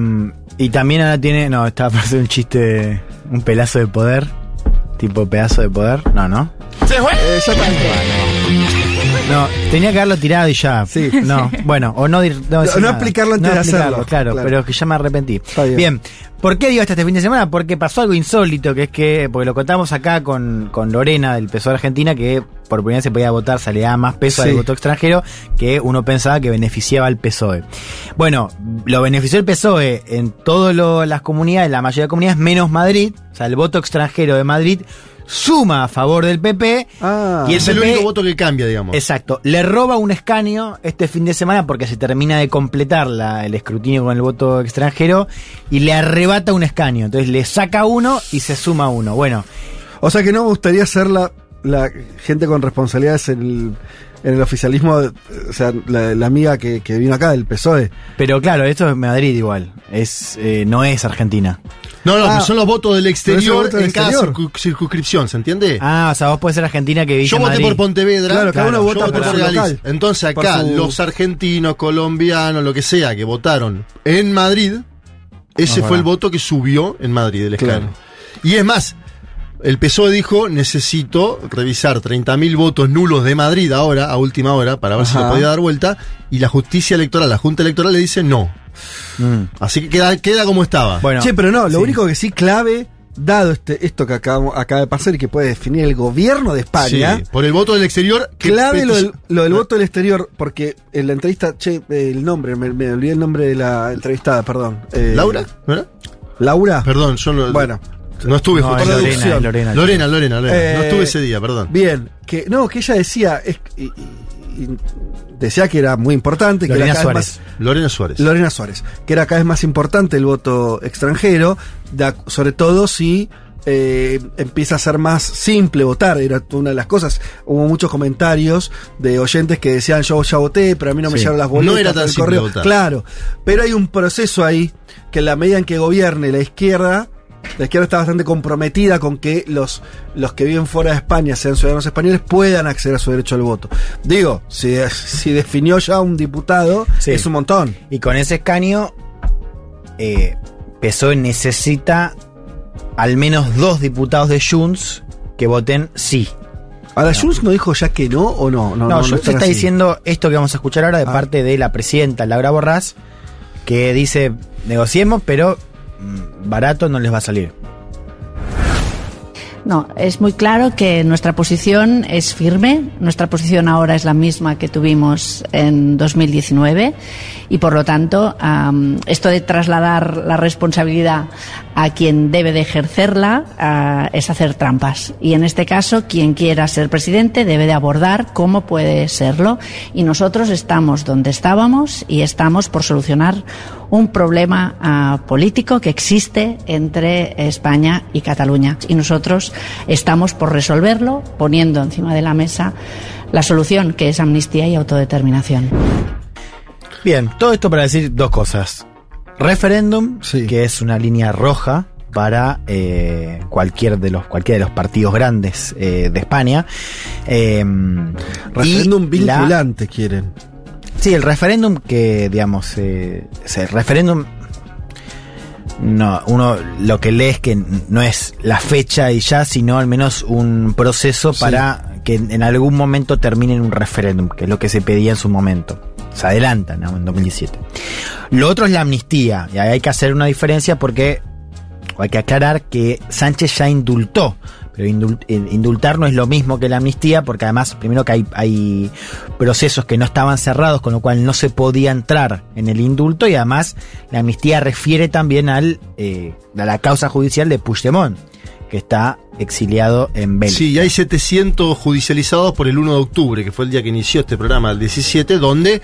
y también ahora tiene. No, estaba para hacer un chiste. Un pelazo de poder. Tipo pedazo de poder. No, no. Eh, ya está. No, tenía que haberlo tirado y ya. Sí. No, bueno, o no, no, no nada. explicarlo antes de explicarlo, hacerlo. Claro, Claro. pero que ya me arrepentí. bien. bien. ¿Por qué digo hasta este fin de semana? Porque pasó algo insólito, que es que, porque lo contamos acá con, con Lorena del PSOE Argentina, que por primera vez se podía votar, se le más peso Sí. al voto extranjero, que uno pensaba que beneficiaba al PSOE. Bueno, lo benefició el PSOE en todas las comunidades, la mayoría de comunidades, menos Madrid, o sea, el voto extranjero de Madrid suma a favor del PP Ah, y el es el único voto que cambia, digamos. Exacto. Le roba un escaño este fin de semana porque se termina de completar la- el escrutinio con el voto extranjero y le arrebata un escaño. Entonces le saca uno y se suma uno. Bueno, O sea que no me gustaría ser la, la gente con responsabilidades en el, en el oficialismo, o sea, la, la amiga que, que vino acá del PSOE. pero claro, esto es Madrid igual. Es, eh, no es Argentina. No, no, Ah, pero son los votos del exterior voto del en cada exterior. circu- circunscripción, ¿se entiende? Ah, o sea, vos podés ser Argentina que vivís Yo voté Madrid. por Pontevedra. Claro, cada uno yo vota voté por su Galicia. local. Entonces Por acá, su- los argentinos, colombianos, lo que sea, que votaron en Madrid, ese fue el voto que subió en Madrid el. Claro. Y es más, el PSOE dijo, necesito revisar 30.000 votos nulos de Madrid ahora, a última hora, para ver si lo podía dar vuelta, y la justicia electoral, la Junta Electoral le dice no. Mm. Así que queda, queda como estaba. Bueno, che, pero no, lo sí. único que sí clave, dado este, esto que acabamos, acaba de pasar y que puede definir el gobierno de España. Sí, por el voto del exterior. Clave lo del, lo del voto del exterior, porque en la entrevista, che, el nombre, me, me olvidé el nombre de la entrevistada, perdón. Eh, ¿Laura? ¿No era? ¿Laura? Perdón, yo no, Bueno, no estuve No, justo. es Lorena, es Lorena. Lorena, Lorena, Lorena. Eh, no estuve ese día, perdón. bien, que no, que ella decía, es, y- y- y decía que era muy importante, que Lorena era cada vez Suárez. más- Lorena Suárez. Lorena Suárez, que era cada vez más importante el voto extranjero, sobre todo si eh, empieza a ser más simple votar, era una de las cosas. Hubo muchos comentarios de oyentes que decían yo ya voté, pero a mí no me Sí. llegaron las boletas. No era tan del simple correo". votar. Claro, pero hay un proceso ahí que en la medida en que gobierne la izquierda, la izquierda está bastante comprometida con que los, los que viven fuera de España, sean ciudadanos españoles, puedan acceder a su derecho al voto. Digo, si, si definió ya un diputado, Sí. es un montón. Y con ese escaño, eh, PSOE necesita al menos dos diputados de Junts que voten sí. Ahora, Junts no dijo ya que no o no. No, No, no, Junts está así. diciendo esto que vamos a escuchar ahora de Ah. parte de la presidenta Laura Borrás, que dice, negociemos, pero barato no les va a salir. No, es muy claro que nuestra posición es firme. Nuestra posición ahora es la misma que tuvimos en 2019 y, por lo tanto, esto de trasladar la responsabilidad a quien debe de ejercerla es hacer trampas. Y en este caso, quien quiera ser presidente debe de abordar cómo puede serlo. Y nosotros estamos donde estábamos y estamos por solucionar un problema ah, político que existe entre España y Cataluña. Y nosotros estamos por resolverlo poniendo encima de la mesa la solución que es amnistía y autodeterminación. Bien, todo esto para decir dos cosas. Referéndum, que es una línea roja para eh, cualquier de los cualquiera de los partidos grandes eh, de España. Eh, Referéndum la- vinculante quieren. Sí, el referéndum que, digamos, eh, el referéndum, no, uno lo que lee es que no es la fecha y ya, sino al menos un proceso Sí. para que en, algún momento termine en un referéndum, que es lo que se pedía en su momento. Se adelanta, ¿no? En 2017. Lo otro es la amnistía, y ahí hay que hacer una diferencia porque hay que aclarar que Sánchez ya indultó. Pero eh, indultar no es lo mismo que la amnistía, porque además, primero que hay, hay procesos que no estaban cerrados, con lo cual no se podía entrar en el indulto, y además la amnistía refiere también al, eh, a la causa judicial de Puigdemont, que está exiliado en Bélgica. Sí, y hay 700 judicializados por el 1 de octubre, que fue el día que inició este programa, el 17, donde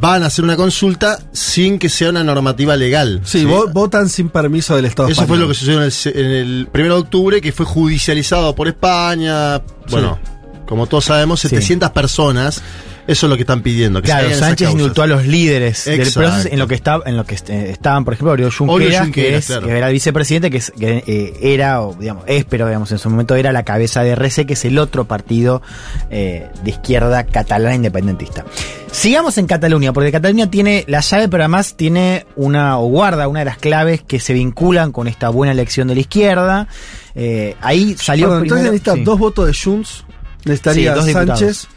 van a hacer una consulta sin que sea una normativa legal. Sí, vo- votan sin permiso del Estado Eso fue lo que sucedió en el, en el 1 de octubre, que fue judicializado por España. Bueno, Como todos sabemos, 700 personas, eso es lo que están pidiendo. Que Claro, Sánchez indultó a los líderes del proceso en lo que estaba, en lo que eh, estaban, por ejemplo, Oriol Oriol Junqueras, que, Junqueras, es, claro. que era el vicepresidente, que, es- que, eh, era, o, digamos, es, pero digamos, en su momento era la cabeza de RC, que es el otro partido eh, de izquierda catalana independentista. Sigamos en Cataluña, porque Cataluña tiene la llave, pero además tiene una, o guarda una de las claves que se vinculan con esta buena elección de la izquierda. Eh, ahí salió entonces primero- necesita sí. dos votos de Junts, necesitaría Sí, dos diputados.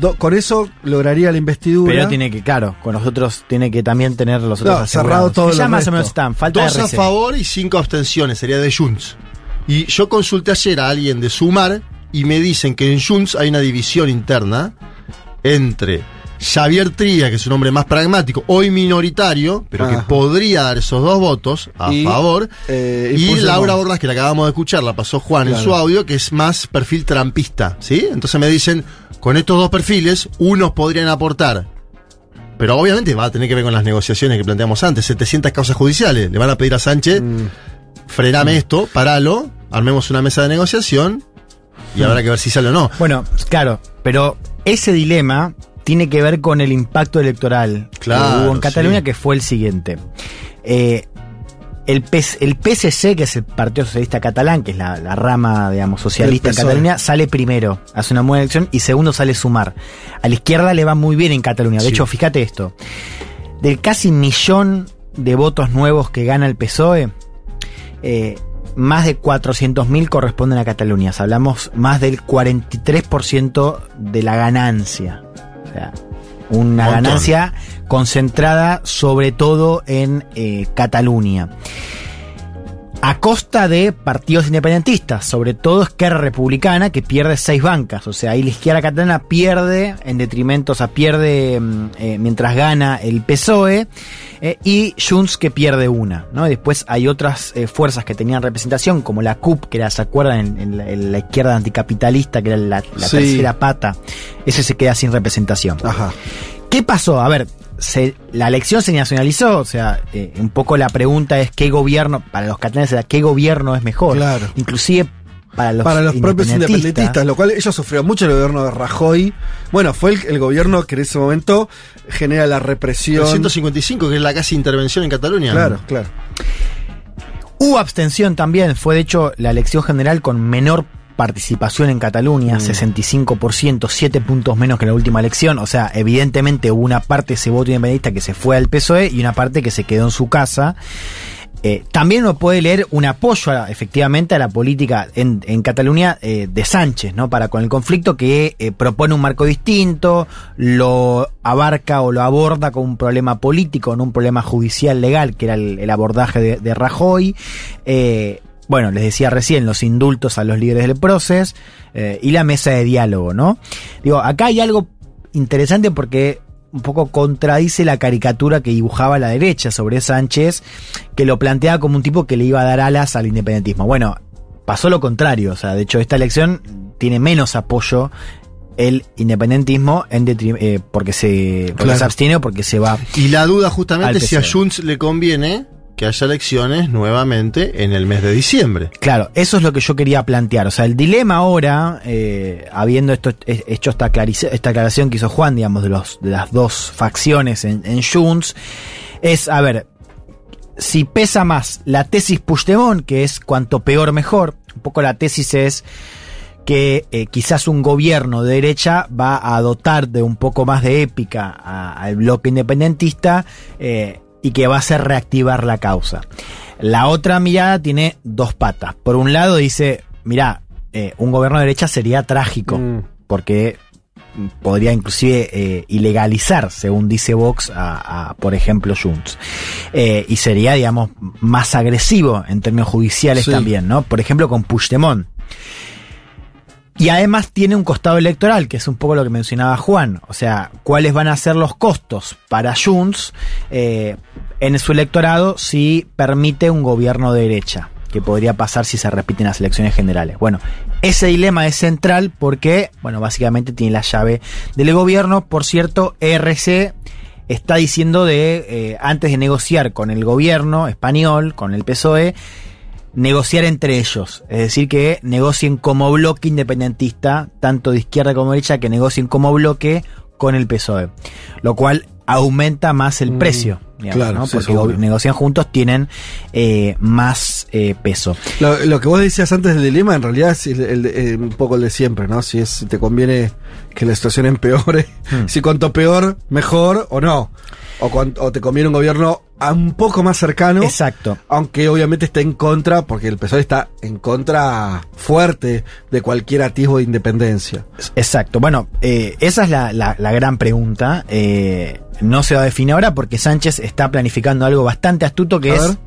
Do- con eso lograría la investidura. Pero tiene que, claro, con los otros tiene que también tener los otros No, cerrado todo ya más resto. o menos están, falta Dos a favor y cinco abstenciones, sería de Junts. Y yo consulté ayer a alguien de Sumar y me dicen que en Junts hay una división interna entre Xavier Tría, que es un hombre más pragmático, hoy minoritario, pero Ajá. que podría dar esos dos votos a Y, favor, eh, y. Laura Bordas, que la acabamos de escuchar, la pasó Juan en su audio, que es más perfil trampista, ¿sí? Entonces me dicen, con estos dos perfiles, unos podrían aportar pero obviamente va a tener que ver con las negociaciones que planteamos antes. 700 causas judiciales. Le van a pedir a Sánchez, Mm. frename esto, paralo, armemos una mesa de negociación y Mm. habrá que ver si sale o no. Bueno, claro, pero ese dilema tiene que ver con el impacto electoral Claro, que hubo en Cataluña, sí. que fue el siguiente. Eh, el, PS el PSC, que es el Partido Socialista Catalán, que es la, la rama, digamos, socialista en. Cataluña, sale primero, hace una buena elección, y segundo sale Sumar. A la izquierda le va muy bien en Cataluña. De Sí. hecho, fíjate esto. Del casi millón de votos nuevos que gana el PSOE, eh, más de 400.000 corresponden a Cataluña. O sea, hablamos más del 43% de la ganancia. O sea, una Montón. ganancia concentrada sobre todo en eh, Cataluña. A costa de partidos independentistas, sobre todo Esquerra Republicana, que pierde seis bancas. O sea, ahí la izquierda catalana pierde en detrimento, o sea, pierde mm, eh, mientras gana el PSOE, eh, y Junts que pierde una. ¿no? Y después hay otras eh, fuerzas que tenían representación, como la CUP, que era, ¿se acuerdan? En, en la, en la izquierda anticapitalista, que era la, la Sí. tercera pata. Ese se queda sin representación. Ajá. ¿Qué pasó? A ver, se- la elección se nacionalizó, o sea, eh, un poco la pregunta es qué gobierno, para los catalanes era qué gobierno es mejor. Claro. Inclusive para los, para los propios independentistas, lo cual ellos sufrieron mucho el gobierno de Rajoy. Bueno, fue el, el gobierno que en ese momento genera la represión. El 155, que es la casi intervención en Cataluña. Claro, claro. Hubo abstención también, fue de hecho la elección general con menor participación en Cataluña, 65%, 7 puntos menos que la última elección. O sea, evidentemente hubo una parte de ese voto independentista que se fue al PSOE y una parte que se quedó en su casa. Eh, también uno puede leer un apoyo a- efectivamente a la política en, en Cataluña eh, de Sánchez, ¿no? Para con el conflicto que eh, propone un marco distinto, lo abarca o lo aborda con un problema político, no un problema judicial legal, que era el, el abordaje de, de Rajoy. Bueno, les decía recién, los indultos a los líderes del proceso eh, y la mesa de diálogo, ¿no? Digo, acá hay algo interesante porque un poco contradice la caricatura que dibujaba la derecha sobre Sánchez, que lo planteaba como un tipo que le iba a dar alas al independentismo. Bueno, pasó lo contrario, o sea, de hecho esta elección tiene menos apoyo el independentismo en eh, porque se porque Claro. se abstiene o porque se va Y la duda justamente si a. Junts le conviene que haya elecciones nuevamente en el mes de diciembre. Claro, eso es lo que yo quería plantear. O sea, el dilema ahora, eh, habiendo hecho esta, esta aclaración que hizo Juan, digamos, de, los, de las dos facciones en, Junts, es, a ver, si pesa más la tesis Puigdemont, que es cuanto peor mejor, un poco la tesis es que eh, quizás un gobierno de derecha va a dotar de un poco más de épica al bloque independentista eh, y que va a hacer reactivar la causa. La otra mirada tiene dos patas. Por un lado dice, mira, eh, un gobierno de derecha sería trágico, porque podría inclusive eh, ilegalizar, según dice Vox, a, a, por ejemplo, Junts. Eh, y sería, digamos, más agresivo en términos judiciales Sí. también, ¿no? Por ejemplo, con Puigdemont. Y además tiene un costado electoral, que es un poco lo que mencionaba Juan. O sea, cuáles van a ser los costos para Junts eh, en su electorado si permite un gobierno de derecha, que podría pasar si se repiten las elecciones generales. Bueno, ese dilema es central porque, bueno, básicamente tiene la llave del gobierno. Por cierto, ERC está diciendo de, eh, antes de negociar con el gobierno español, con el PSOE, negociar entre ellos. Es decir, que negocien como bloque independentista, tanto de izquierda como derecha, que negocien como bloque con el PSOE. Lo cual aumenta más el Mm, precio. digamos, claro, ¿no? sí, Porque seguro. negocian juntos, tienen eh, más eh, peso. Lo, lo que vos decías antes del dilema, en realidad es el- el de- eh, un poco el de siempre, ¿no? Si es si te conviene que la situación empeore, Hmm. si cuanto peor, mejor o no. O, o te conviene un gobierno a un poco más cercano. Exacto. Aunque obviamente está en contra, porque el PSOE está en contra fuerte de cualquier atisbo de independencia. Exacto. Bueno, eh, esa es la, la- la gran pregunta. Eh, no se va a definir ahora porque Sánchez está planificando algo bastante astuto que A es ver.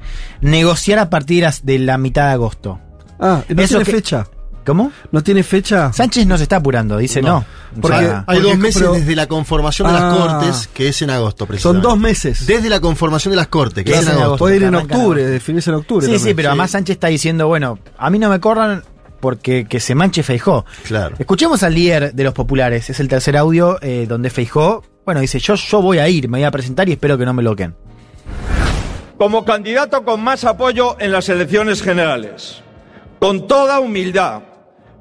negociar a partir de la mitad de agosto. Ah, ¿no Eso tiene que- fecha? ¿Cómo? ¿No tiene fecha? Sánchez no se está apurando, dice no. Porque- sea, Hay dos Porque- meses pero- desde la conformación de las Ah. Cortes, que es en agosto, Son precisamente. dos meses. Desde la conformación de las Cortes, que es es en agosto. Puede ir en octubre, definirse en octubre. sí, también. sí, pero además Sánchez está diciendo, bueno, a mí no me corran porque que se manche Feijó. Claro. Escuchemos al líder de los populares, es el tercer audio eh, donde Feijó, bueno, dice, yo, yo voy a ir, me voy a presentar y espero que no me loquen. como candidato con más apoyo en las elecciones generales, con toda humildad,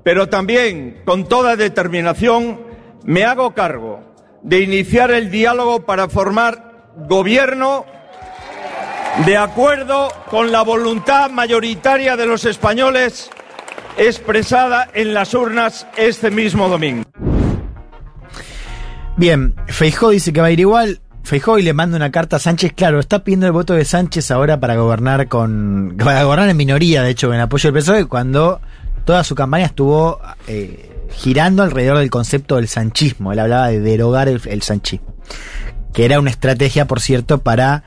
pero también con toda determinación, me hago cargo de iniciar el diálogo para formar gobierno de acuerdo con la voluntad mayoritaria de los españoles expresada en las urnas este mismo domingo. Bien, Feijó dice que va a ir igual. Feijó y le manda una carta a Sánchez, claro, está pidiendo el voto de Sánchez ahora para gobernar con. para gobernar en minoría, de hecho, en apoyo del PSOE, cuando toda su campaña estuvo eh, girando alrededor del concepto del sanchismo. Él hablaba de derogar el, el sanchismo. Que era una estrategia, por cierto, para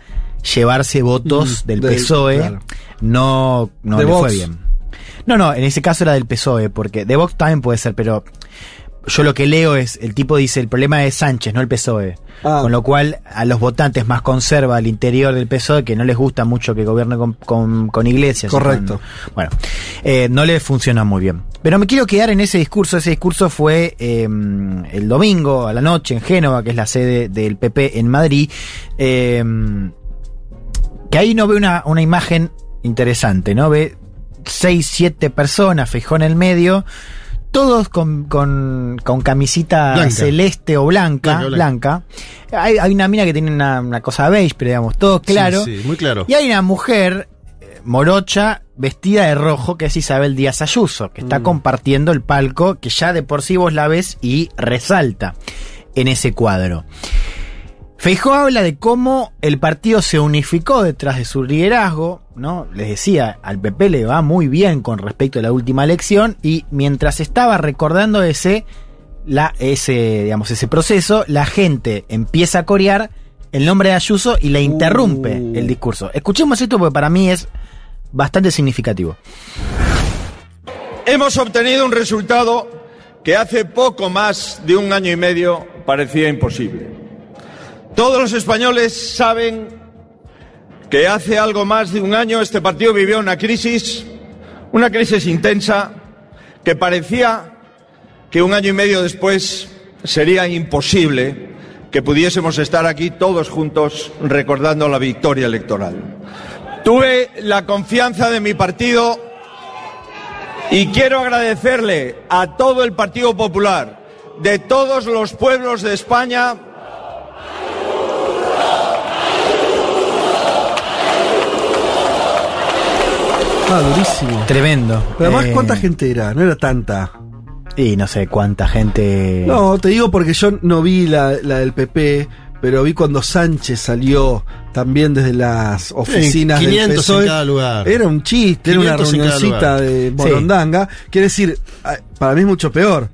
llevarse votos Mm, del del- PSOE. claro. No, no le fue bien. No, no, en ese caso era del PSOE, porque de Vox también puede ser, pero yo lo que leo es, el tipo dice, el problema es Sánchez, no el PSOE. Ah. Con lo cual, a los votantes más conserva al interior del PSOE, que no les gusta mucho que gobierne con, con, con iglesias. Correcto. con- bueno, eh, no les funciona muy bien. Pero me quiero quedar en ese discurso. Ese discurso fue eh, el domingo a la noche en Génova, que es la sede del PP en Madrid. Eh, que ahí no ve una, una imagen interesante, ¿no? Ve seis, siete personas, Feijó en el medio, todos con, con, con camisita Blanca. celeste o blanca, Blanca, blanca. blanca. Hay, hay una mina que tiene una, una cosa beige, pero digamos, todo claro. Sí, sí, muy claro. Y hay una mujer eh, morocha vestida de rojo que es Isabel Díaz Ayuso, que está Mm. compartiendo el palco que ya de por sí vos la ves y resalta en ese cuadro. Feijó habla de cómo el partido se unificó detrás de su liderazgo, ¿no? Les decía, al PP le va muy bien con respecto a la última elección y mientras estaba recordando ese, la, ese, digamos, ese proceso, la gente empieza a corear el nombre de Ayuso y le interrumpe Uh. el discurso. Escuchemos esto porque para mí es bastante significativo. Hemos obtenido un resultado que hace poco más de un año y medio parecía imposible. Todos los españoles saben que hace algo más de un año este partido vivió una crisis, una crisis intensa, que parecía que un año y medio después sería imposible que pudiésemos estar aquí todos juntos recordando la victoria electoral. Tuve la confianza de mi partido y quiero agradecerle a todo el Partido Popular, de todos los pueblos de España, Ah, durísimo. Tremendo. Pero además, Eh, ¿cuánta gente era? No era tanta. Y no sé cuánta gente. No, te digo porque yo no vi la, la del PP, pero vi cuando Sánchez salió también desde las oficinas Sí, 500 del PSOE. en cada lugar. Era un chiste, era una 500 en cada reunioncita de Sí. Morondanga. Quiere decir, ah, para mí es mucho peor.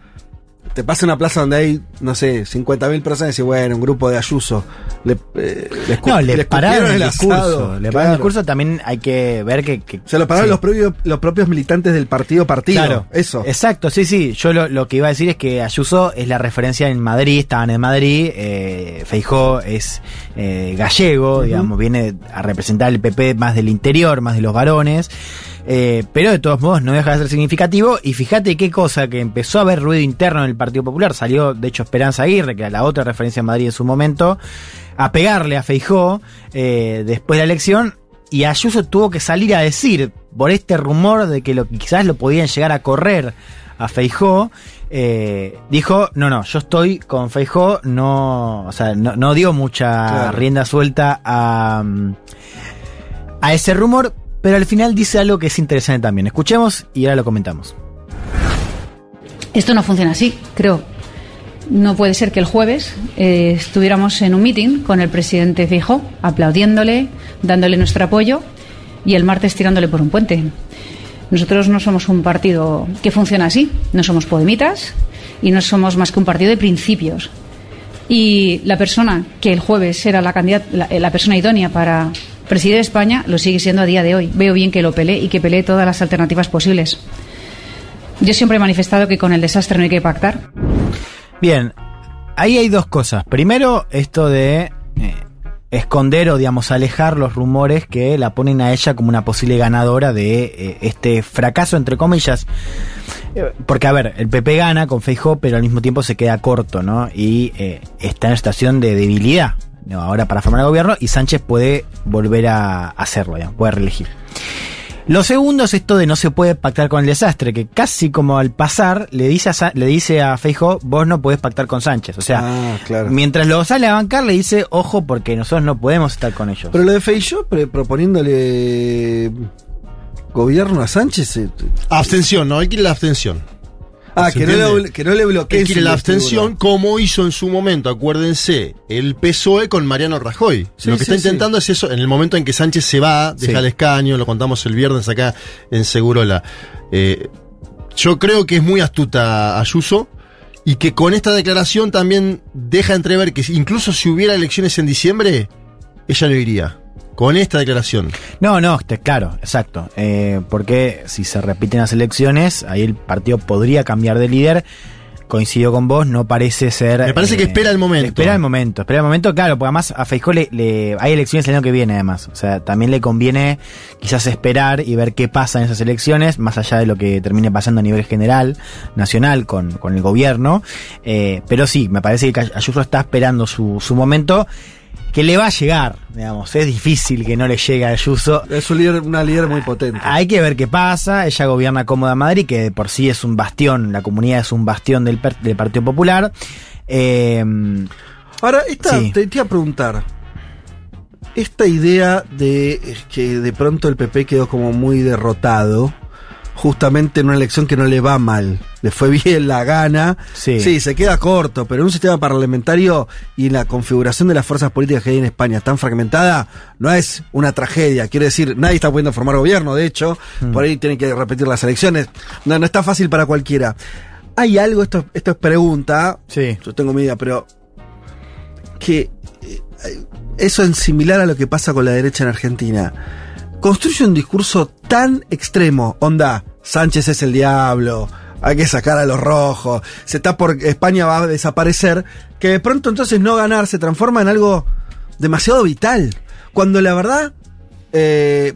Te pasa una plaza donde hay, no sé, 50.000 personas y decís, bueno, un grupo de Ayuso. Le, eh, le escu- No, le, pararon el discurso. asado, Le pararon claro. el discurso. También hay que ver que. que- Se lo pararon sí. los, propios, los propios militantes del partido partido. Claro, Eso. Exacto, sí, sí. Yo lo, lo que iba a decir es que Ayuso es la referencia en Madrid, estaban en Madrid. Eh, Feijó es eh, gallego, digamos, viene a representar el PP más del interior, más de los varones. Eh, pero de todos modos no deja de ser significativo. Y fíjate qué cosa que empezó a haber ruido interno en el Partido Popular. Salió, de hecho, Esperanza Aguirre, que era la otra referencia en Madrid en su momento, a pegarle a Feijó eh, después de la elección. Y Ayuso tuvo que salir a decir, por este rumor de que lo, quizás lo podían llegar a correr a Feijó, eh, dijo, no, no, yo estoy con Feijó, no, o sea, no, no dio mucha Claro. rienda suelta a, mm, a ese rumor, pero al final dice algo que es interesante también. Escuchemos y ahora lo comentamos. Esto no funciona así, creo. No puede ser que el jueves eh, estuviéramos en un meeting con el presidente Fijo, aplaudiéndole, dándole nuestro apoyo, y el martes tirándole por un puente. Nosotros no somos un partido que funciona así, no somos podemitas y no somos más que un partido de principios. Y la persona que el jueves era la, candidata, la, la persona idónea para presidir España lo sigue siendo a día de hoy. Veo bien que lo pelee y que pelee todas las alternativas posibles. Yo siempre he manifestado que con el desastre no hay que pactar. Bien, ahí hay dos cosas. Primero, esto de eh, esconder o, digamos, alejar los rumores que la ponen a ella como una posible ganadora de eh, este fracaso, entre comillas. Eh, Porque, a ver, el PP gana con Feijó, pero al mismo tiempo se queda corto, ¿no? Y está en una situación de debilidad, ¿no? Ahora para formar el gobierno, y Sánchez puede volver a hacerlo, digamos, puede reelegir. Lo segundo es esto de no se puede pactar con el desastre, que casi como al pasar le dice a, Sa- le dice a Feijo, vos no podés pactar con Sánchez. O sea, Ah, claro. mientras lo sale a bancar le dice, ojo, porque nosotros no podemos estar con ellos. Pero lo de Feijó pre- proponiéndole gobierno a Sánchez. eh, Abstención, no, él quiere la abstención. Ah, ¿Se que no, le, que no le la abstención como hizo en su momento, acuérdense, el PSOE con Mariano Rajoy. Sí, lo que sí, está sí. intentando es eso, en el momento en que Sánchez se va, deja el escaño, lo contamos el viernes acá en Segurola. Eh, yo creo que es muy astuta Ayuso y que con esta declaración también deja entrever que incluso si hubiera elecciones en diciembre, ella no iría. Con esta declaración. No, no, este, claro, exacto. Eh, porque si se repiten las elecciones, ahí el partido podría cambiar de líder. Coincido con vos, no parece ser. Me parece que espera el momento. Espera el momento, espera el momento, claro, porque además a Feijó le, le- hay elecciones el año que viene, además. O sea, también le conviene quizás esperar y ver qué pasa en esas elecciones, más allá de lo que termine pasando a nivel general, nacional, con, con el gobierno. Eh, pero sí, me parece que Ayuso está esperando su, su momento. Que le va a llegar, digamos, es difícil que no le llegue a Ayuso. Es un líder- una líder muy potente. Hay que ver qué pasa. Ella gobierna cómoda Madrid, que de por sí es un bastión, la comunidad es un bastión del, Partido Popular. Eh, Ahora, esta, Sí. te, te iba a preguntar. Esta idea de que de pronto el PP quedó como muy derrotado, justamente en una elección que no le va mal, le fue bien la gana, Sí. se queda corto, pero en un sistema parlamentario y en la configuración de las fuerzas políticas que hay en España tan fragmentada, no es una tragedia. Quiero decir, nadie está pudiendo formar gobierno, de hecho, Mm. por ahí tienen que repetir las elecciones. No, no está fácil para cualquiera. Hay algo, esto, esto es pregunta, Sí. yo tengo mi idea, pero que eh, eso es similar a lo que pasa con la derecha en Argentina. Construye un discurso tan extremo, onda, Sánchez es el diablo, hay que sacar a los rojos, se está por España va a desaparecer, que de pronto entonces no ganar se transforma en algo demasiado vital. Cuando la verdad, eh,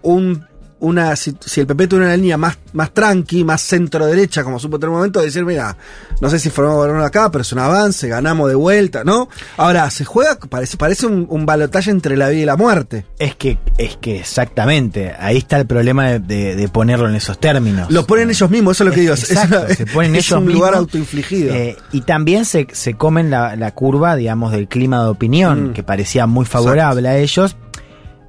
un, una, si, si el PP tuviera una línea más, más tranqui, más centro-derecha, como supo tener un momento, de decir, mira, no sé si formamos gobierno acá, pero es un avance, ganamos de vuelta, ¿no? Ahora, se juega, parece, parece un, un balotaje entre la vida y la muerte. es que, es que exactamente, ahí está el problema de, de- de ponerlo en esos términos. Lo ponen ellos mismos, eso es lo que digo. Es, Exacto, una- se ponen es ellos un lugar mismos. autoinfligido. Eh, y también se, se comen la, la curva, digamos, del clima de opinión, Mm. que parecía muy favorable a ellos.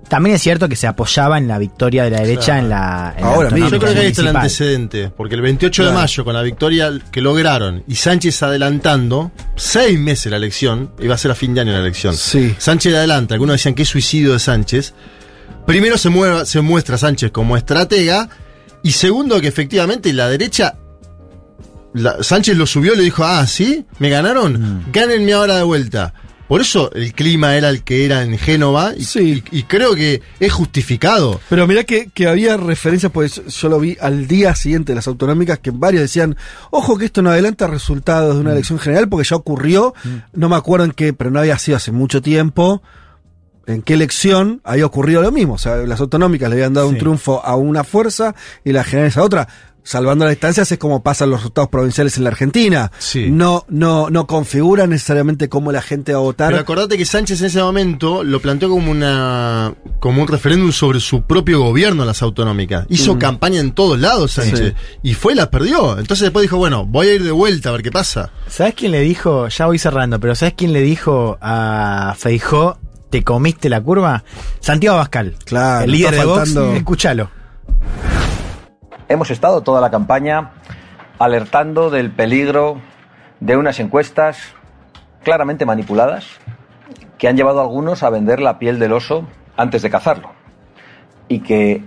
También es cierto que se apoyaba en la victoria de la derecha Claro. en la. en Ahora Yo creo que ahí está el antecedente, porque el 28 de mayo, con la victoria que lograron y Sánchez adelantando, seis meses la elección, iba a ser a fin de año la elección. Sí. Sánchez adelanta, algunos decían que es suicidio de Sánchez. Primero se, mueva- se muestra Sánchez como estratega, y segundo que efectivamente la derecha. la- Sánchez lo subió y le dijo: Ah, ¿sí? ¿Me ganaron? Gánenme ahora de vuelta. Por eso el clima era el que era en Génova, y, Sí. y- y creo que es justificado. Pero mirá que, que había referencias, pues yo lo vi al día siguiente de las autonómicas, que varios decían, ojo que esto no adelanta resultados de una elección general, porque ya ocurrió, no me acuerdo en qué, pero no había sido hace mucho tiempo, en qué elección había ocurrido lo mismo. O sea, las autonómicas le habían dado un triunfo a una fuerza y las generales a otra. Salvando las distancias, es como pasan los resultados provinciales en la Argentina. Sí. No, no, no configura necesariamente cómo la gente va a votar. Pero acordate que Sánchez en ese momento lo planteó como una como un referéndum sobre su propio gobierno las autonómicas. Hizo Mm. campaña en todos lados Sánchez y fue y las perdió. Entonces después dijo, bueno, voy a ir de vuelta a ver qué pasa. ¿Sabes quién le dijo? Ya voy cerrando, pero ¿sabes quién le dijo a Feijó, te comiste la curva? Santiago Abascal. Claro, el líder de Vox. Escúchalo. Hemos estado toda la campaña alertando del peligro de unas encuestas claramente manipuladas que han llevado a algunos a vender la piel del oso antes de cazarlo y que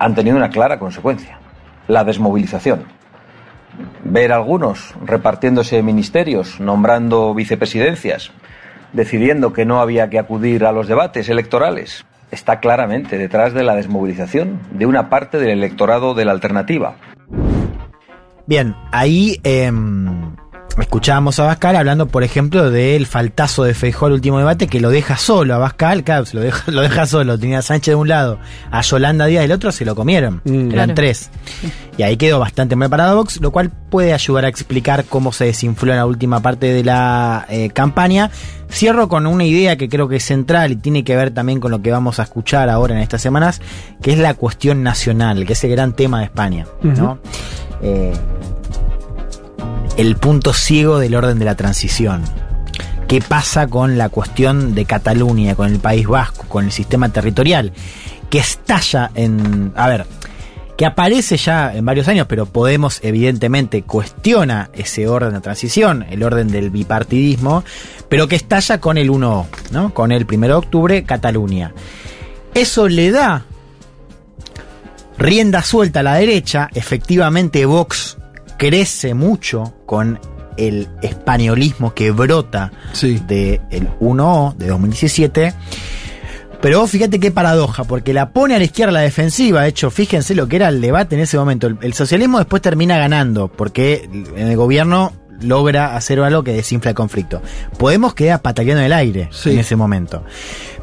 han tenido una clara consecuencia, la desmovilización. Ver a algunos repartiéndose ministerios, nombrando vicepresidencias, decidiendo que no había que acudir a los debates electorales, está claramente detrás de la desmovilización de una parte del electorado de la alternativa. Bien, ahí em, escuchábamos a Bascal hablando, por ejemplo, del faltazo de Feijó al último debate que lo deja solo a Bascal, claro, lo deja, lo deja solo. Tenía a Sánchez de un lado, a Yolanda Díaz del otro, se lo comieron. Eran Claro. tres. Y ahí quedó bastante mal parado Vox, lo cual puede ayudar a explicar cómo se desinfló en la última parte de la eh, campaña. Cierro con una idea que creo que es central y tiene que ver también con lo que vamos a escuchar ahora en estas semanas, que es la cuestión nacional, que es el gran tema de España. ¿no? Eh, el punto ciego del orden de la transición. ¿Qué pasa con la cuestión de Cataluña, con el País Vasco, con el sistema territorial? Que estalla en... A ver, que aparece ya en varios años, pero Podemos evidentemente cuestiona ese orden de transición, el orden del bipartidismo, pero que estalla con el 1, ¿no? Con el 1 de octubre, Cataluña. Eso le da rienda suelta a la derecha, efectivamente Vox crece mucho con el españolismo que brota del 1O de 2017. Pero fíjate qué paradoja, porque la pone a la izquierda la defensiva. De hecho, fíjense lo que era el debate en ese momento. El, el socialismo después termina ganando, porque en el gobierno logra hacer algo que desinfla el conflicto. Podemos quedar pataleando en el aire en ese momento.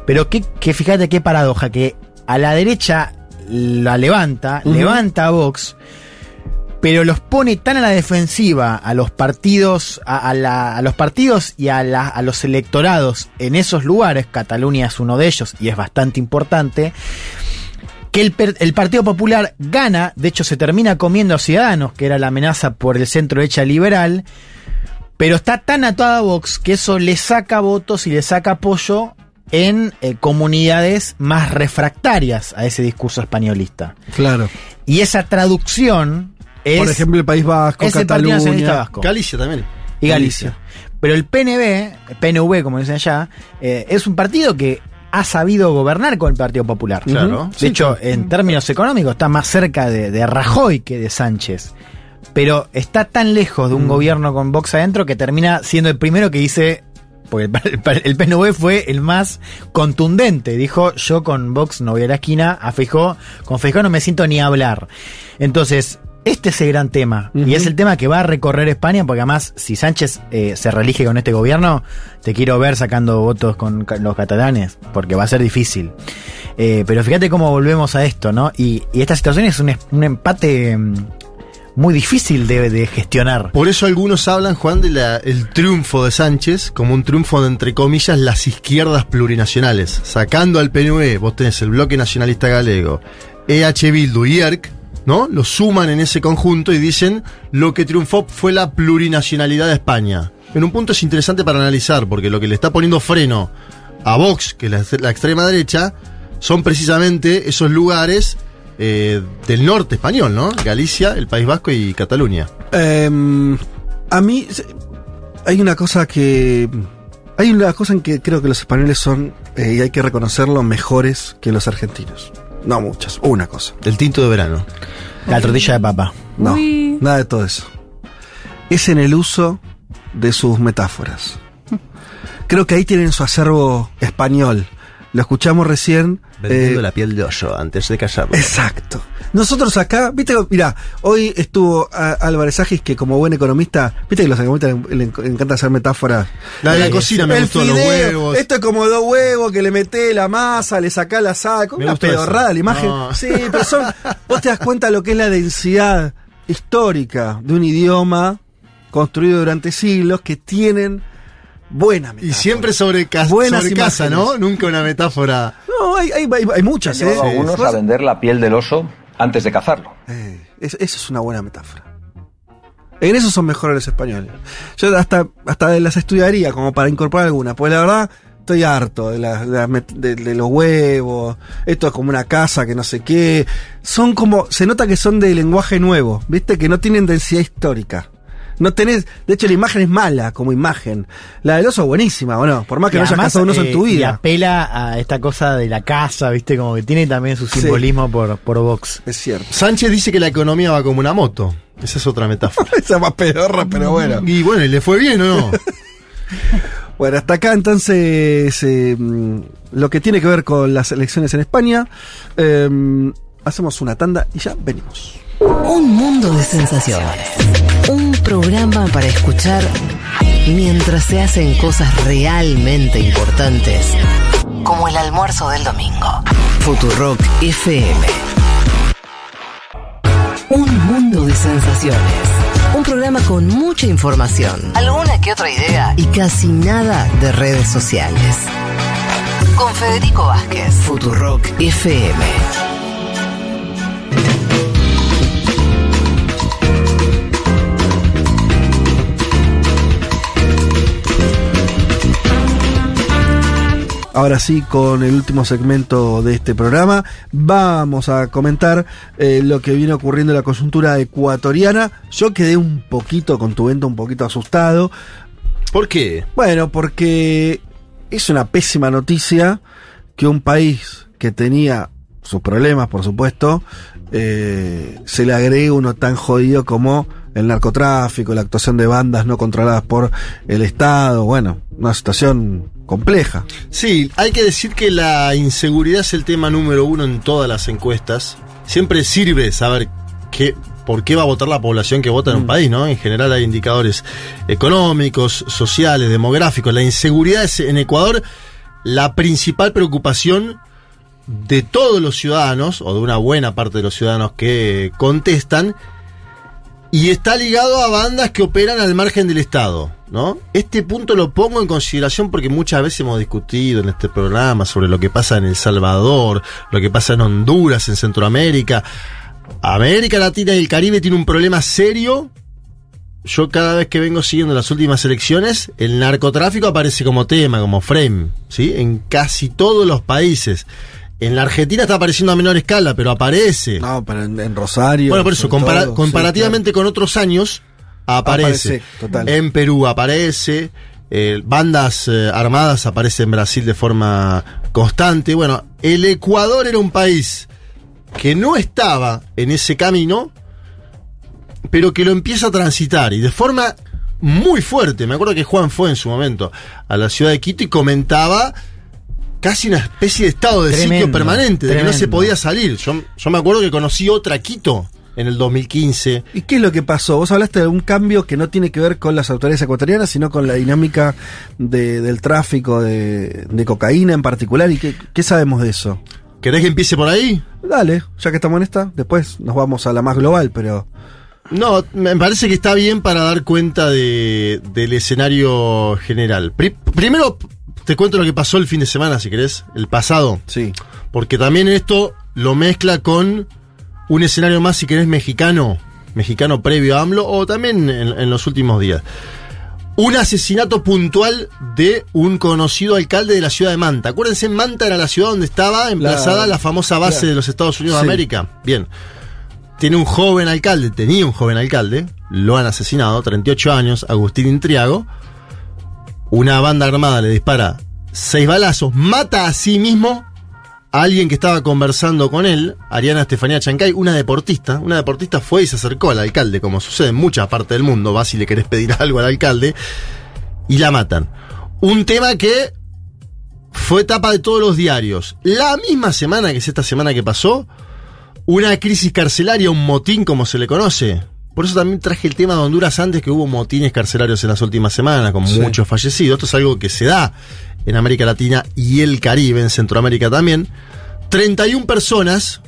Pero que, que fíjate qué paradoja, que a la derecha la levanta, levanta a Vox, pero los pone tan a la defensiva a los partidos, a, a la- a los partidos y a, la- a los electorados en esos lugares, Cataluña es uno de ellos y es bastante importante, que el, el Partido Popular gana, de hecho se termina comiendo a Ciudadanos, que era la amenaza por el centro derecha liberal, pero está tan atada a Vox que eso le saca votos y le saca apoyo en eh, comunidades más refractarias a ese discurso españolista. Claro. Y esa traducción es. Por ejemplo, el País Vasco, es el Partido Cataluña. Vasco. Galicia también. Y Galicia. Pero el PNV, PNV como dicen allá, eh, es un partido que ha sabido gobernar con el Partido Popular. Claro. De Sí, hecho, en términos económicos está más cerca de, de Rajoy que de Sánchez. Pero está tan lejos de un gobierno con Vox adentro que termina siendo el primero que dice. Porque el, el PNV fue el más contundente. Dijo: Yo con Vox no voy a la esquina. A Feijó, con Feijó no me siento ni a hablar. Entonces, este es el gran tema. Y es el tema que va a recorrer España, porque además, si Sánchez eh, se reelige con este gobierno, te quiero ver sacando votos con los catalanes, porque va a ser difícil. Eh, pero fíjate cómo volvemos a esto, ¿no? Y, y esta situación es un, empate mm, muy difícil de, de gestionar. Por eso algunos hablan, Juan, del triunfo de Sánchez como un triunfo de, entre comillas, las izquierdas plurinacionales. Sacando al PNV, vos tenés el Bloque Nacionalista Galego, EH Bildu y ERC, ¿no? Lo suman en ese conjunto y dicen lo que triunfó fue la plurinacionalidad de España. En un punto es interesante para analizar, porque lo que le está poniendo freno a Vox, que es la, extrema derecha, son precisamente esos lugares eh, del norte español, ¿no? Galicia, el País Vasco y Cataluña. Em, a mí hay una cosa que... Hay una cosa en que creo que los españoles son, eh, y hay que reconocerlo, mejores que los argentinos. No muchas, una cosa. El tinto de verano. La tortilla de papa. No, nada de todo eso. Es en el uso de sus metáforas. Creo que ahí tienen su acervo español. Lo escuchamos recién. Vendiendo eh, la piel de hoyo antes de casarlo. Exacto. Nosotros acá, viste, mira, hoy estuvo a- Álvarez Agis, que como buen economista, viste que los economistas le, le enc- encanta hacer metáforas. La de la Eh, cocina me gustó, los huevos. Esto es como dos huevos que le metés la masa, le sacás la sal, con Me una eso. pedorrada la imagen. No. Sí, pero son, vos te das cuenta lo que es la densidad histórica de un idioma construido durante siglos que tienen buena Y siempre sobre, ca- Buenas sobre casa, ¿no? Nunca una metáfora. No, hay, hay, hay- hay muchas, ¿eh? algunos a vender la piel del oso antes de cazarlo. Eh, es- eso es una buena metáfora. En eso son mejores los españoles. Yo hasta, hasta las estudiaría como para incorporar alguna, pues la verdad estoy harto de, la- de la met- de- de los huevos, esto es como una casa que no sé qué. Son como, se nota que son de lenguaje nuevo, ¿viste? Que no tienen densidad histórica. No tenés, de hecho la imagen es mala como imagen. La del oso es buenísima, ¿o no? Por más que Y no hayas además, cazado un oso en eh, tu Y vida. apela a esta cosa de la casa, ¿viste? Como que tiene también su simbolismo por, por Vox. Es cierto. Sánchez dice que la economía va como una moto. Esa es otra metáfora. Esa es más pedorra, pero bueno. Y bueno, ¿y le fue bien o no? Bueno, hasta acá entonces eh, mm, lo que tiene que ver con las elecciones en España. Eh, hacemos una tanda y ya venimos. Un mundo de sensaciones. Un programa para escuchar mientras se hacen cosas realmente importantes, como el almuerzo del domingo. Futurock FM. Un mundo de sensaciones. Un programa con mucha información, alguna que otra idea y casi nada de redes sociales. Con Federico Vázquez. Futurock FM. Ahora sí, con el último segmento de este programa, vamos a comentar eh, lo que viene ocurriendo en la coyuntura ecuatoriana. Yo quedé un poquito con tu vento, un poquito asustado. ¿Por qué? Bueno, porque es una pésima noticia que un país que tenía sus problemas, por supuesto, eh, se le agregue uno tan jodido como el narcotráfico, la actuación de bandas no controladas por el Estado. Bueno, una situación compleja. Sí, hay que decir que la inseguridad es el tema número uno en todas las encuestas. Siempre sirve saber qué, por qué va a votar la población que vota en un país, ¿no? En general hay indicadores económicos, sociales, demográficos. La inseguridad es en Ecuador la principal preocupación de todos los ciudadanos, o de una buena parte de los ciudadanos que contestan, y está ligado a bandas que operan al margen del Estado, ¿no? Este punto lo pongo en consideración porque muchas veces hemos discutido en este programa sobre lo que pasa en El Salvador, lo que pasa en Honduras, en Centroamérica. América Latina y el Caribe tiene un problema serio. Yo cada vez que vengo siguiendo las últimas elecciones, el narcotráfico aparece como tema, como frame, ¿sí? En casi todos los países. En la Argentina está apareciendo a menor escala, pero aparece. No, pero en, en Rosario. Bueno, por eso, sobre compara- todo, comparativamente con otros años, aparece. Aparece, total. En Perú aparece. eh, bandas eh, armadas aparecen en Brasil de forma constante. Bueno, el Ecuador era un país que no estaba en ese camino, pero que lo empieza a transitar y de forma muy fuerte. Me acuerdo que Juan fue en su momento a la ciudad de Quito y comentaba casi una especie de estado de Tremendo, sitio permanente, de que no se podía salir. Yo, yo me acuerdo que conocí otra Quito en el 2015. ¿Y qué es lo que pasó? Vos hablaste de un cambio que no tiene que ver con las autoridades ecuatorianas, sino con la dinámica de- del tráfico de, de cocaína en particular. ¿Y qué, qué sabemos de eso? ¿Querés que empiece por ahí? Dale, ya que estamos en esta, después nos vamos a la más global, pero... No, me parece que está bien para dar cuenta de- del escenario general. Pri- primero, te cuento lo que pasó el fin de semana, si querés, el pasado. Sí. Porque también esto lo mezcla con un escenario más, si querés, mexicano, mexicano previo a AMLO, o también en, en los últimos días. Un asesinato puntual de un conocido alcalde de la ciudad de Manta. Acuérdense, Manta era la ciudad donde estaba emplazada la, famosa base claro. de los Estados Unidos Sí. de América. Bien. Tiene un joven alcalde, tenía un joven alcalde, lo han asesinado, 38 años, Agustín Intriago. Una banda armada le dispara seis balazos, mata a sí mismo a alguien que estaba conversando con él, Ariana Estefanía Chancay, una deportista. Una deportista fue y se acercó al alcalde, como sucede en muchas partes del mundo. Vas y le querés pedir algo al alcalde y la matan. Un tema que fue tapa de todos los diarios. La misma semana que es esta semana que pasó, una crisis carcelaria, un motín como se le conoce. Por eso también traje el tema de Honduras antes que hubo motines carcelarios en las últimas semanas, con Sí. muchos fallecidos. Esto es algo que se da en América Latina y el Caribe, en Centroamérica también. 31 personas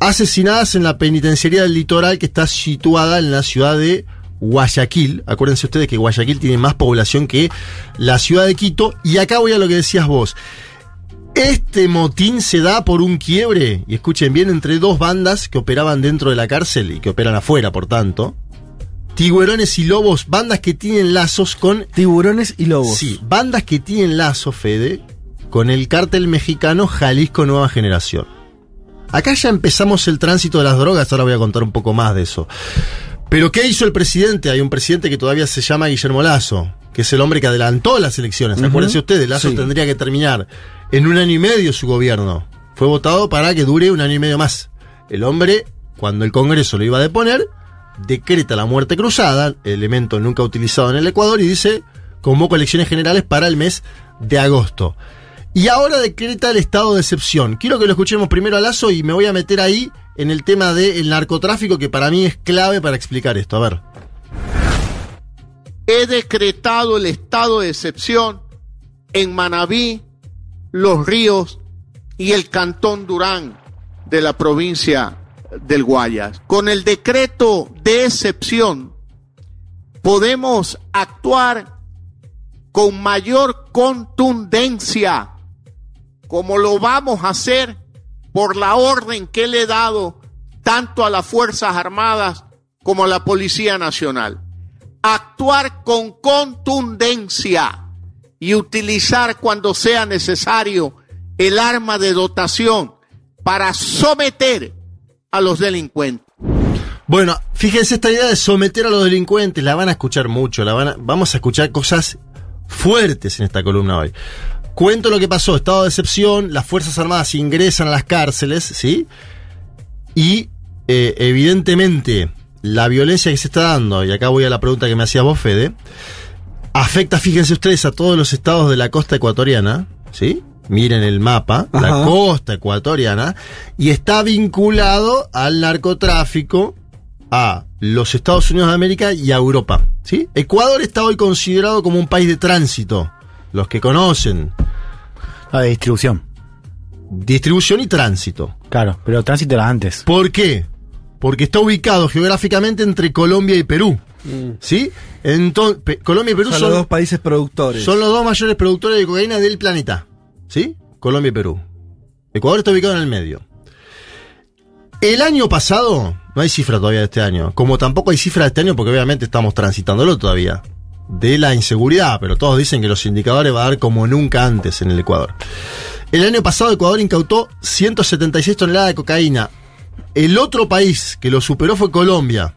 asesinadas en la penitenciaría del litoral que está situada en la ciudad de Guayaquil. Acuérdense ustedes que Guayaquil tiene más población que la ciudad de Quito. Y acá voy a lo que decías vos. Este motín se da por un quiebre, y escuchen bien, entre dos bandas que operaban dentro de la cárcel y que operan afuera, por tanto. Tiburones y lobos, bandas que tienen lazos con. Tiburones y lobos. Sí, bandas que tienen lazos, Fede, con el cártel mexicano Jalisco Nueva Generación. Acá ya empezamos el tránsito de las drogas, ahora voy a contar un poco más de eso. Pero ¿qué hizo el presidente? Hay un presidente que todavía se llama Guillermo Lazo, que es el hombre que adelantó las elecciones. Acuérdense ustedes, Lazo Sí. tendría que terminar en un año y medio su gobierno. Fue votado para que dure un año y medio más. El hombre, cuando el Congreso lo iba a deponer, decreta la muerte cruzada, elemento nunca utilizado en el Ecuador, y dice, convoco elecciones generales para el mes de agosto. Y ahora decreta el estado de excepción. Quiero que lo escuchemos primero a Lazo y me voy a meter ahí en el tema del narcotráfico, que para mí es clave para explicar esto. A ver. he decretado el estado de excepción en Manabí, Los Ríos y el Cantón Durán de la provincia del Guayas. Con el decreto de excepción podemos actuar con mayor contundencia, como lo vamos a hacer por la orden que le he dado tanto a las Fuerzas Armadas como a la Policía Nacional actuar con contundencia y utilizar cuando sea necesario el arma de dotación para someter a los delincuentes. Bueno, fíjense esta idea de someter a los delincuentes, la van a escuchar mucho, la van a- vamos a escuchar cosas fuertes en esta columna hoy. Cuento lo que pasó, estado de excepción, las Fuerzas Armadas ingresan a las cárceles, ¿sí? Y eh, evidentemente la violencia que se está dando, y acá voy a la pregunta que me hacía vos, Fede, afecta, fíjense ustedes, a todos los estados de la costa ecuatoriana, ¿sí? Miren el mapa, la costa ecuatoriana, y está vinculado al narcotráfico a los Estados Unidos de América y a Europa, ¿sí? Ecuador está hoy considerado como un país de tránsito. Los que conocen. La de distribución. Distribución y tránsito. Claro, pero tránsito era antes. ¿Por qué? Porque está ubicado geográficamente entre Colombia y Perú. ¿Sí? Entonces, Colombia y Perú Son son, los dos países productores. son los dos mayores productores de cocaína del planeta. ¿Sí? Colombia y Perú. Ecuador está ubicado en el medio. El año pasado, no hay cifra todavía de este año, como tampoco hay cifra de este año porque obviamente estamos transitándolo todavía, de la inseguridad, pero todos dicen que los indicadores va a dar como nunca antes en el Ecuador. El año pasado Ecuador incautó 176 toneladas de cocaína. El otro país que lo superó fue Colombia,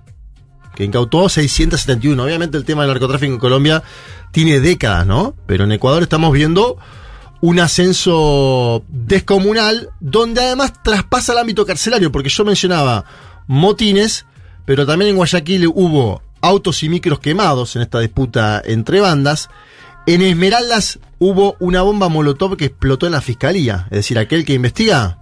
que incautó 671. Obviamente el tema del narcotráfico en Colombia tiene décadas, ¿no? Pero en Ecuador estamos viendo un ascenso descomunal, donde además traspasa el ámbito carcelario, porque yo mencionaba motines, pero también en Guayaquil hubo autos y micros quemados en esta disputa entre bandas. En Esmeraldas hubo una bomba molotov que explotó en la fiscalía, es decir, aquel que investiga,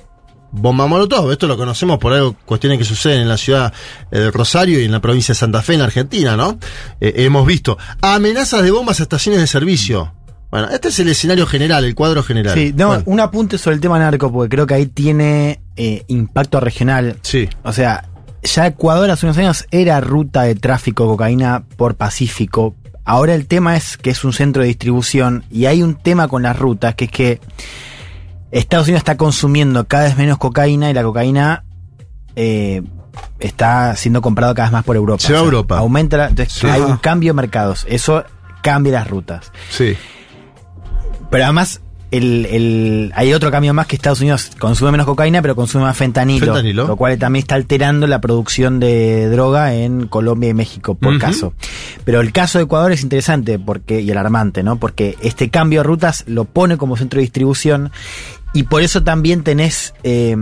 bomba molotov. Esto lo conocemos por algo, cuestiones que suceden en la ciudad eh, de Rosario y en la provincia de Santa Fe, en Argentina, ¿no? Eh, hemos visto amenazas de bombas a estaciones de servicio. Bueno, este es el escenario general, el cuadro general. Sí, no, Bueno, un apunte sobre el tema narco, porque creo que ahí tiene eh, impacto regional. Sí. O sea, ya Ecuador hace unos años era ruta de tráfico de cocaína por Pacífico. Ahora el tema es que es un centro de distribución y hay un tema con las rutas, que es que Estados Unidos está consumiendo cada vez menos cocaína y la cocaína eh, está siendo comprado cada vez más por Europa. Se va a Europa. Aumenta, la- entonces Sí. hay un cambio de mercados. Eso cambia las rutas. Sí. Pero además, el, el- hay otro cambio más que Estados Unidos consume menos cocaína, pero consume más fentanilo. Fentanilo. Lo cual también está alterando la producción de droga en Colombia y México, por caso. Pero el caso de Ecuador es interesante porque, y alarmante, ¿no? Porque este cambio de rutas lo pone como centro de distribución y por eso también tenés eh,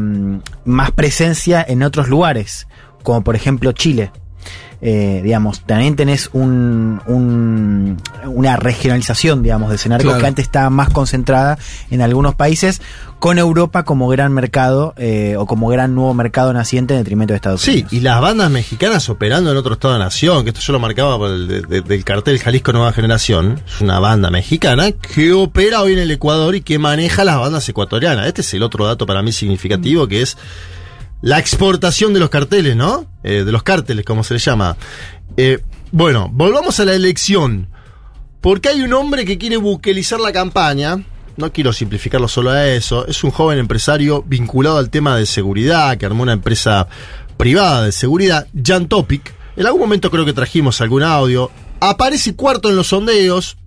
más presencia en otros lugares, como por ejemplo Chile. Eh, digamos, también tenés un, un- una regionalización, digamos, de escenario Claro. que antes estaba más concentrada en algunos países, con Europa como gran mercado eh, o como gran nuevo mercado naciente en detrimento de Estados Sí, Unidos. y las bandas mexicanas operando en otro estado de nación, que esto yo lo marcaba por el de- de- del cartel Jalisco Nueva Generación, es una banda mexicana que opera hoy en el Ecuador y que maneja las bandas ecuatorianas. Este es el otro dato para mí significativo, que es la exportación de los carteles, ¿no? Eh, de los cárteles, como se le llama. Eh, bueno, volvamos a la elección. Porque hay un hombre que quiere buquelizar la campaña. No quiero simplificarlo solo a eso. Es un joven empresario vinculado al tema de seguridad, que armó una empresa privada de seguridad, Jan Topic. En algún momento creo que trajimos algún audio. Aparece cuarto en los sondeos.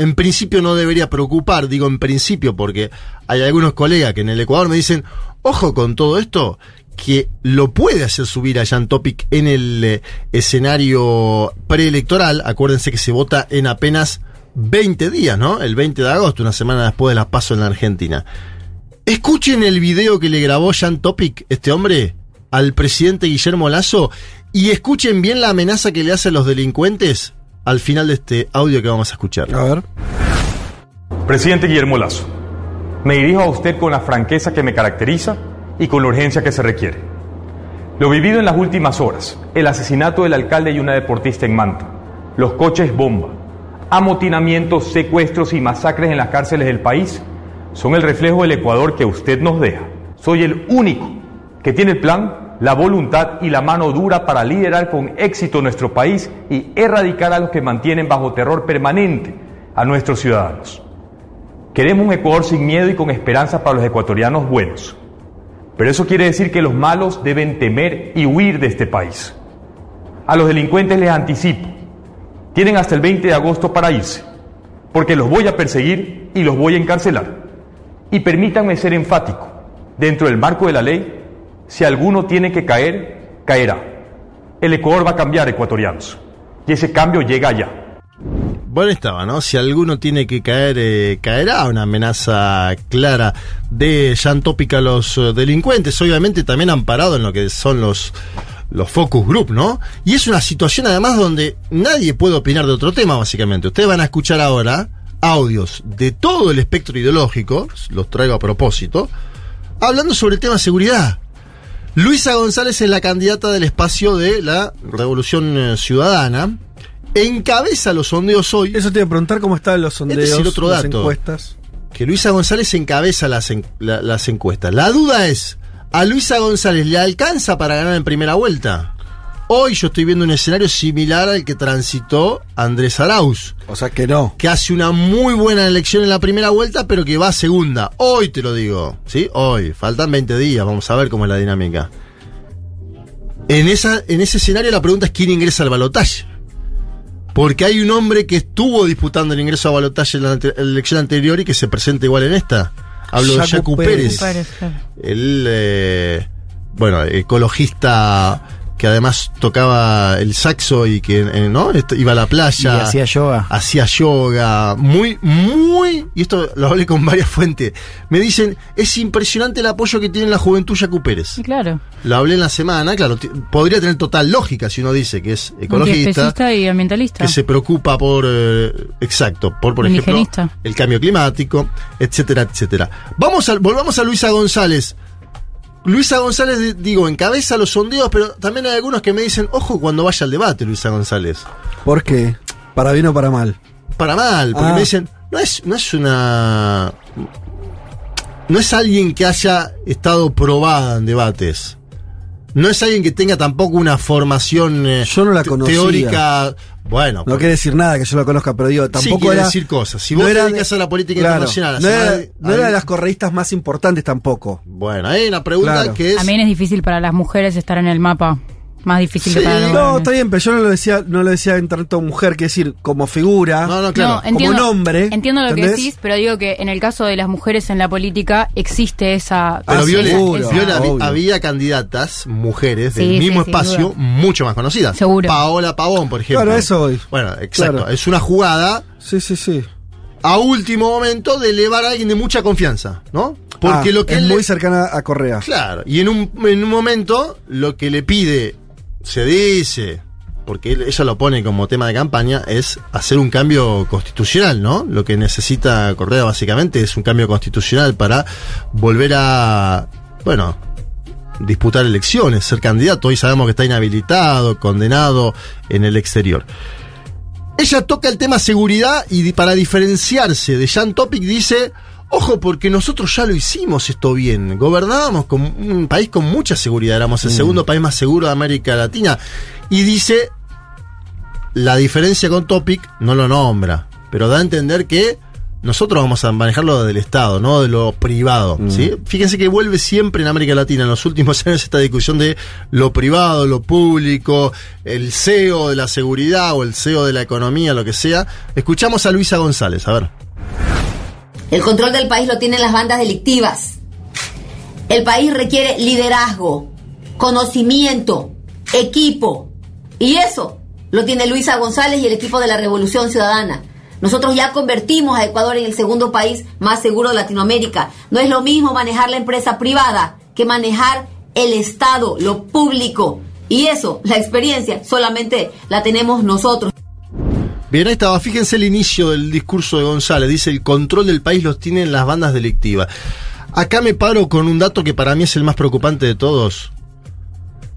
En principio no debería preocupar, digo en principio porque hay algunos colegas que en el Ecuador me dicen, ojo con todo esto, que lo puede hacer subir a Jan Topic en el eh, escenario preelectoral. Acuérdense que se vota en apenas 20 días, ¿no? El 20 de agosto, una semana después de las pasos en la Argentina. Escuchen el video que le grabó Jan Topic, este hombre, al presidente Guillermo Lazo, y escuchen bien la amenaza que le hace a los delincuentes al final de este audio que vamos a escuchar. A ver. Presidente Guillermo Lazo, me dirijo a usted con la franqueza que me caracteriza y con la urgencia que se requiere. Lo vivido en las últimas horas, el asesinato del alcalde y una deportista en Manta, los coches bomba, amotinamientos, secuestros y masacres en las cárceles del país, son el reflejo del Ecuador que usted nos deja. Soy el único que tiene el plan, la voluntad y la mano dura para liderar con éxito nuestro país y erradicar a los que mantienen bajo terror permanente a nuestros ciudadanos. Queremos un Ecuador sin miedo y con esperanza para los ecuatorianos buenos. Pero eso quiere decir que los malos deben temer y huir de este país. A los delincuentes les anticipo, tienen hasta el 20 de agosto para irse, porque los voy a perseguir y los voy a encarcelar. Y permítanme ser enfático, dentro del marco de la ley, si alguno tiene que caer, caerá. El Ecuador va a cambiar, ecuatorianos, y ese cambio llega allá. Bueno, estaba, ¿no? Si alguno tiene que caer, eh, caerá. Una amenaza clara de Topic a los eh, delincuentes. Obviamente también amparado en lo que son los, los focus group, ¿no? Y es una situación además donde nadie puede opinar de otro tema, básicamente. Ustedes van a escuchar ahora audios de todo el espectro ideológico, los traigo a propósito, hablando sobre el tema seguridad. Luisa González es la candidata del espacio de la Revolución eh, Ciudadana. Encabeza los sondeos hoy. Eso te iba a preguntar cómo están los sondeos, Este es el otro las dato. encuestas. Que Luisa González encabeza las, en- la- las encuestas. La duda es, ¿a Luisa González le alcanza para ganar en primera vuelta? Hoy yo estoy viendo un escenario similar al que transitó Andrés Arauz. O sea que no. Que hace una muy buena elección en la primera vuelta, pero que va a segunda. Hoy te lo digo. ¿Sí? Hoy. Faltan 20 días. Vamos a ver cómo es la dinámica. En, esa, en ese escenario la pregunta es quién ingresa al balotaje. Porque hay un hombre que estuvo disputando el ingreso a balotaje en la, ante- en la elección anterior y que se presenta igual en esta. Hablo de Jaco Jacu Pérez. Pérez. El, eh, bueno, ecologista que además tocaba el saxo y que eh, ¿no? Iba a la playa. Y hacía yoga. Hacía yoga. Muy, muy. Y esto lo hablé con varias fuentes. Me dicen, es impresionante el apoyo que tiene la juventud Yacu Pérez. Sí, claro. Lo hablé en la semana, claro, podría tener total lógica si uno dice que es ecologista, y ambientalista. que se preocupa por, eh, exacto, por, por ejemplo, el cambio climático, etcétera, etcétera. Vamos a, volvamos a Luisa González. Luisa González, di- digo, encabeza los sondeos, pero también hay algunos que me dicen, ojo cuando vaya al debate, Luisa González. ¿Por qué? ¿Para bien o para mal? Para mal, porque Ah. me dicen, no es, no es una. No es alguien que haya estado probada en debates. No es alguien que tenga tampoco una formación eh, Yo no la te- conocía. teórica. Bueno, No quiere decir nada que yo la conozca, pero digo, sí tampoco quiere era. decir cosas. Si vos te era de- dedicas a la política claro, internacional, no era, no era de las correístas más importantes tampoco. Bueno, hay una pregunta Claro. que es. También es difícil para las mujeres estar en el mapa. Más difícil que para los No, está bien, pero yo no lo decía, no lo decía en tanto mujer, que decir, como figura, No, no, No, entiendo, como un hombre. Entiendo lo ¿entendés? que decís, pero digo que en el caso de las mujeres en la política existe esa. Pero seguro, habí- obvio. había candidatas, mujeres del Sí, sí, mismo espacio, mucho más conocidas. Seguro. Paola Pavón, por ejemplo. Claro, eso voy. Bueno, exacto. Claro. Es una jugada Sí, sí, sí. a último momento de elevar a alguien de mucha confianza, ¿no? Porque Ah, lo que es él le- muy cercana a Correa. Claro, y en un, en un momento lo que le pide, se dice, porque ella lo pone como tema de campaña, es hacer un cambio constitucional, ¿no? Lo que necesita Correa básicamente es un cambio constitucional para volver a, bueno, disputar elecciones, ser candidato. Hoy sabemos que está inhabilitado, condenado en el exterior. Ella toca el tema seguridad y para diferenciarse de Jan Topic dice, Ojo, porque nosotros ya lo hicimos esto bien. Gobernábamos con un país con mucha seguridad. Éramos el Mm. segundo país más seguro de América Latina. Y dice, la diferencia con Topic no lo nombra, pero da a entender que nosotros vamos a manejarlo del Estado, no de lo privado. ¿sí? Fíjense que vuelve siempre en América Latina en los últimos años esta discusión de lo privado, lo público, el CEO de la seguridad o el CEO de la economía, lo que sea. Escuchamos a Luisa González, a ver. El control del país lo tienen las bandas delictivas. El país requiere liderazgo, conocimiento, equipo. Y eso lo tiene Luisa González y el equipo de la Revolución Ciudadana. Nosotros ya convertimos a Ecuador en el segundo país más seguro de Latinoamérica. No es lo mismo manejar la empresa privada que manejar el Estado, lo público. Y eso, la experiencia, solamente la tenemos nosotros. Bien, ahí estaba. Fíjense el inicio del discurso de González. Dice, el control del país los tienen las bandas delictivas. Acá me paro con un dato que para mí es el más preocupante de todos.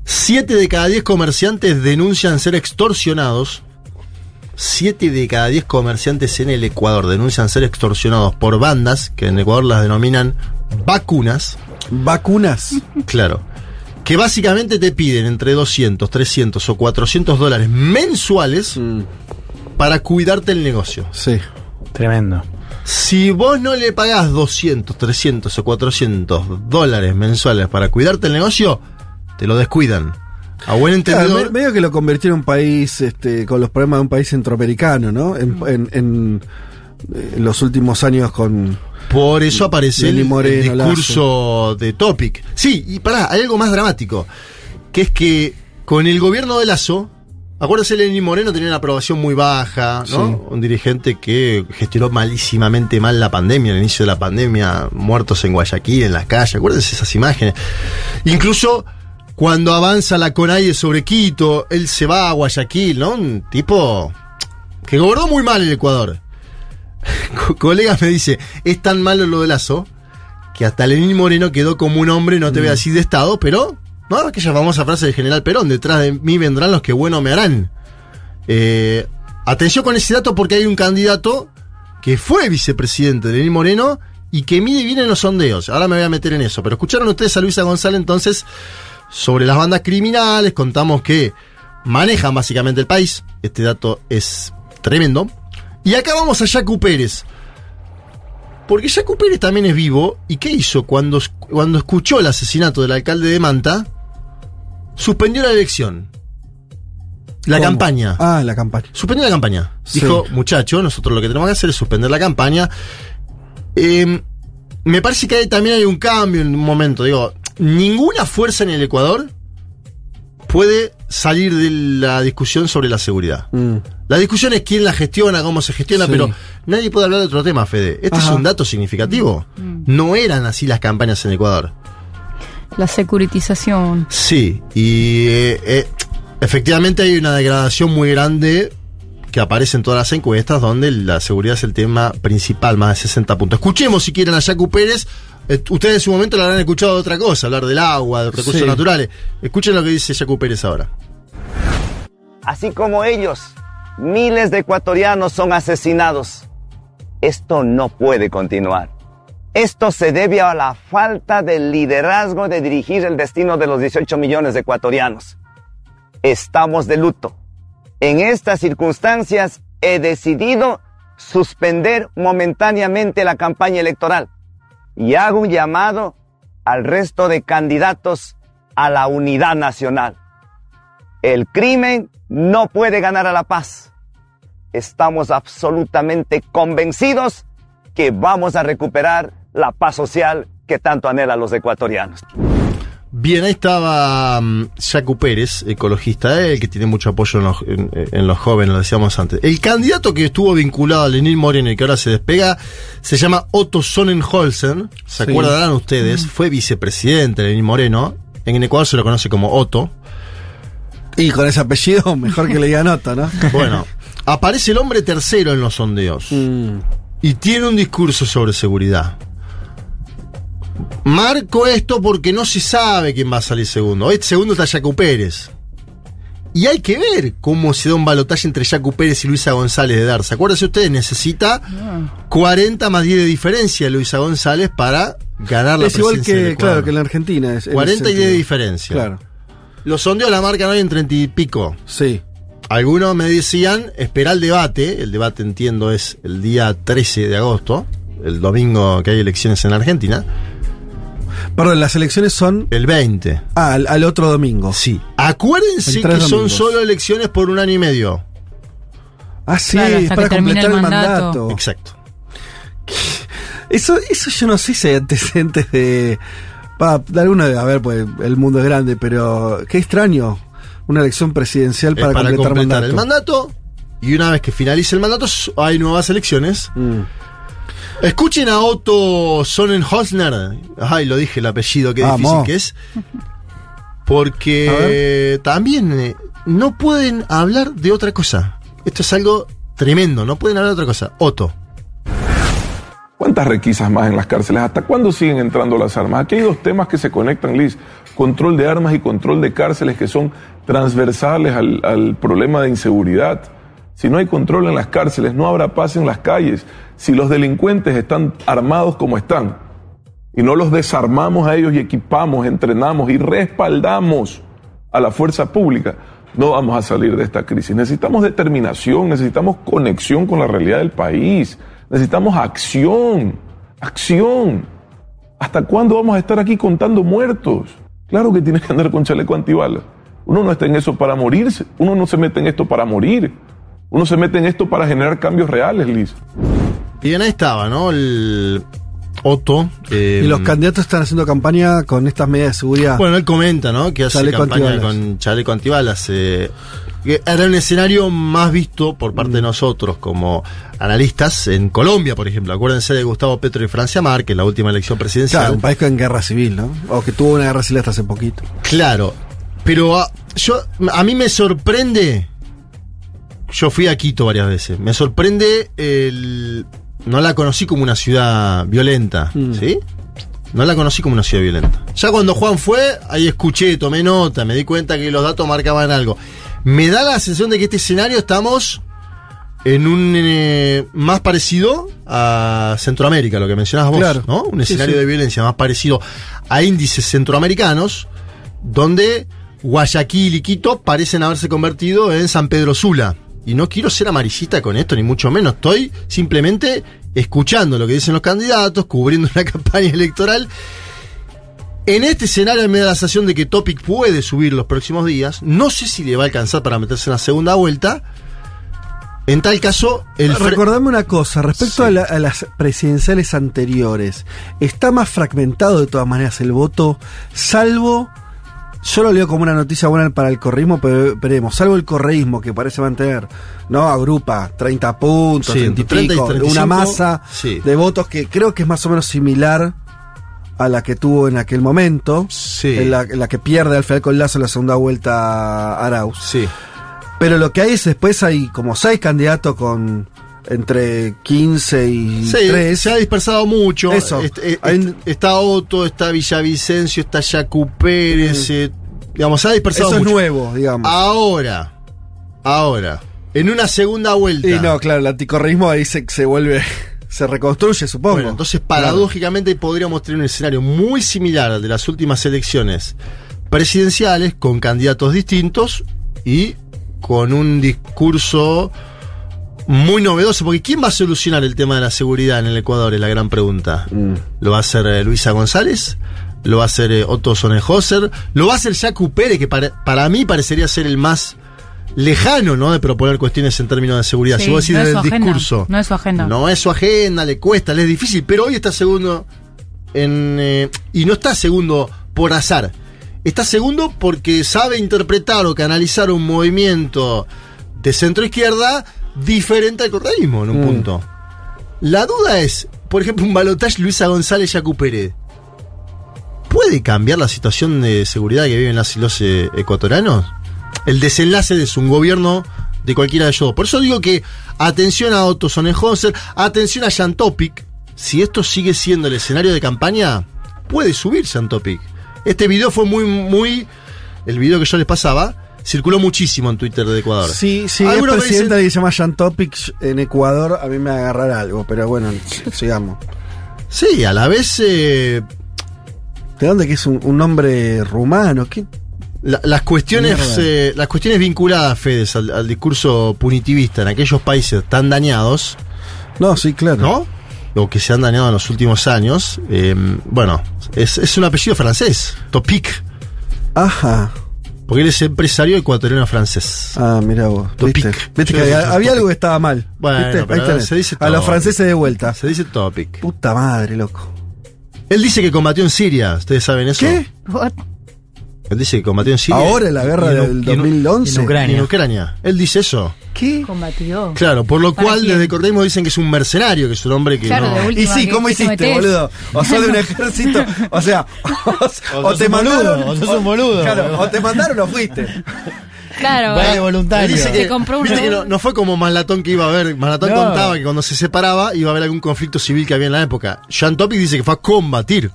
Siete de cada diez comerciantes denuncian ser extorsionados. Siete de cada diez comerciantes en el Ecuador denuncian ser extorsionados por bandas, que en Ecuador las denominan vacunas. ¿Vacunas? Claro. Que básicamente te piden entre 200, 300 o 400 dólares mensuales para cuidarte el negocio. Sí. Tremendo. Si vos no le pagás 200, 300 o 400 dólares mensuales para cuidarte el negocio, te lo descuidan. A buen entendedor. me- medio que lo convirtieron en un país este, con los problemas de un país centroamericano, ¿no? En, en- en, eh, los últimos años con. Por eso aparece el, discurso de Topic. Sí, y pará, hay algo más dramático. Que es que con el gobierno de Lazo, acuérdense, Lenín Moreno tenía una aprobación muy baja, ¿no? Sí. Un dirigente que gestionó malísimamente mal la pandemia, el inicio de la pandemia, muertos en Guayaquil, en las calles, acuérdense esas imágenes. Incluso cuando avanza la CONAIE sobre Quito, él se va a Guayaquil, ¿no? Un tipo que gobernó muy mal el Ecuador. Co- colegas me dice, es tan malo lo de Lazo que hasta Lenín Moreno quedó como un hombre, no te voy a decir de Estado, pero, ¿no? Aquella famosa frase del general Perón, detrás de mí vendrán los que bueno me harán. Eh, atención con ese dato porque hay un candidato que fue vicepresidente de Lenín Moreno y que mide bien en los sondeos. Ahora me voy a meter en eso, pero escucharon ustedes a Luisa González entonces sobre las bandas criminales, contamos que manejan básicamente el país, este dato es tremendo. Y acá vamos a Yacu Pérez. Porque Yacu Pérez también es vivo. ¿Y qué hizo cuando, cuando escuchó el asesinato del alcalde de Manta? Suspendió la elección. La ¿Cómo? campaña. Ah, la campaña. Suspendió la campaña. Sí. Dijo, muchacho, nosotros lo que tenemos que hacer es suspender la campaña. Eh, me parece que hay- también hay un cambio en un momento. Digo, ninguna fuerza en el Ecuador puede salir de la discusión sobre la seguridad. La discusión es quién la gestiona, cómo se gestiona, Sí. pero nadie puede hablar de otro tema, Fede. Este es un dato significativo. No eran así las campañas en Ecuador. La securitización. Sí, y eh, eh, efectivamente hay una degradación muy grande que aparece en todas las encuestas donde la seguridad es el tema principal, más de 60 puntos. Escuchemos si quieren a Yacu Pérez. Eh, ustedes en su momento lo habrán escuchado de otra cosa, hablar del agua, de recursos Sí. naturales. Escuchen lo que dice Yacu Pérez ahora. Así como ellos, miles de ecuatorianos son asesinados. Esto no puede continuar. Esto se debe a la falta de liderazgo de dirigir el destino de los 18 millones de ecuatorianos. Estamos de luto. En estas circunstancias he decidido suspender momentáneamente la campaña electoral y hago un llamado al resto de candidatos a la unidad nacional. El crimen no puede ganar a la paz. Estamos absolutamente convencidos que vamos a recuperar la paz social que tanto anhelan los ecuatorianos. Bien, ahí estaba mm, Yacu Pérez, ecologista, el que tiene mucho apoyo en los, en- en los jóvenes, lo decíamos antes. El candidato que estuvo vinculado a Lenín Moreno y que ahora se despega se llama Otto Sonnenholzen. ¿Se Sí. acuerdan ustedes? Fue vicepresidente de Lenín Moreno. En Ecuador se lo conoce como Otto. Y con ese apellido, mejor que le digan nota, ¿no? Bueno, aparece el hombre tercero en los sondeos. Y tiene un discurso sobre seguridad. Marco esto porque no se sabe quién va a salir segundo. Hoy segundo está Jaco Pérez. Y hay que ver cómo se da un balotaje entre Jacu Pérez y Luisa González de Darza. Acuérdense ustedes, necesita 40 más 10 de diferencia Luisa González para ganar la Es igual presidencia del que, Ecuador. claro, que en la Argentina. Es, en 40 ese y 10 de diferencia. Claro. Los sondeos la marcan hoy en 30 y pico. Sí. Algunos me decían, espera el debate. El debate, entiendo, es el día 13 de agosto, el domingo que hay elecciones en Argentina. Perdón, las elecciones son. El 20. Ah, al, al otro domingo. Sí. Acuérdense que son solo elecciones por un año y medio. Ah, sí, Claro, es hasta para completar el el mandato. mandato. Exacto. Eso, eso yo no sé si hay antecedentes de. Pa, de alguno de. A ver, pues el mundo es grande, pero qué extraño. Una elección presidencial Es para, para completar, el mandato. Y una vez que finalice el mandato, hay nuevas elecciones. Mm. Escuchen a Otto Sonnenhosner. Ay, lo dije el apellido, qué Vamos. difícil que es. Porque también eh, no pueden hablar de otra cosa. Esto es algo tremendo, no pueden hablar de otra cosa. Otto. ¿Cuántas requisas más en las cárceles? ¿Hasta cuándo siguen entrando las armas? Aquí hay dos temas que se conectan, Liz. Control de armas y control de cárceles que son transversales al, problema de inseguridad. Si no hay control en las cárceles, no habrá paz en las calles. Si los delincuentes están armados como están y no los desarmamos a ellos y equipamos, entrenamos y respaldamos a la fuerza pública, no vamos a salir de esta crisis. Necesitamos determinación, necesitamos conexión con la realidad del país, necesitamos acción, acción. ¿Hasta cuándo vamos a estar aquí contando muertos? Claro que tienes que andar con chaleco antibalas. Uno no está en eso para morirse, uno no se mete en esto para morir, uno se mete en esto para generar cambios reales, Liz. Bien, ahí estaba, ¿no? El Otto. eh, Y los candidatos están haciendo campaña con estas medidas de seguridad. Bueno, él comenta, ¿no? Que hace Chaleco campaña antibalas. con chaleco antibalas. eh, que era un escenario más visto por parte de nosotros como analistas en Colombia, por ejemplo. Acuérdense de Gustavo Petro y Francia Márquez, la última elección presidencial. Claro, un país con guerra civil, ¿no? O que tuvo una guerra civil hasta hace poquito. Claro, pero a, yo, a mí me sorprende. Yo fui a Quito varias veces. Me sorprende el. No la conocí como una ciudad violenta, ¿sí? No la conocí como una ciudad violenta. Ya cuando Juan fue, ahí escuché, tomé nota, me di cuenta que los datos marcaban algo. Me da la sensación de que este escenario estamos en un eh, más parecido a Centroamérica, lo que mencionabas vos, Claro. ¿no? Un Sí, escenario sí. de violencia más parecido a índices centroamericanos, donde Guayaquil y Quito parecen haberse convertido en San Pedro Sula. Y no quiero ser amarillista con esto, ni mucho menos. Estoy simplemente escuchando lo que dicen los candidatos, cubriendo una campaña electoral. En este escenario me da la sensación de que Topic puede subir los próximos días. No sé si le va a alcanzar para meterse en la segunda vuelta. En tal caso, el fre- Recordame una cosa, respecto a, la- a las presidenciales anteriores, está más fragmentado de todas maneras el voto, salvo, yo lo leo como una noticia buena para el correísmo, pero veremos, salvo el correísmo que parece mantener, ¿no? Agrupa 30 puntos, Sí, 30 y 30 pico, 35, una masa sí. de votos que creo que es más o menos similar a la que tuvo en aquel momento, en, la, en la que pierde al final con Lazo en la segunda vuelta Arauz. Sí. Pero lo que hay es después hay como seis candidatos con entre 15 y Sí, 3. se ha dispersado mucho. Eso. Est- est- está Otto, está Villavicencio, está Yacu Pérez. eh, digamos, se ha dispersado Eso es mucho. nuevo, digamos. Ahora, ahora, en una segunda vuelta. Y no, claro, el anticorreísmo ahí se, se vuelve, se reconstruye, supongo. Bueno, entonces paradójicamente podríamos tener un escenario muy similar al de las últimas elecciones presidenciales, con candidatos distintos y con un discurso muy novedoso, porque ¿quién va a solucionar el tema de la seguridad en el Ecuador? Es la gran pregunta. ¿Lo va a hacer eh, Luisa González? ¿Lo va a hacer eh, Otto Sonnenhauser? ¿Lo va a hacer Jacu Pérez, que para, para mí parecería ser el más lejano, ¿no? De proponer cuestiones en términos de seguridad. Sí, si vos decís no es su agenda, discurso. No es su agenda. No es su agenda, le cuesta, le es difícil, pero hoy está segundo en. eh, y no está segundo por azar. Está segundo porque sabe interpretar o canalizar un movimiento de centro izquierda diferente al correísmo en un Mm. punto. La duda es, por ejemplo, un balotaje Luisa González Yacu Pérez. ¿Puede cambiar la situación de seguridad que viven las y los eh, ecuatorianos? El desenlace de su gobierno de cualquiera de ellos dos. Por eso digo que atención a Otto Sonnenhauser, atención a Jan Topic. Si esto sigue siendo el escenario de campaña, puede subir Jan Topic. Este video fue muy, muy. El video que yo les pasaba circuló muchísimo en Twitter de Ecuador. Sí, sí, es presidenta dicen- que se llama Jan Topic en Ecuador, a mí me agarrará algo, pero bueno, sigamos. Sí, a la vez. eh, ¿De dónde que es un, un nombre rumano? ¿Qué? la- las cuestiones eh, las cuestiones vinculadas, Fedes, al, al discurso punitivista en aquellos países tan dañados. No, sí, claro. ¿No? O que se han dañado en los últimos años. eh, bueno, es, es un apellido francés, Topic. Ajá. Porque él es empresario ecuatoriano francés. Ah, mira vos. Topic. ¿Viste? Que había, algo que estaba mal. Bueno, ¿Viste? pero Ahí tenés. se dice A los Topic. franceses de vuelta. Se dice Topic. Puta madre, loco. Él dice que combatió en Siria, ¿ustedes saben eso? ¿Qué? Él dice que combatió en Siria. Ahora, en la guerra en- del y en- 2011. En Ucrania. En Ucrania. Él dice eso. ¿Qué? Combatió. Claro, por lo ¿Para cual quién? desde Correísmo dicen que es un mercenario, que es un hombre que Claro, no... Y sí, ¿qué- ¿cómo hiciste, metés? boludo? O sos de un ejército, o sea, o, te mandaron, boludo, o sos un boludo. Claro, o te mandaron o fuiste. Claro. Vaya eh, voluntario. Dice que, Se compró uno. viste que no, no fue como Malatón que iba a haber. Malatón No. contaba que cuando se separaba iba a haber algún conflicto civil que había en la época. Jean Topic dice que fue a combatir.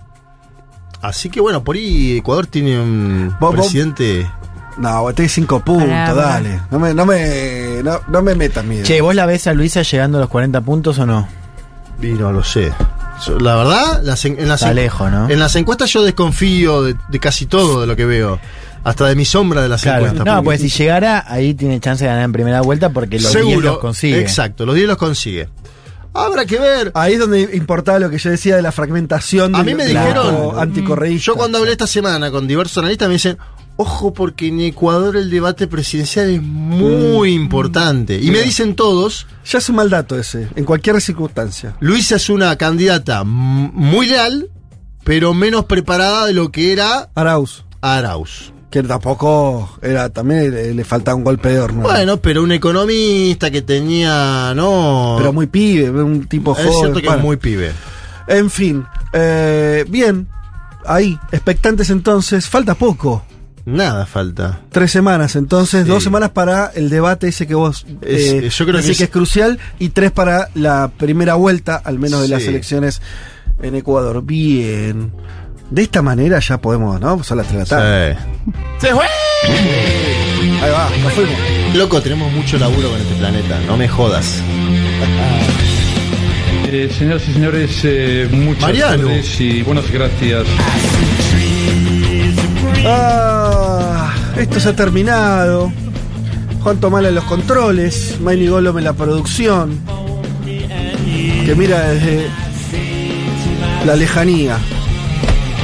Así que bueno, por ahí Ecuador tiene un Vos- vos- presidente. No, tenés cinco puntos, Pará, dale. No me, no me, no, no me metas miedo. Che, ¿vos la ves a Luisa llegando a los 40 puntos o no? Y no lo sé. Yo- La verdad, las en, en las, Está en- lejos, ¿no? en las encuestas yo desconfío de, de casi todo de lo que veo. Hasta de mi sombra de las Claro. encuestas. No, porque- pues si llegara, ahí tiene chance de ganar en primera vuelta porque los 10 Seguro, los consigue. Exacto, los 10 los consigue. Habrá que ver. Ahí es donde importaba lo que yo decía de la fragmentación A del mí me dijeron, anticorreísta. yo cuando hablé esta semana con diversos analistas me dicen, ojo porque en Ecuador el debate presidencial es muy Mm. importante. Y me dicen todos, Ya es un mal dato ese, en cualquier circunstancia. Luisa es una candidata muy leal, pero menos preparada de lo que era Arauz, Arauz. que tampoco era, también le, le faltaba un golpe de horno. Bueno, pero un economista que tenía, no... pero muy pibe, un tipo es joven. cierto que bueno. es muy pibe. En fin, eh, bien, ahí, expectantes entonces, falta poco. Nada falta. Tres semanas, entonces, Sí. dos semanas para el debate ese que vos Es- eh, yo creo que es- que es crucial y tres para la primera vuelta, al menos de las elecciones en Ecuador. Bien. De esta manera ya podemos, ¿no? Son las 3 de la tarde. Sí. Ahí va, nos fuimos. Loco, tenemos mucho laburo con este planeta, no me jodas. Eh, señoras y señores, eh, muchas Mariano. tardes y buenas gracias. Ah, esto se ha terminado. Juan Tomala en los controles, Maini Golom en la producción. Que mira desde la lejanía.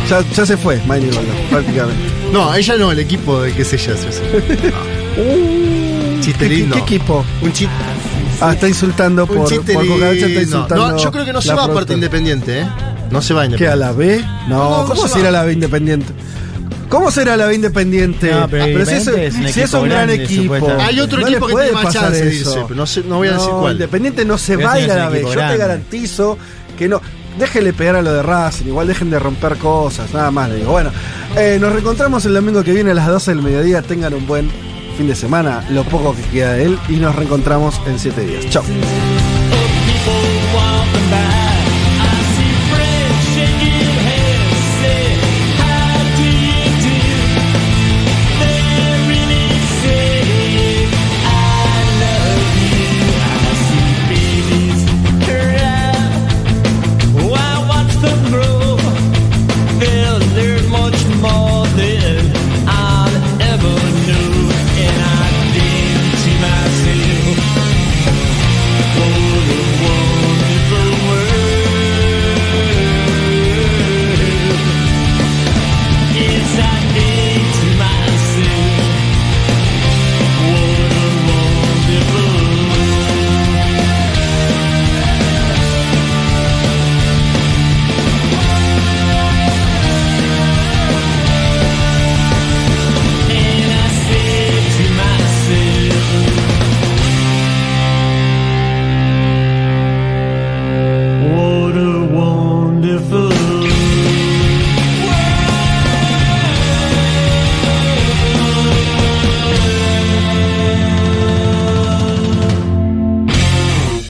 Ya, ya se fue, Maini Golom, prácticamente. No, ella no, el equipo de qué sé yo. sí, sí. Chiste ¿Qué, lindo. qué equipo? Un chiste. Ah, está insultando Un por, por Boca Ancha, está insultando. No, yo creo que no se va a parte independiente, ¿eh? No se va a ¿Qué, independiente. a la B? No, No, no ¿cómo se será va. la B independiente? ¿Cómo será la B independiente? No, pero si es, un si es equipo un gran grande, equipo. Hay otro no equipo le que puede tiene más pasar chance de eso. irse, pero no, sé- no voy a decir cuál. Independiente no se Pero va a ir la B. Yo te garantizo que no. Déjenle pegar a lo de Racing, igual dejen de romper cosas, nada más le digo. Bueno, eh, nos reencontramos el domingo que viene a las 12 del mediodía. Tengan un buen fin de semana, lo poco que queda de él, y nos reencontramos en 7 días. Chao.